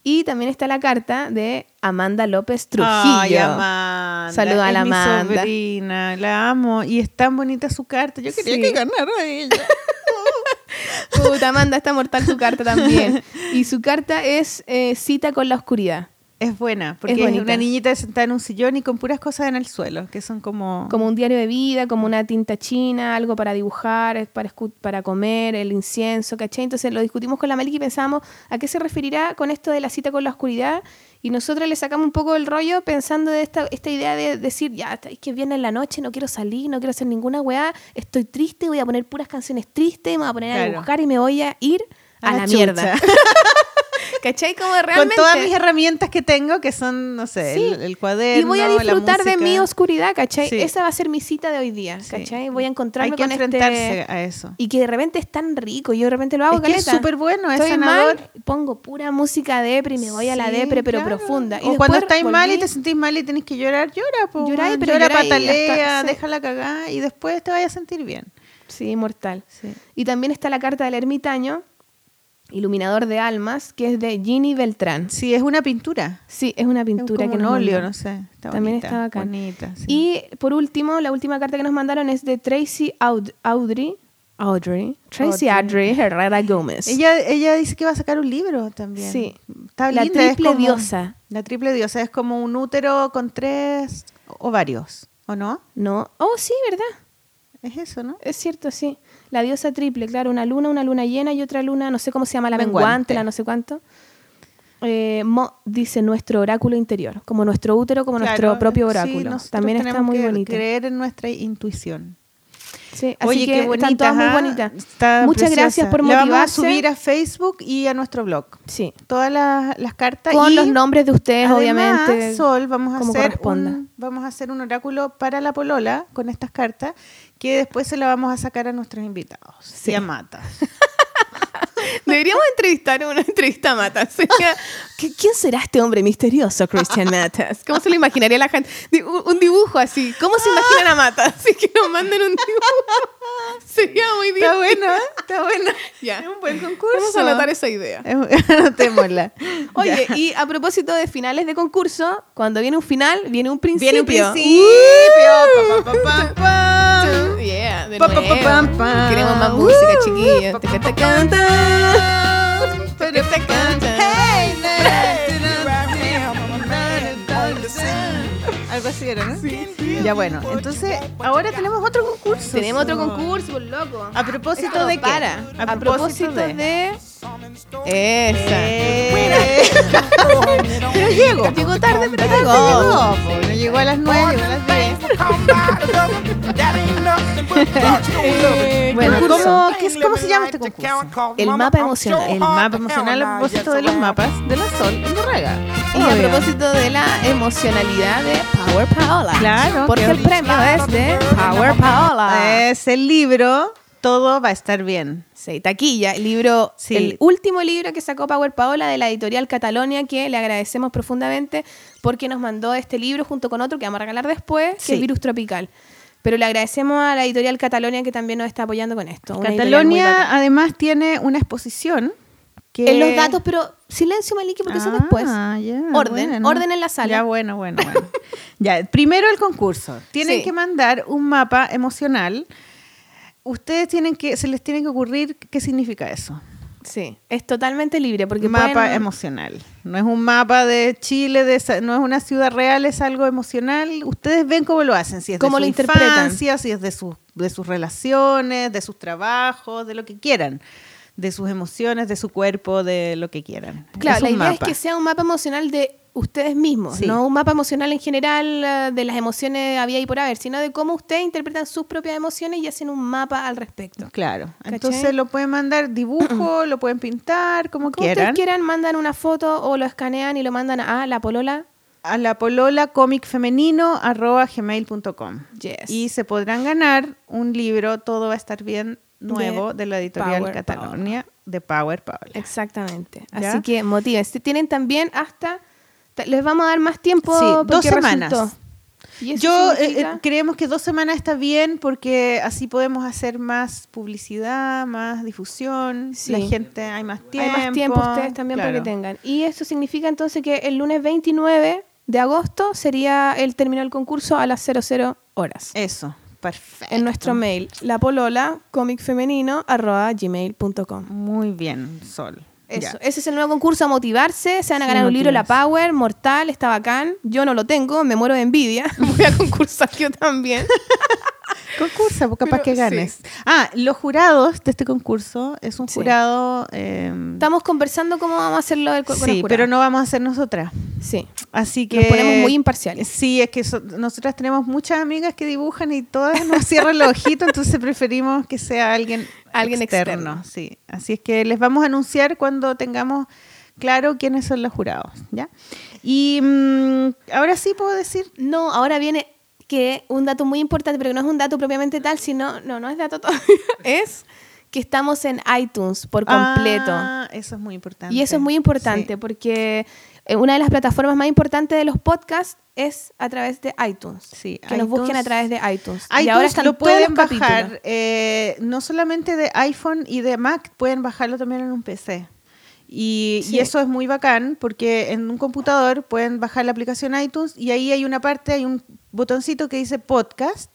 Y también está la carta de Amanda López Trujillo. Ay, Amanda. Saluda a la mi Amanda. sobrina, la amo. Y es tan bonita su carta. Yo quería Sí. que ganara ella. Puta, Amanda, está mortal su carta también. Y su carta es eh, cita con la oscuridad. Es buena, porque Es una niñita sentada en un sillón y con puras cosas en el suelo, que son como... Como un diario de vida, como una tinta china, algo para dibujar, para, para comer, el incienso, ¿cachai? Entonces lo discutimos con la Meli y pensamos a qué se referirá con esto de la cita con la oscuridad. Y nosotros le sacamos un poco el rollo pensando de esta, esta idea de decir, ya, es que viene en la noche, no quiero salir, no quiero hacer ninguna weá, estoy triste, voy a poner puras canciones tristes, me voy a poner a dibujar y me voy a ir a, la, chucha. mierda. ¿Cachai? Como Con todas mis herramientas que tengo, que son, no sé, Sí. el, el cuaderno, Y voy a la disfrutar de mi oscuridad, ¿cachai? Sí. Esa va a ser mi cita de hoy día. ¿cachai? Voy a encontrarme Hay que con enfrentarse este... a eso. Y que de repente es tan rico, yo de repente lo hago, Es que es súper bueno, es Estoy sanador. mal, pongo pura música depre y me voy a la depre, pero claro. profunda. Y o cuando estáis mal y te sentís mal y tenés que llorar, llora, po, weón. pero llora, lloráis patalea, hasta- déjala cagar y después te vayas a sentir bien. Sí, mortal. Sí. Y también está la carta del ermitaño, iluminador de almas, que es de Ginny Beltrán. Sí, es una pintura. Sí, es una Es pintura como que un nos óleo, no sé. Está También bonita, está bacán. bonita, sí. Y por último, la última carta que nos mandaron es de Tracy Aud- Audrey. Audrey. Tracy Audrey. Audrey Herrera Gómez. Ella, ella dice que va a sacar un libro también. Sí. Está La linda, triple como- diosa. La triple diosa es como un útero con tres ovarios, ¿o no? No. Oh, sí, ¿verdad? Es eso, ¿no? Es cierto, sí. La diosa triple, claro, una luna, una luna llena y otra luna, no sé cómo se llama, la menguante, Menguante. la no sé cuánto. Eh, Mo dice nuestro oráculo interior, como nuestro útero, como nuestro propio oráculo. También está muy que bonito. creer en nuestra intuición. Sí, así Oye, que qué están bonita. todas muy ¿ah? bonitas. Muchas preciosa. gracias por La vamos a motivarse. subir a Facebook y a nuestro blog. Sí. Todas las, las cartas. Con y los nombres de ustedes, además, obviamente. Sol, vamos a, hacer un, vamos a hacer un oráculo para la polola con estas cartas que después se la vamos a sacar a nuestros invitados. Sí. Y a Mata. Deberíamos entrevistar una entrevista a Matas. Sería, ¿qué- ¿Quién será este hombre misterioso, Christian Matas? ¿Cómo se lo imaginaría la gente? Un, dibujo así. ¿Cómo se imaginan a Matas? Así que nos manden un dibujo. Sería muy bien. Está bueno, ¿eh? está bueno. Ya. Es un buen concurso. Vamos a anotar esa idea. Anotémosla. Oye, Ya. y a propósito de finales de concurso, cuando viene un final, viene un principio. Viene un principio. Pa, pa, pa, pa, pam. Yeah, de nuevo. Queremos más música, chiquillos. Te canta. Algo así era, ¿no? Ya bueno, entonces ahora tenemos otro concurso. Tenemos otro concurso, por loco. A propósito Esto de qué? para. A, propósito, de... Esa. Eh. Pero llego. Llegó tarde, pero llegó. llegó, no llegó a las 9, llegó a las 10. Bueno. ¿cómo, qué es- ¿cómo se llama este concurso? El mapa emocional. El mapa emocional a propósito de los mapas de la Sol en Borrega. Y a propósito de la emocionalidad de Power Paola. Claro, Porque que- el premio es de Power Paola. Es el libro Todo va a estar bien. Sí, taquilla, el libro, Sí. el último libro que sacó Power Paola de la editorial Catalonia, que le agradecemos profundamente porque nos mandó este libro junto con otro que vamos a regalar después, que Sí. es Virus Tropical. Pero le agradecemos a la editorial Catalonia que también nos está apoyando con esto. Catalonia además tiene una exposición que... En los datos, pero silencio, Maliki, porque eso Ah, después. ya, Orden, bueno. orden en la sala. Ya, bueno, bueno, bueno. ya, primero el concurso. Tienen Sí. que mandar un mapa emocional. Ustedes tienen que, se les tiene que ocurrir qué significa eso. Sí, es totalmente libre porque mapa pueden- emocional. No es un mapa de Chile, de esa- no es una ciudad real, es algo emocional. Ustedes ven cómo lo hacen, si es Cómo de lo su interpretan. infancia, si es de, sus de sus relaciones, de sus trabajos, de lo que quieran. De sus emociones, de su cuerpo, de lo que quieran. Claro, la idea es que sea un mapa emocional de ustedes mismos, Sí. no un mapa emocional en general eh, de las emociones había y por haber, sino de cómo ustedes interpretan sus propias emociones y hacen un mapa al respecto. Claro. Entonces lo pueden mandar dibujo, lo pueden pintar, como Como quieran. ustedes quieran, mandan una foto o lo escanean y lo mandan a la polola. A la polola cómic femenino arroba gmail.com. Yes. Y se podrán ganar un libro, Todo va a estar bien, nuevo, de, la editorial Power Catalonia, de Power Paula. Exactamente. ¿Ya? Así que motiven. Si Tienen también hasta... Les vamos a dar más tiempo. Sí, dos semanas. resultó. Y eso Yo eh, eh, creemos que dos semanas está bien porque así podemos hacer más publicidad, más difusión. Sí. La gente, hay más tiempo. Hay más tiempo ustedes también para que tengan. Y eso significa entonces que el lunes 29 de agosto sería el término del concurso a las 00 horas. Eso, perfecto. En nuestro mail, la polola, gmail.com. Muy bien, Sol. Eso, ese es el nuevo concurso a motivarse. Se van a Sí, ganar un libro La. Power, mortal, está bacán. Yo no lo tengo, me muero de envidia. Voy a concursar yo también. Concursa, porque capaz Pero, que sí. ganes. Ah, los jurados de este concurso es un Sí. jurado. eh, Estamos conversando cómo vamos a hacerlo del- con, el sí, pero no vamos a hacer nosotras. Sí. Así que. Nos ponemos muy imparciales. Sí, es que so- nosotras tenemos muchas amigas que dibujan y todas nos cierran los ojitos, entonces preferimos que sea alguien, Alguien externo. externo. Sí, así es que les vamos a anunciar cuando tengamos claro quiénes son los jurados, ¿ya? Y mm, ahora sí puedo decir. No, ahora viene que un dato muy importante, pero que no es un dato propiamente tal, sino, no, no es dato todavía, es que estamos en iTunes por completo. Ah, eso es muy importante. y eso es muy importante Sí. porque una de las plataformas más importantes de los podcasts es a través de iTunes. Sí, que nos busquen a iTunes- través de iTunes. y iTunes ahora están lo pueden bajar, eh, no solamente de iPhone y de Mac, pueden bajarlo también en un PC. Y, y eso es muy bacán porque en un computador pueden bajar la aplicación iTunes y ahí hay una parte, hay un botoncito que dice podcast.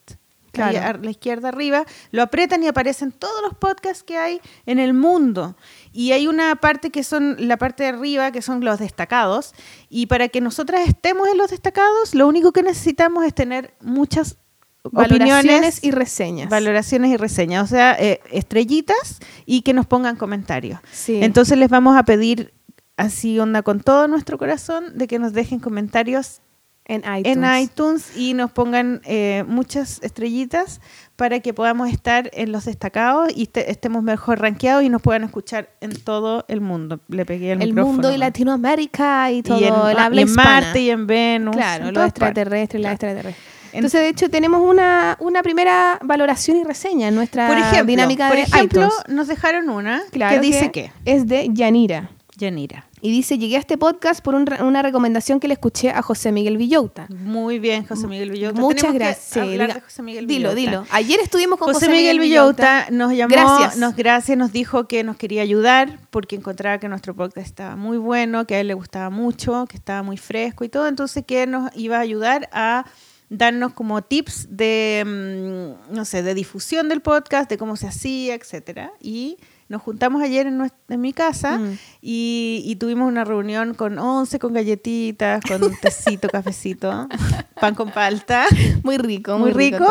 Claro. a la izquierda arriba, lo apretan y aparecen todos los podcasts que hay en el mundo. Y hay una parte que son la parte de arriba, que son los destacados. Y para que nosotras estemos en los destacados, lo único que necesitamos es tener muchas Valoraciones opiniones y reseñas. Valoraciones y reseñas, o sea, eh, estrellitas y que nos pongan comentarios. Sí. Entonces les vamos a pedir, así onda con todo nuestro corazón, de que nos dejen comentarios en iTunes. en iTunes y nos pongan eh, muchas estrellitas para que podamos estar en los destacados y te- estemos mejor rankeados y nos puedan escuchar en todo el mundo. Le pegué el, el micrófono, mundo y ¿no? Latinoamérica y todo y en, el habla y en. Marte y en Venus. Claro, en los extraterrestres, las partes. extraterrestres. Entonces, de hecho, tenemos una, una primera valoración y reseña en nuestra Por ejemplo, dinámica por de ejemplo iTunes. nos dejaron una Claro que dice que, es de Yanira. Yanira. Y dice, llegué a este podcast por un re- una recomendación que le escuché a José Miguel Villota. Muy bien, José Miguel Villota. Muchas Tenemos gracias. De José Miguel dilo, Villota. dilo. Ayer estuvimos con José, Miguel Villota, nos llamó, Gracias. nos gracias, nos dijo que nos quería ayudar porque encontraba que nuestro podcast estaba muy bueno, que a él le gustaba mucho, que estaba muy fresco y todo, entonces que nos iba a ayudar a darnos como tips de, mm, no sé, de difusión del podcast, de cómo se hacía, etcétera. Y nos juntamos ayer en, nues- en mi casa Mm. y, y tuvimos una reunión con once, con galletitas, con un tecito, cafecito, pan con palta Muy rico, muy rico,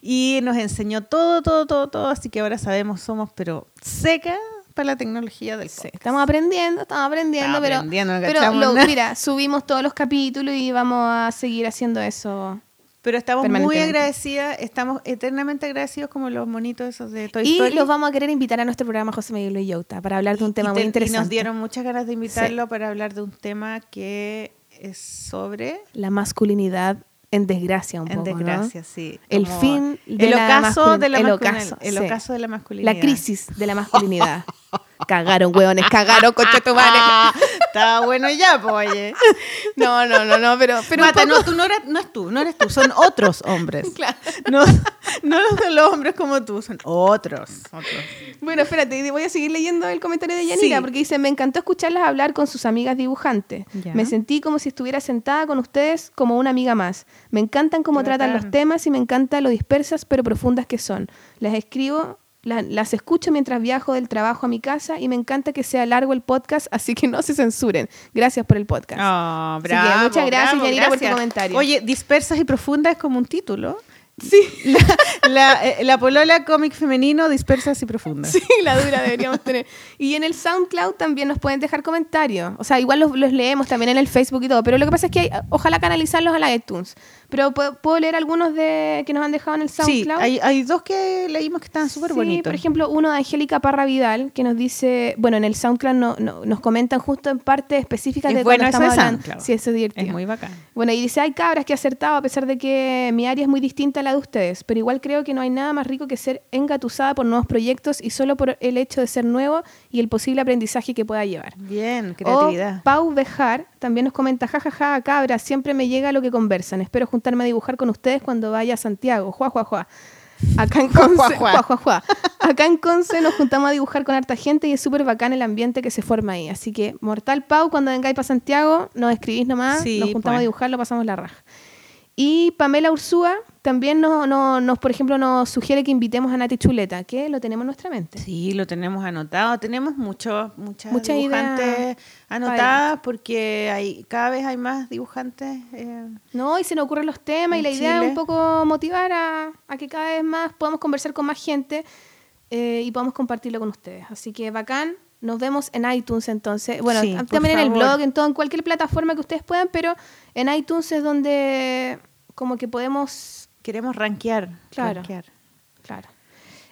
y nos enseñó todo, todo, todo, todo, así que ahora sabemos, somos pero seca para la tecnología del Sí, podcast. estamos aprendiendo, estamos aprendiendo, Estamos pero, aprendiendo, no pero lo- mira, subimos todos los capítulos y vamos a seguir haciendo eso. Pero estamos muy agradecidas, estamos eternamente agradecidos como los monitos esos de Toy Y Story. los vamos a querer invitar a nuestro programa José Miguel Villota para hablar de un Y- tema y muy te- interesante. Y nos dieron muchas ganas de invitarlo para hablar de un tema que es sobre La masculinidad en desgracia un en poco, ¿no? desgracia, sí. El fin de el la ocaso de la el ocaso, el sí. ocaso de la masculinidad. La crisis de la masculinidad. cagaron, hueones, cagaron, concha tu madre. Ah, está bueno ya, pues, oye. No, no, no, no, pero, pero Mata, poco- no, tú no eres, no es tú, no eres tú, son otros hombres. Claro. No, no los los hombres como tú, son otros. otros. Bueno, espérate, voy a seguir leyendo el comentario de Yanira, Sí. porque dice, me encantó escucharlas hablar con sus amigas dibujantes. Ya. Me sentí como si estuviera sentada con ustedes como una amiga más. Me encantan cómo tratan los temas y me encanta lo dispersas pero profundas que son. Les escribo La- las escucho mientras viajo del trabajo a mi casa y me encanta que sea largo el podcast, así que no se censuren. Gracias por el podcast. Oh, Así que bravo, muchas gracias, bravo, Yanira, por tu gracias. comentario. Oye, dispersas y profundas es como un título. Sí. La, la, eh, la polola cómic femenino, dispersas y profundas. Sí, la dura deberíamos tener. Y en el SoundCloud también nos pueden dejar comentarios. O sea, igual los, los leemos también en el Facebook y todo. Pero lo que pasa es que hay- ojalá canalizarlos a la iTunes. Pero puedo, leer algunos de que nos han dejado en el Sí, SoundCloud. hay, hay dos que leímos que están súper Sí, bonitos. por ejemplo, uno de Angélica Parra Vidal, que nos dice, bueno, en el SoundCloud no- no- nos comentan justo en partes específicas Es de bueno cuando estamos hablando. SoundCloud. Sí, eso es divertido. es muy bacán. Bueno, y dice, hay cabras que he acertado a pesar de que mi área es muy distinta a la de ustedes, pero igual creo que no hay nada más rico que ser engatusada por nuevos proyectos y solo por el hecho de ser nuevo y el posible aprendizaje que pueda llevar. Bien, creatividad. O Pau Bejar también nos comenta, jajaja, cabras, siempre me llega lo que conversan. Espero juntarme a dibujar con ustedes cuando vaya a Santiago. Juá, juá, juá. Acá en Conce, juá, juá. juá, juá, juá. Acá en Conce nos juntamos a dibujar con harta gente y es súper bacán el ambiente que se forma ahí. Así que, Mortal Pau, cuando vengáis para Santiago, nos escribís nomás, Sí, nos juntamos pues. a dibujar, lo pasamos la raja. Y Pamela Ursúa también nos, nos, nos, por ejemplo, nos sugiere que invitemos a Nati Chuleta, que lo tenemos en nuestra mente. Sí, lo tenemos anotado. Tenemos muchos, muchas Muchas dibujantes anotadas porque hay cada vez hay más dibujantes. eh, No, y se nos ocurren los temas y la idea es un poco motivar a, a que cada vez más podamos conversar con más gente eh, y podamos compartirlo con ustedes. Así que bacán. Nos vemos en iTunes entonces. Bueno, Sí, también en el blog, en todo, en cualquier plataforma que ustedes puedan, pero en iTunes es donde como que podemos... queremos rankear. Claro. rankear. Claro.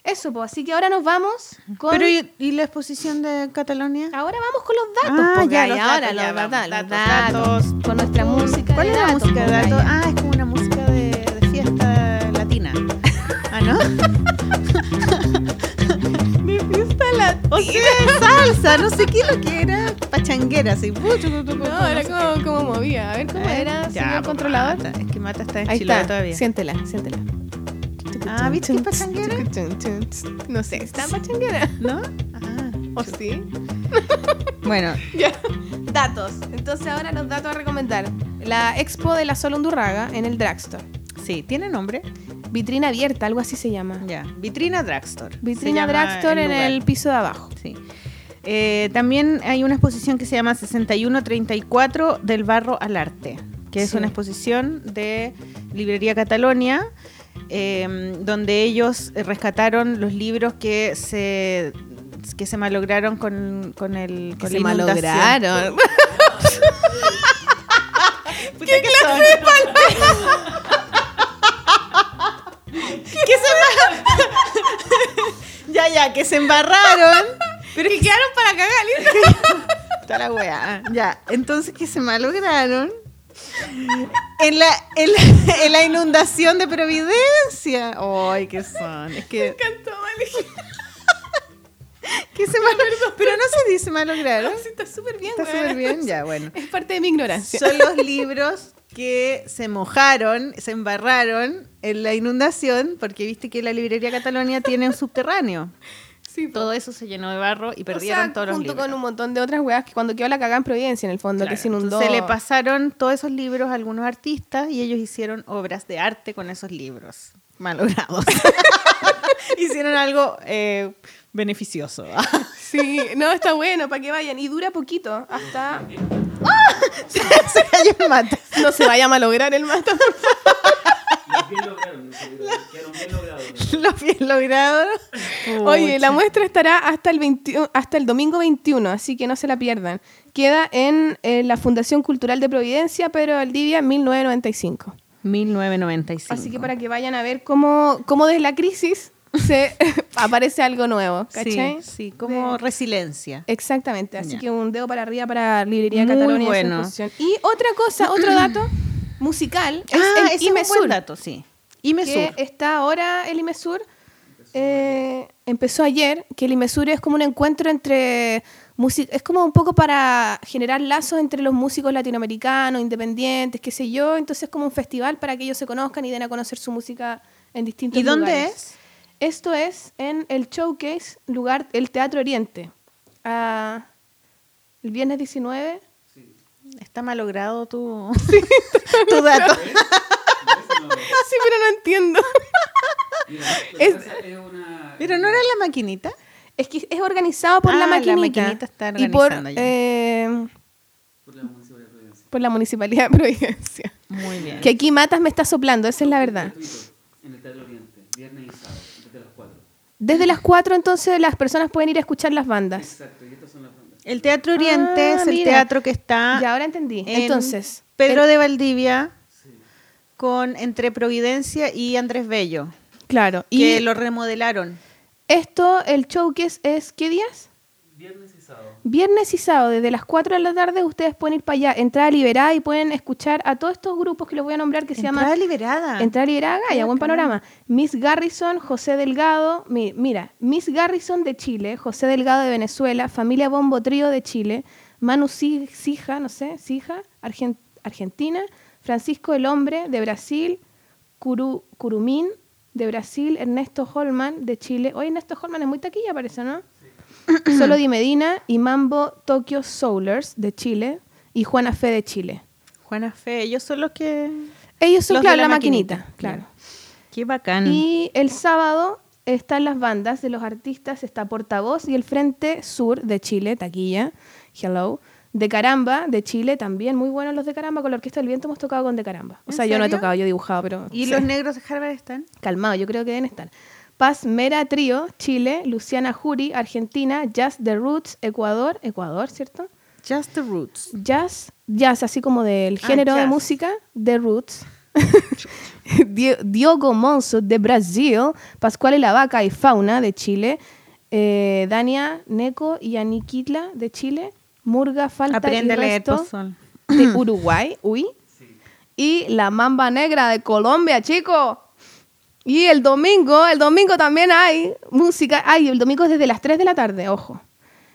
Eso, pues. Así que ahora nos vamos con... Pero ¿y, y la exposición de Catalonia? Ahora vamos con los datos. Ah, pues, ya, los ahora datos, los ya, vamos. datos, los Datos, datos. Con nuestra música ¿Cuál de es la música de pues, datos? Ah, es como una música de, de fiesta latina. ¿Ah, no? Latina. O sea, salsa, no sé qué lo que era. Pachanguera, así. No, era como, como movía. A ver cómo era, Ya, señor controlador. Mata. Es que Mata está en Ahí Chile todavía. Siéntela, siéntela. Ah, ¿viste es pachanguera? No sé, ¿está pachanguera? ¿No? Ah. ¿O sí? Bueno, Ya. Datos. Entonces ahora los datos a recomendar. La expo de la Sola Undurraga en el Dragstore. sí, ¿tiene nombre? Vitrina abierta, algo así se llama. Ya, Vitrina Dragstore. Vitrina Dragstore en el piso de abajo. Sí. Eh, también hay una exposición que se llama 6134 del barro al arte, que es una exposición de Librería Catalonia, eh, donde ellos eh, rescataron los libros que se que se malograron con, con el con Que la se malograron. ¿Qué clase de que se Ya, ya, que se embarraron. Pero que quedaron para cagar, Toda la weá. Ya, entonces que se malograron en la, en la, en la inundación de Providencia. Ay, qué son. Es que, encantó, vale. que se malograron. Pero no se dice malograron. Sí, está súper bien, Está súper bien, ya, bueno. Es parte de mi ignorancia. Son los libros que se mojaron, se embarraron en la inundación, porque viste que la librería Catalonia tiene un subterráneo. Sí. Todo eso se llenó de barro y O perdieron sea, todos los junto libros. con un montón de otras weas que cuando quedó la cagada en Providencia, en el fondo, que se inundó. entonces le pasaron todos esos libros a algunos artistas y ellos hicieron obras de arte con esos libros malogrados. hicieron algo eh, beneficioso. Sí, no, está bueno, para que vayan. Y dura poquito, hasta... se cayó el mate. No se vaya a malograr el mato. Bien lograron, quedaron bien logrados. Lo bien logrado. Oye, la muestra estará hasta el, 21 hasta el domingo 21, así que no se la pierdan. Queda en eh, la Fundación Cultural de Providencia, Pedro Valdivia, 1995. 1995. Así que para que vayan a ver cómo, cómo desde la crisis se aparece algo nuevo, ¿cachai? Sí, sí, como De- resiliencia. Exactamente, así que un dedo para arriba para Librería Muy Catalonia. esa bueno. Y otra cosa, otro dato musical es ah, el ese es un IMESUR, buen dato, sí. IMESUR. que está ahora el IMESUR. eh, empezó ayer, que el IMESUR es como un encuentro entre música, es como un poco para generar lazos entre los músicos latinoamericanos, independientes, qué sé yo, entonces es como un festival para que ellos se conozcan y den a conocer su música en distintos ¿Y dónde lugares. es? Esto es en el Showcase, lugar, el Teatro Oriente. Ah, el viernes 19. Está malogrado tu, tu dato. Sí, pero no entiendo. Mira, lo que Es- pasa es una, Pero no era la maquinita. Es que es organizado por Ah, la la maquinita. maquinita está y por, eh, Por la municipalidad de Providencia. por la Municipalidad de Providencia. Muy bien. Que aquí Matas me está soplando, esa es la verdad. En el Teatro Oriente, viernes y sábado, desde las 4. Desde las 4 entonces las personas pueden ir a escuchar las bandas. Exacto, y estas son las bandas. El Teatro Oriente Ah, es el mira. teatro que está Ya ahora entendí. en Entonces, Pedro el- de Valdivia con entre Providencia y Andrés Bello, claro. que Y lo remodelaron. Esto, el showcase es ¿qué días? Viernes y sábado. Viernes y sábado, desde las 4 de la tarde, ustedes pueden ir para allá, entrada liberada y pueden escuchar a todos estos grupos que les voy a nombrar que se Entrada llaman liberada. Entrada liberada, Gaia, buen panorama. Miss Garrison, José Delgado, mi- mira, Miss Garrison de Chile, José Delgado de Venezuela, Familia Bombo Trío de Chile, Manu Si- Sija, no sé, Sija, Argen- Argentina, Francisco el Hombre de Brasil, Curu- Curumín de Brasil, Ernesto Holman de Chile. Hoy Ernesto Holman es muy taquilla, parece, ¿no? Solo Di Medina y Mambo Tokyo Soulers de Chile y Juana Fe de Chile. Juana Fe, ellos son los que... Ellos son, Los de claro, la la, maquinita, maquinita. claro. Qué bacán. Y el sábado están las bandas de los artistas, está Portavoz y el Frente Sur de Chile, Taquilla, Hello, de Caramba de Chile, también muy buenos los de Caramba, con la Orquesta del Viento hemos tocado con de Caramba. O ¿En sea, yo no he tocado, yo he dibujado, pero... ¿Y sí. los negros de Harvard están? Calmado, yo creo que deben estar. Paz Mera Trío, Chile, Luciana Jury, Argentina, Jazz The Roots, Ecuador, Ecuador, ¿cierto? Just the Roots. Jazz, jazz así como del Ah, género de jazz. música, The Roots. Di- Diogo Monzo de Brasil, Pascual La Vaca y Fauna de Chile, eh, Dania Neco y Aniquitla de Chile, Murga Falta Aprende y a leer Resto pozol. de Uruguay, uy, y La Mamba Negra de Colombia, chico. Y el domingo, el domingo también hay música, ay, el domingo es desde las 3 de la tarde, ojo.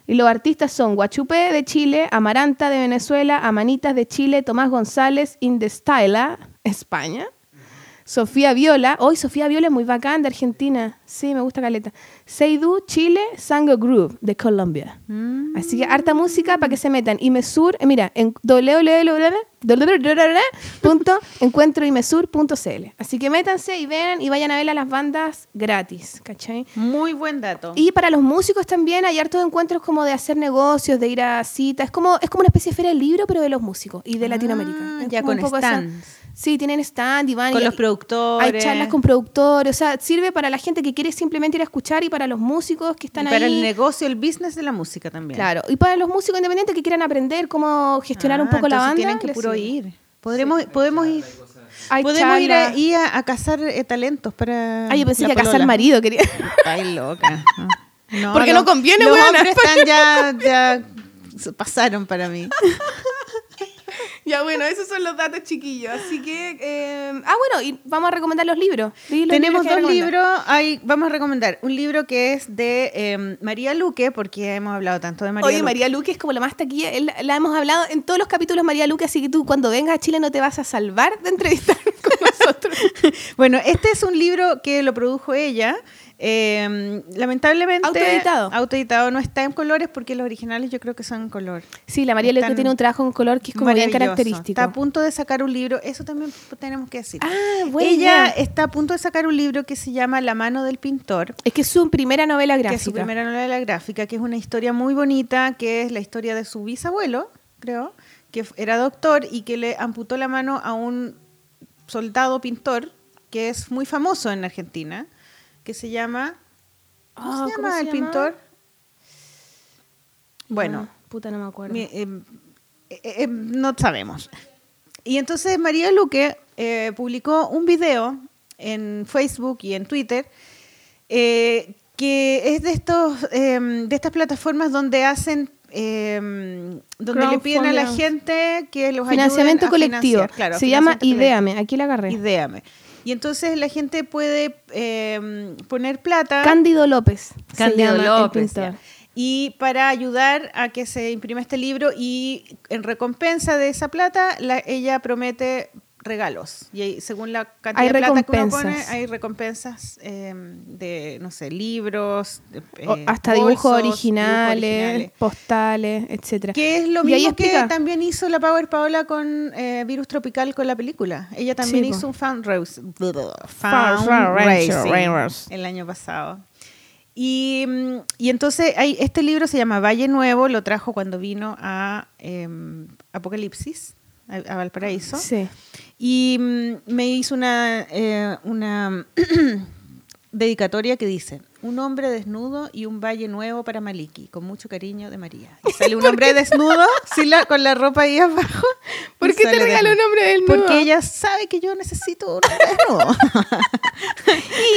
Y los artistas son Guachupé de Chile, Amaranta de Venezuela, Amanitas de Chile, Tomás González, Indestila, España. Sofía Viola, hoy Sofía Viola es muy bacán de Argentina, sí, me gusta Caleta. Seidu, Chile, Sango Groove de Colombia. Mm. Así que harta música para que se metan. Y Mesur, eh, mira, en www.encuentroymesur.cl. Así que métanse y vean y vayan a ver a las bandas gratis, ¿cachai? Muy buen dato. Y para los músicos también hay hartos encuentros como de hacer negocios, de ir a citas. Es como, es como una especie de feria del libro, pero de los músicos y de Latinoamérica. Ah, Es ya con stands. Sí, tienen stand y van Con y- los productores. Hay charlas con productores, o sea, sirve para la gente que quiere simplemente ir a escuchar y para los músicos que Y están para ahí. el negocio, el business de la música también. Claro, y para los músicos independientes que quieran aprender cómo gestionar un Ah, poco la banda. tienen que puro ir. Podremos, podemos ir. Hay Podemos ir, a, charlas. ir a, a cazar eh, talentos para. Ah, yo pensé que a polola. marido quería. Ay, loca. No, Porque no conviene, Los weona. hombres están ya, ya se pasaron para mí. Ya, bueno, esos son los datos chiquillos. Así que. eh, ah, bueno, y vamos a recomendar los libros. Los Tenemos libros dos libros. Hay, vamos a recomendar un libro que es de eh, María Luque, porque hemos hablado tanto de María Oye, Luque. María Luque es como la más taquilla. él- La hemos hablado en todos los capítulos María Luque, así que tú cuando vengas a Chile no te vas a salvar de entrevistar con nosotros. Bueno, este es un libro que lo produjo ella. Eh, lamentablemente. Autoeditado. Autoeditado no está en colores porque los originales yo creo que son en color. Sí, la María Están tiene un trabajo en color que es como bien característico. Está a punto de sacar un libro, eso también tenemos que decir. Ah, buena Ella está a punto de sacar un libro que se llama La mano del pintor, Es que es su primera novela gráfica. que es su primera novela gráfica, que es una historia muy bonita, que es la historia de su bisabuelo, creo, que era doctor y que le amputó la mano a un soldado pintor que es muy famoso en Argentina, que se llama ¿Cómo Ah, se ¿cómo llama se el llama? pintor? Bueno, Ah, puta, no me acuerdo. mi- eh, eh, eh, no sabemos. Y entonces María Luque eh, publicó un video en Facebook y en Twitter eh, que es de estos eh, de estas plataformas donde hacen eh, donde le piden a la gente que los Financiamiento ayuden a colectivo. Claro, Se llama colectivo. Ideame. Aquí la agarré. Ideame. Y entonces la gente puede eh, poner plata. Cándido López. se Cándido López. Y para ayudar a que se imprima este libro y en recompensa de esa plata, la- ella promete regalos. Y según la cantidad Hay de plata que uno pone, hay recompensas eh, de, no sé, libros, O eh, hasta bolsos, dibujos originales, originales. postales, etcétera. Que es lo Y ahí mismo que también hizo la Power Paola con eh, Virus Tropical con la película. Ella también Sí, po. hizo un Fundraising. el año pasado. Y, mm, y entonces hay, este libro se llama Valle Nuevo, lo trajo cuando vino a em, Apocalipsis, a, a Valparaíso. Sí. Y mm, me hizo una, eh, una dedicatoria que dice, un hombre desnudo y un valle nuevo para Maliki, con mucho cariño de María. Y sale un hombre desnudo sin la- con la ropa ahí abajo. ¿Por y qué te regaló un hombre desnudo? Porque ella sabe que yo necesito un hombre desnudo.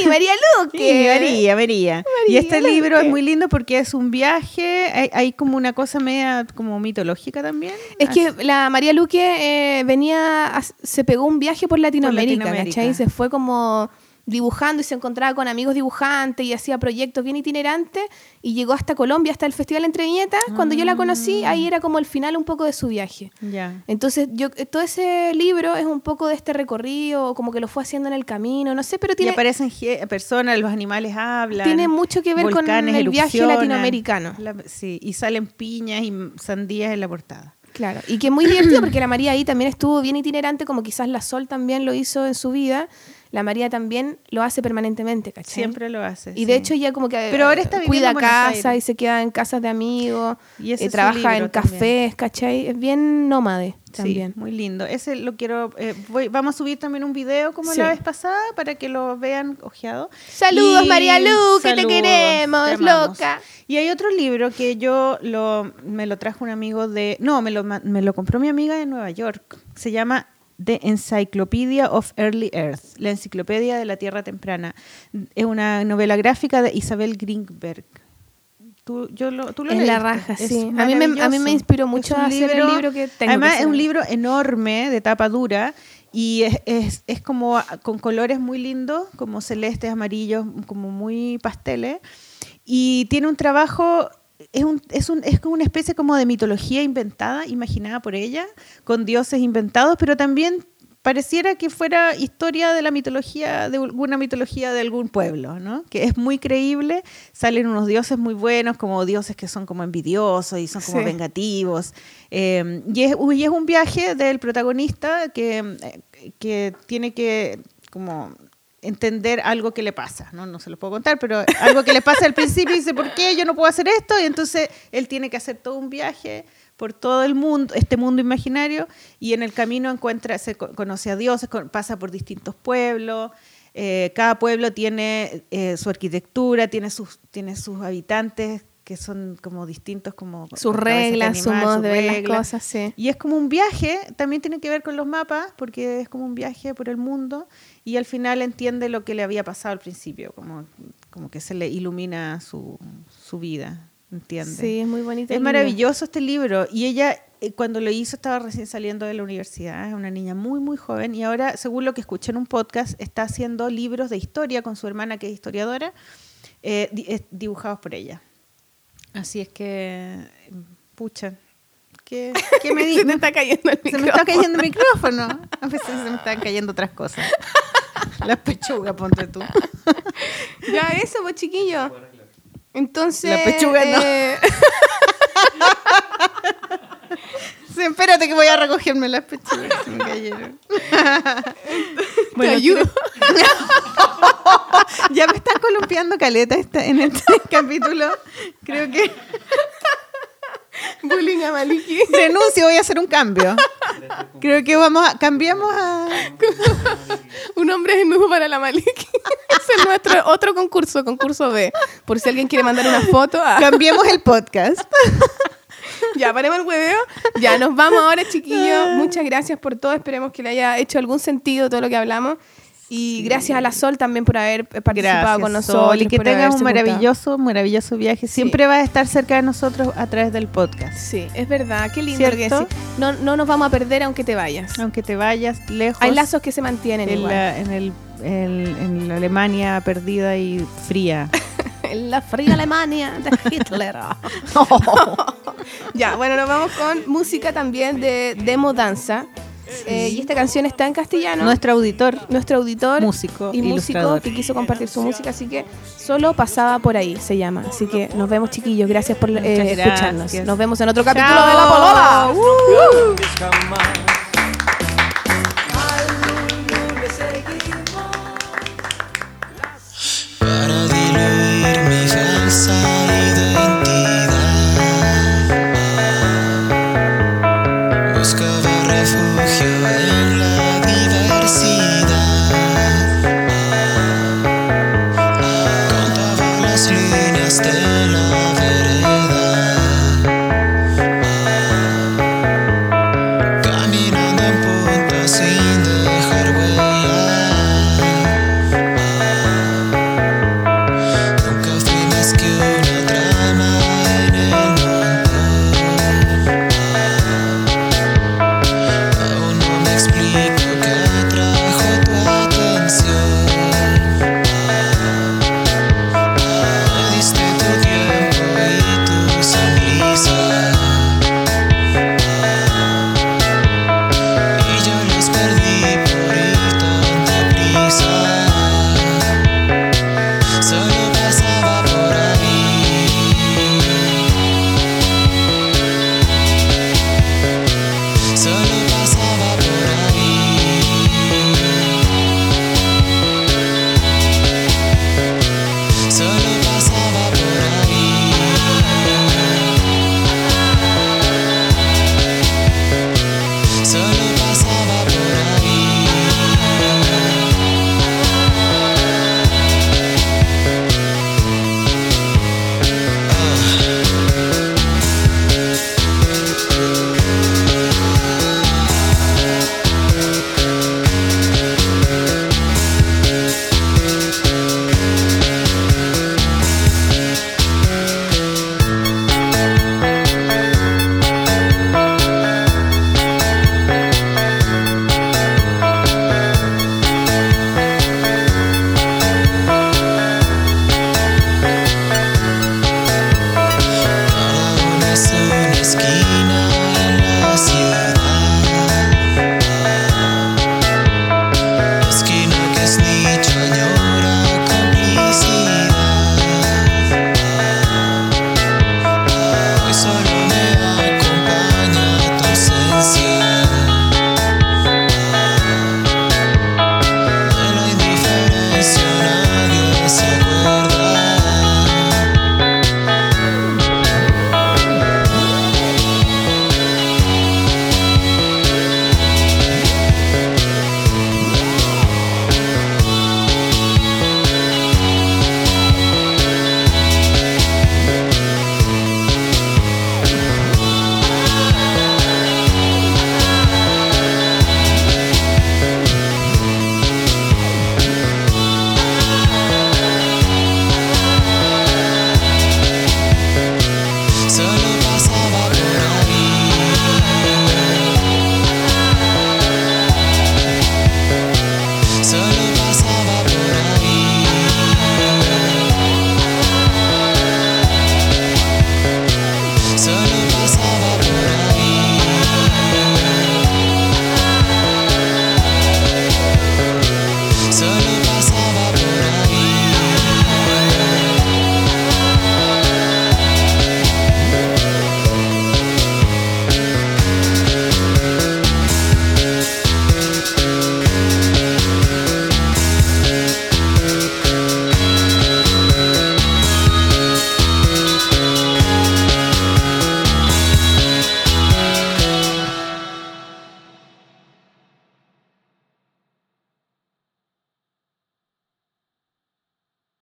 Y María Luque. Sí, María, María. Y este libro es muy lindo porque es un viaje, hay, hay como una cosa media como mitológica también. Es que la María Luque eh, venía, a- se pegó un viaje por Latinoamérica, Latinoamérica. ¿cachai? Se fue como dibujando y se encontraba con amigos dibujantes y hacía proyectos bien itinerantes y llegó hasta Colombia, hasta el Festival Entre Viñetas. Cuando yo la conocí, ahí era como el final un poco de su viaje. Ya. Entonces, yo todo ese libro es un poco de este recorrido, como que lo fue haciendo en el camino, no sé, pero Y tiene, aparecen ge- personas, los animales hablan. tiene mucho que ver con el viaje latinoamericano. La- sí, y salen piñas y sandías en la portada. Claro, y que es muy divertido porque la María ahí también estuvo bien itinerante, como quizás la Sol también lo hizo en su vida. La María también lo hace permanentemente, ¿cachai? Siempre lo hace. Y de sí. hecho ella como que Pero ahora eh, está viviendo cuida casa y se queda en casas de amigos, Y eh, trabaja en también. cafés, ¿cachai? Es bien nómade también. Sí, muy lindo. Ese lo quiero. eh, voy- vamos a subir también un video como Sí. la vez pasada para que lo vean ojeado. Saludos, Y- María Lu, que te queremos, te loca. Y hay otro libro que yo lo, me lo trajo un amigo de. No, me lo, me lo compró mi amiga de Nueva York. Se llama The Encyclopedia of Early Earth, la enciclopedia de la Tierra Temprana. Es una novela gráfica de Isabel Greenberg. Tú, yo lo, tú lo Es la raja, Es sí. A mí me- a mí me inspiró mucho Es un a hacer el libro que tengo Además, que es un libro enorme, de tapa dura, y es, es, es como con colores muy lindos, como celestes, amarillos, como muy pasteles. Y tiene un trabajo, es, un, es, un, es como una especie como de mitología inventada, imaginada por ella, con dioses inventados, pero también pareciera que fuera historia de la mitología, de alguna mitología de algún pueblo, ¿no? Que es muy creíble, salen unos dioses muy buenos, como dioses que son como envidiosos y son como Sí. vengativos. Eh, y, es, y es un viaje del protagonista que, eh, que tiene que como entender algo que le pasa, ¿no? No se lo puedo contar, pero algo que le pasa al principio y dice, ¿por qué yo no puedo hacer esto? Y entonces él tiene que hacer todo un viaje por todo el mundo, este mundo imaginario, y en el camino encuentra, se co- conoce a Dios, pasa por distintos pueblos, eh, cada pueblo tiene eh, su arquitectura, tiene sus, tiene sus habitantes que son como distintos, como Sus reglas, su modo de ver las cosas, sí. Y es como un viaje, también tiene que ver con los mapas, porque es como un viaje por el mundo y al final entiende lo que le había pasado al principio, como, como que se le ilumina su, su vida, entiende. Sí, es muy bonito. Es libro. maravilloso este libro y ella eh, cuando lo hizo estaba recién saliendo de la universidad, es una niña muy muy joven y ahora, según lo que escuché en un podcast, está haciendo libros de historia con su hermana que es historiadora, eh, dibujados por ella. Así es que, pucha, ¿qué, qué me Se dice? te está cayendo el Se me está cayendo el micrófono. A veces se me están cayendo otras cosas. Las pechugas, ponte tú. Ya, eso, pues, chiquillo. Entonces. La pechuga no. eh, Sí, espérate que voy a recogerme las pechugas. Se me cayeron. te ayudo. Ya me están columpiando caleta esta- en este capítulo. Creo que Bullying a Maliki. renuncio, voy a hacer un cambio. Creo que vamos a, cambiamos a... Un hombre desnudo para la Maliki. Ese es nuestro otro concurso, concurso B. Por si alguien quiere mandar una foto. a- Cambiemos el podcast. Ya, paremos el hueveo. Ya, nos vamos ahora, chiquillos. Muchas gracias por todo. Esperemos que le haya hecho algún sentido todo lo que hablamos. Y gracias a la Sol también por haber participado Gracias, con nosotros. Sol, y que tengas un juntado. maravilloso, maravilloso viaje. Siempre vas a estar cerca de nosotros a través del podcast. Sí, es verdad. Qué lindo que. No, no nos vamos a perder aunque te vayas. Aunque te vayas lejos. Hay lazos que se mantienen en igual. la, en, el, el- en la Alemania perdida y fría. En la fría Alemania de Hitler. ya, bueno, nos vamos con música también de Demo Danza. Eh, y esta canción está en castellano. Nuestro auditor, Nuestro auditor músico, y músico que quiso compartir su música, así que solo pasaba por ahí, se llama. Así que nos vemos, chiquillos. Gracias por eh, escucharnos. Nos vemos en otro capítulo Chao. de La Polola. On.